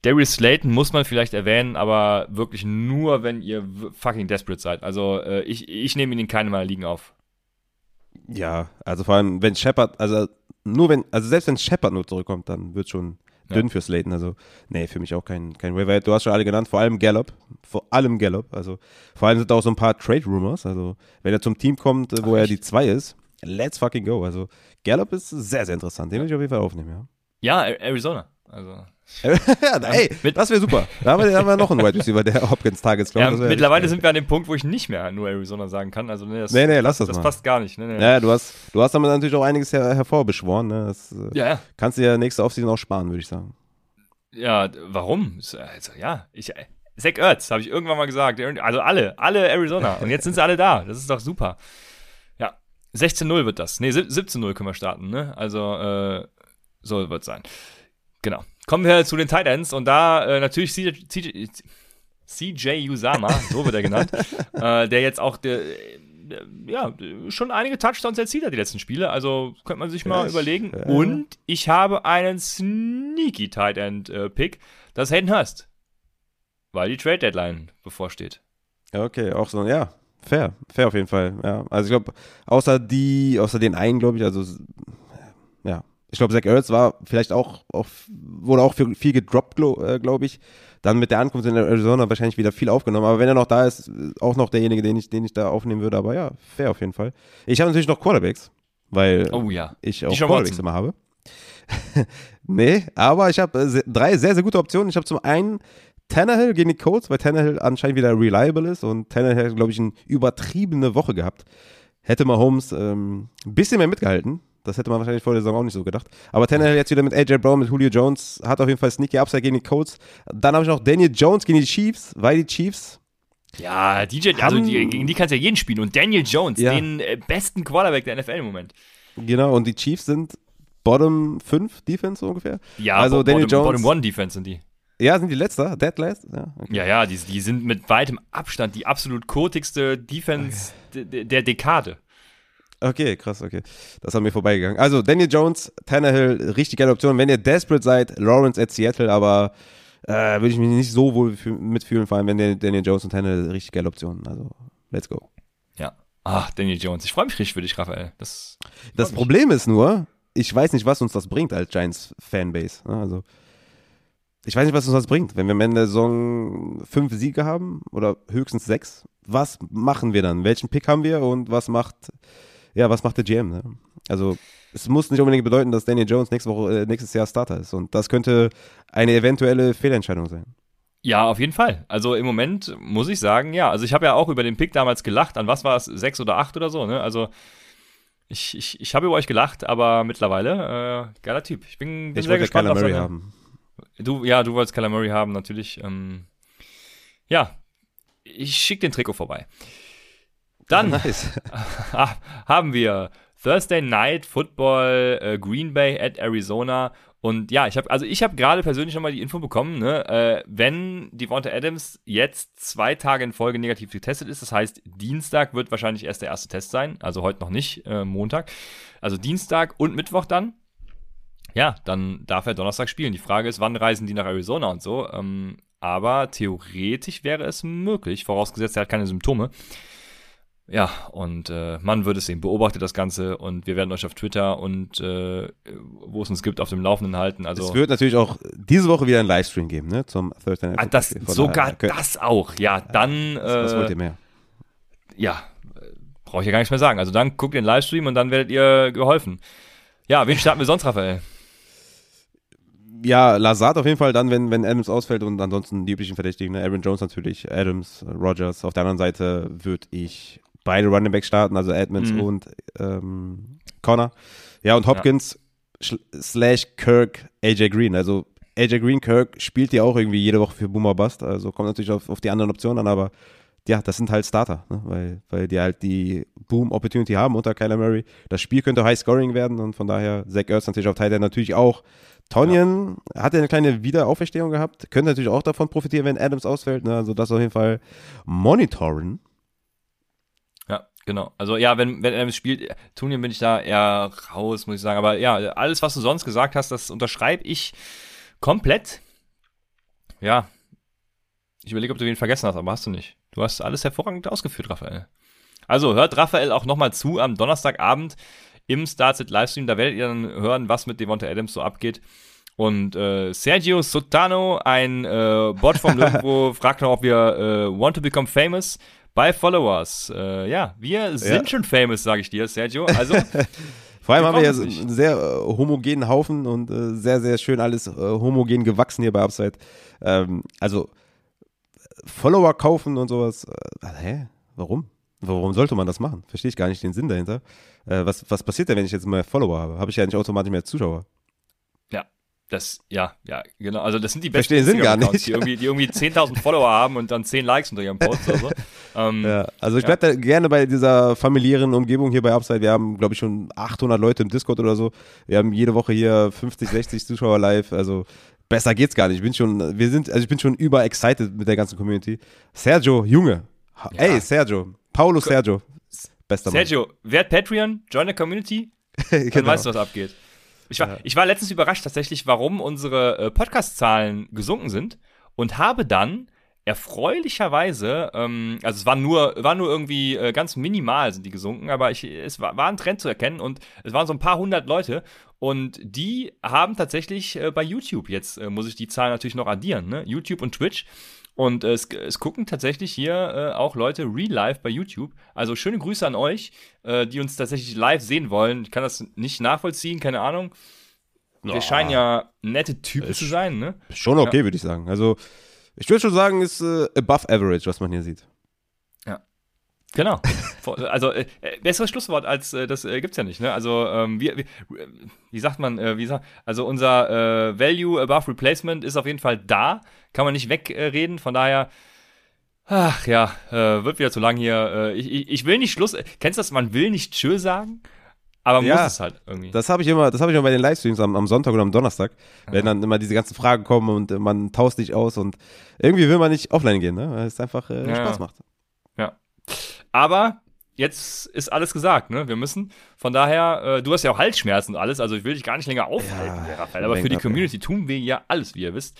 Darius Slayton muss man vielleicht erwähnen, aber wirklich nur, wenn ihr fucking desperate seid. Also äh, ich, ich nehme ihn in keinem meiner Ligen auf. Ja, also vor allem, wenn Shepard, also nur wenn, also selbst wenn Shepard nur zurückkommt, dann wird schon Ja. dünn für Slayton. Also, nee, für mich auch kein, kein Waiver. Du hast schon alle genannt, vor allem Gallup. Vor allem Gallup. Also, vor allem sind da auch so ein paar Trade-Rumors. Also, wenn er zum Team kommt, wo Ach, er echt? die 2 ist, let's fucking go. Also, Gallup ist sehr, sehr interessant. Den will ich auf jeden Fall aufnehmen, Ja, A- Arizona. Also ja. ja ey, mit- das wäre super. Da haben wir, da haben wir noch einen Wide Receiver, der Hopkins Targets ja, glaubt. mittlerweile sind wir an dem Punkt, wo ich nicht mehr nur Arizona sagen kann. Also nee, das, Nee, nee, lass das das mal. passt gar nicht. Nee, nee. Ja, du hast, du hast damit natürlich auch einiges her hervorbeschworen. Ne? Das äh, ja, ja. kannst du ja nächste Offseason auch sparen, würde ich sagen. Ja, warum? Ist, Also, ja, ich. äh, Zach Ertz, habe ich irgendwann mal gesagt. Also alle, alle Arizona. Und jetzt sind sie alle da. Das ist doch super. Ja, 16-0 wird das. Nee, sieb- 17-0 können wir starten, ne? Also, äh, so wird es sein. Genau. Kommen wir zu den Tight Ends und da äh, natürlich CJ, CJ, CJ Usama, so wird er genannt, äh, der jetzt auch der, äh, ja, schon einige Touchdowns erzielt hat die letzten Spiele. Also könnte man sich mal Ja, ich- überlegen. ja. Und ich habe einen sneaky Tight End äh, Pick, das Hayden Hurst. Weil die Trade Deadline bevorsteht. Okay, auch so, ja, fair, fair auf jeden Fall. Ja, also ich glaube, außer die, außer den einen, glaube ich, also ich glaube, Zach Ertz war vielleicht auch, auch wurde auch viel, viel gedroppt, glaube äh, glaub ich. Dann mit der Ankunft in Arizona wahrscheinlich wieder viel aufgenommen. Aber wenn er noch da ist, auch noch derjenige, den ich, den ich da aufnehmen würde. Aber ja, fair auf jeden Fall. Ich habe natürlich noch Quarterbacks, weil Oh ja. ich auch Quarterbacks Watson. immer habe. nee, aber ich habe äh, drei sehr, sehr gute Optionen. Ich habe zum einen Tannehill gegen die Colts, weil Tannehill anscheinend wieder reliable ist und Tannehill hat, glaube ich, eine übertriebene Woche gehabt. Hätte Mahomes ähm, ein bisschen mehr mitgehalten. Das hätte man wahrscheinlich vor der Saison auch nicht so gedacht. Aber Tannehill jetzt wieder mit AJ Brown, mit Julio Jones, hat auf jeden Fall sneaky Upside gegen die Colts. Dann habe ich noch Daniel Jones gegen die Chiefs, weil die Chiefs Ja, DJ, also die, gegen die kannst du ja jeden spielen. Und Daniel Jones, Ja. den äh, besten Quarterback der NFL im Moment. Genau, und die Chiefs sind Bottom 5 Defense ungefähr. Ja, Also Bo- Daniel Bottom, Jones- Bottom One Defense sind die. Ja, sind die letzter? Dead last? Ja, okay. Ja, ja, die, die sind mit weitem Abstand die absolut kotigste Defense de- de- der Dekade. Okay, krass, okay. Das haben wir vorbeigegangen. Also, Daniel Jones, Tannehill, richtig geile Option. Wenn ihr desperate seid, Lawrence at Seattle, aber äh, würde ich mich nicht so wohl fü- mitfühlen, vor allem wenn der Daniel Jones und Tannehill richtig geile Optionen. Also, let's go. Ja. Ach, Daniel Jones. Ich freue mich richtig für dich, Raphael. Das, Das mich. Problem ist nur, ich weiß nicht, was uns das bringt als Giants-Fanbase. ne? Also, ich weiß nicht, was uns das bringt. Wenn wir am Ende der Saison fünf Siege haben oder höchstens sechs, was machen wir dann? Welchen Pick haben wir und was macht, ja, was macht der GM? Ne? Also, es muss nicht unbedingt bedeuten, dass Daniel Jones nächste Woche, äh, nächstes Jahr Starter ist. Und das könnte eine eventuelle Fehlentscheidung sein. Ja, auf jeden Fall. Also im Moment muss ich sagen, ja. Also ich habe ja auch über den Pick damals gelacht. An was war es? Sechs oder acht oder so, ne? Also ich, ich, ich habe über euch gelacht, aber mittlerweile, äh, geiler Typ. Ich bin, bin Ich sehr wollte gespannt Kyler auf Murray seine, haben. Du, ja, du wolltest Kyler Murray haben, natürlich. Ähm, ja, ich schicke den Trikot vorbei. Dann Nice. ah, haben wir Thursday Night Football äh, Green Bay at Arizona. Und ja, ich habe also ich habe gerade persönlich nochmal die Info bekommen, ne, äh, wenn Devonta Adams jetzt zwei Tage in Folge negativ getestet ist, das heißt Dienstag wird wahrscheinlich erst der erste Test sein, also heute noch nicht, äh, Montag, also Dienstag und Mittwoch dann. Ja, dann darf er Donnerstag spielen. Die Frage ist, wann reisen die nach Arizona und so. Ähm, aber theoretisch wäre es möglich, vorausgesetzt, er hat keine Symptome. Ja, und äh, man wird es sehen. Beobachtet das Ganze und wir werden euch auf Twitter und äh, wo es uns gibt, auf dem Laufenden halten. Also es wird natürlich auch diese Woche wieder einen Livestream geben, ne? Zum Thursday Night ah, das, sogar könnt- das auch. Ja, dann Was wollt äh, ihr mehr? ja, brauche ich ja gar nichts mehr sagen. Also dann guckt den Livestream und dann werdet ihr geholfen. Ja, wen starten wir sonst, Raphael? Ja, Lazard auf jeden Fall dann, wenn, wenn Adams ausfällt und ansonsten die üblichen Verdächtigen. Ne? Aaron Jones natürlich, Adams, Rogers. Auf der anderen Seite würde ich beide Running Backs starten, also Edmonds Mhm. und ähm, Connor. Ja, und Hopkins ja. slash Kirk AJ Green. Also AJ Green, Kirk spielt ja auch irgendwie jede Woche für Boomer Bust. Also kommt natürlich auf, auf die anderen Optionen an, aber ja, das sind halt Starter, ne? weil, weil die halt die Boom-Opportunity haben unter Kyler Murray. Das Spiel könnte High-Scoring werden und von daher Zach Ertz natürlich auf Teil natürlich auch. Tonyan ja. hat eine kleine Wiederauferstehung gehabt, könnte natürlich auch davon profitieren, wenn Adams ausfällt. Ne? Also das auf jeden Fall monitoren. Genau. Also ja, wenn, wenn Adams spielt, Tonyan bin ich da eher raus, muss ich sagen. Aber ja, alles, was du sonst gesagt hast, das unterschreibe ich komplett. Ja, ich überlege, ob du wen vergessen hast, aber hast du nicht. Du hast alles hervorragend ausgeführt, Raphael. Also hört Raphael auch nochmal zu am Donnerstagabend im Starset Livestream. Da werdet ihr dann hören, was mit Devonta Adams so abgeht. Und äh, Sergio Sotano, ein äh, Bot vom Nirgendwo, fragt noch, ob wir äh, want to become famous by followers. Äh, ja, wir sind ja. schon famous, sage ich dir, Sergio. Also Vor allem haben wir ja einen sehr äh, homogenen Haufen und äh, sehr, sehr schön alles äh, homogen gewachsen hier bei Upside. Ähm, also Follower kaufen und sowas. Äh, hä? Warum? Warum sollte man das machen? Verstehe ich gar nicht den Sinn dahinter. Äh, was, was passiert denn, wenn ich jetzt mehr Follower habe? Habe ich ja nicht automatisch mehr Zuschauer. Ja, das, ja, ja, genau. Also das sind die besten Verstehe den Sinn gar nicht. Die irgendwie, die irgendwie 10.000 Follower haben und dann 10 Likes unter ihrem Post oder so. Ähm, ja, also ich bleibe ja. da gerne bei dieser familiären Umgebung hier bei Upside. Wir haben, glaube ich, schon 800 Leute im Discord oder so. Wir haben jede Woche hier 50, 60 Zuschauer live. Also besser geht's gar nicht. Ich bin schon, wir sind, also ich bin schon über excited mit der ganzen Community. Sergio, Junge. Ja. Ey, Sergio. Paulo Sergio. Bester Mann. Sergio, wer Patreon? Join the Community? Dann genau. weißt du, was abgeht. Ich war, ja. ich war letztens überrascht tatsächlich, warum unsere äh, Podcast-Zahlen gesunken sind und habe dann erfreulicherweise, ähm, also es war nur, war nur irgendwie äh, ganz minimal sind die gesunken, aber ich, es war, war ein Trend zu erkennen und es waren so ein paar hundert Leute und die haben tatsächlich äh, bei YouTube, jetzt äh, muss ich die Zahlen natürlich noch addieren, ne? YouTube und Twitch. Und äh, es, es gucken tatsächlich hier äh, auch Leute real live bei YouTube. Also schöne Grüße an euch, äh, die uns tatsächlich live sehen wollen. Ich kann das nicht nachvollziehen, keine Ahnung. Wir oh. scheinen ja nette Typen zu sein, ne? Schon okay, ja. würde ich sagen. Also ich würde schon sagen, ist äh, above average, was man hier sieht. Genau. also, äh, äh, besseres Schlusswort als äh, das äh, gibt's ja nicht, ne? Also, ähm, wie, wie, wie sagt man, äh, wie sagt, also unser äh, Value above Replacement ist auf jeden Fall da, kann man nicht wegreden, von daher. Ach ja, äh, wird wieder zu lang hier. Äh, ich, ich, ich will nicht Schluss. Kennst du das? Man will nicht Tschö sagen. Aber man ja, muss es halt irgendwie. Das habe ich immer, das habe ich immer bei den Livestreams am, am Sonntag oder am Donnerstag, wenn dann immer diese ganzen Fragen kommen und man tauscht sich aus und irgendwie will man nicht offline gehen, ne? Weil es einfach äh, ja. Spaß macht. Ja. Aber jetzt ist alles gesagt, ne? Wir müssen. Von daher, äh, du hast ja auch Halsschmerzen und alles, also ich will dich gar nicht länger aufhalten, ja, Raphael. Aber für die Community tun wir ja alles, wie ihr wisst.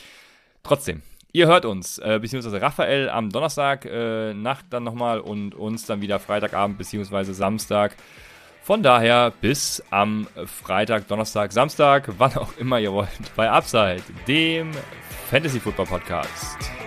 Trotzdem, ihr hört uns, äh, beziehungsweise Raphael am Donnerstag äh, Nacht dann nochmal und uns dann wieder Freitagabend, beziehungsweise Samstag. Von daher bis am Freitag, Donnerstag, Samstag, wann auch immer ihr wollt, bei Upside, dem Fantasy Football Podcast.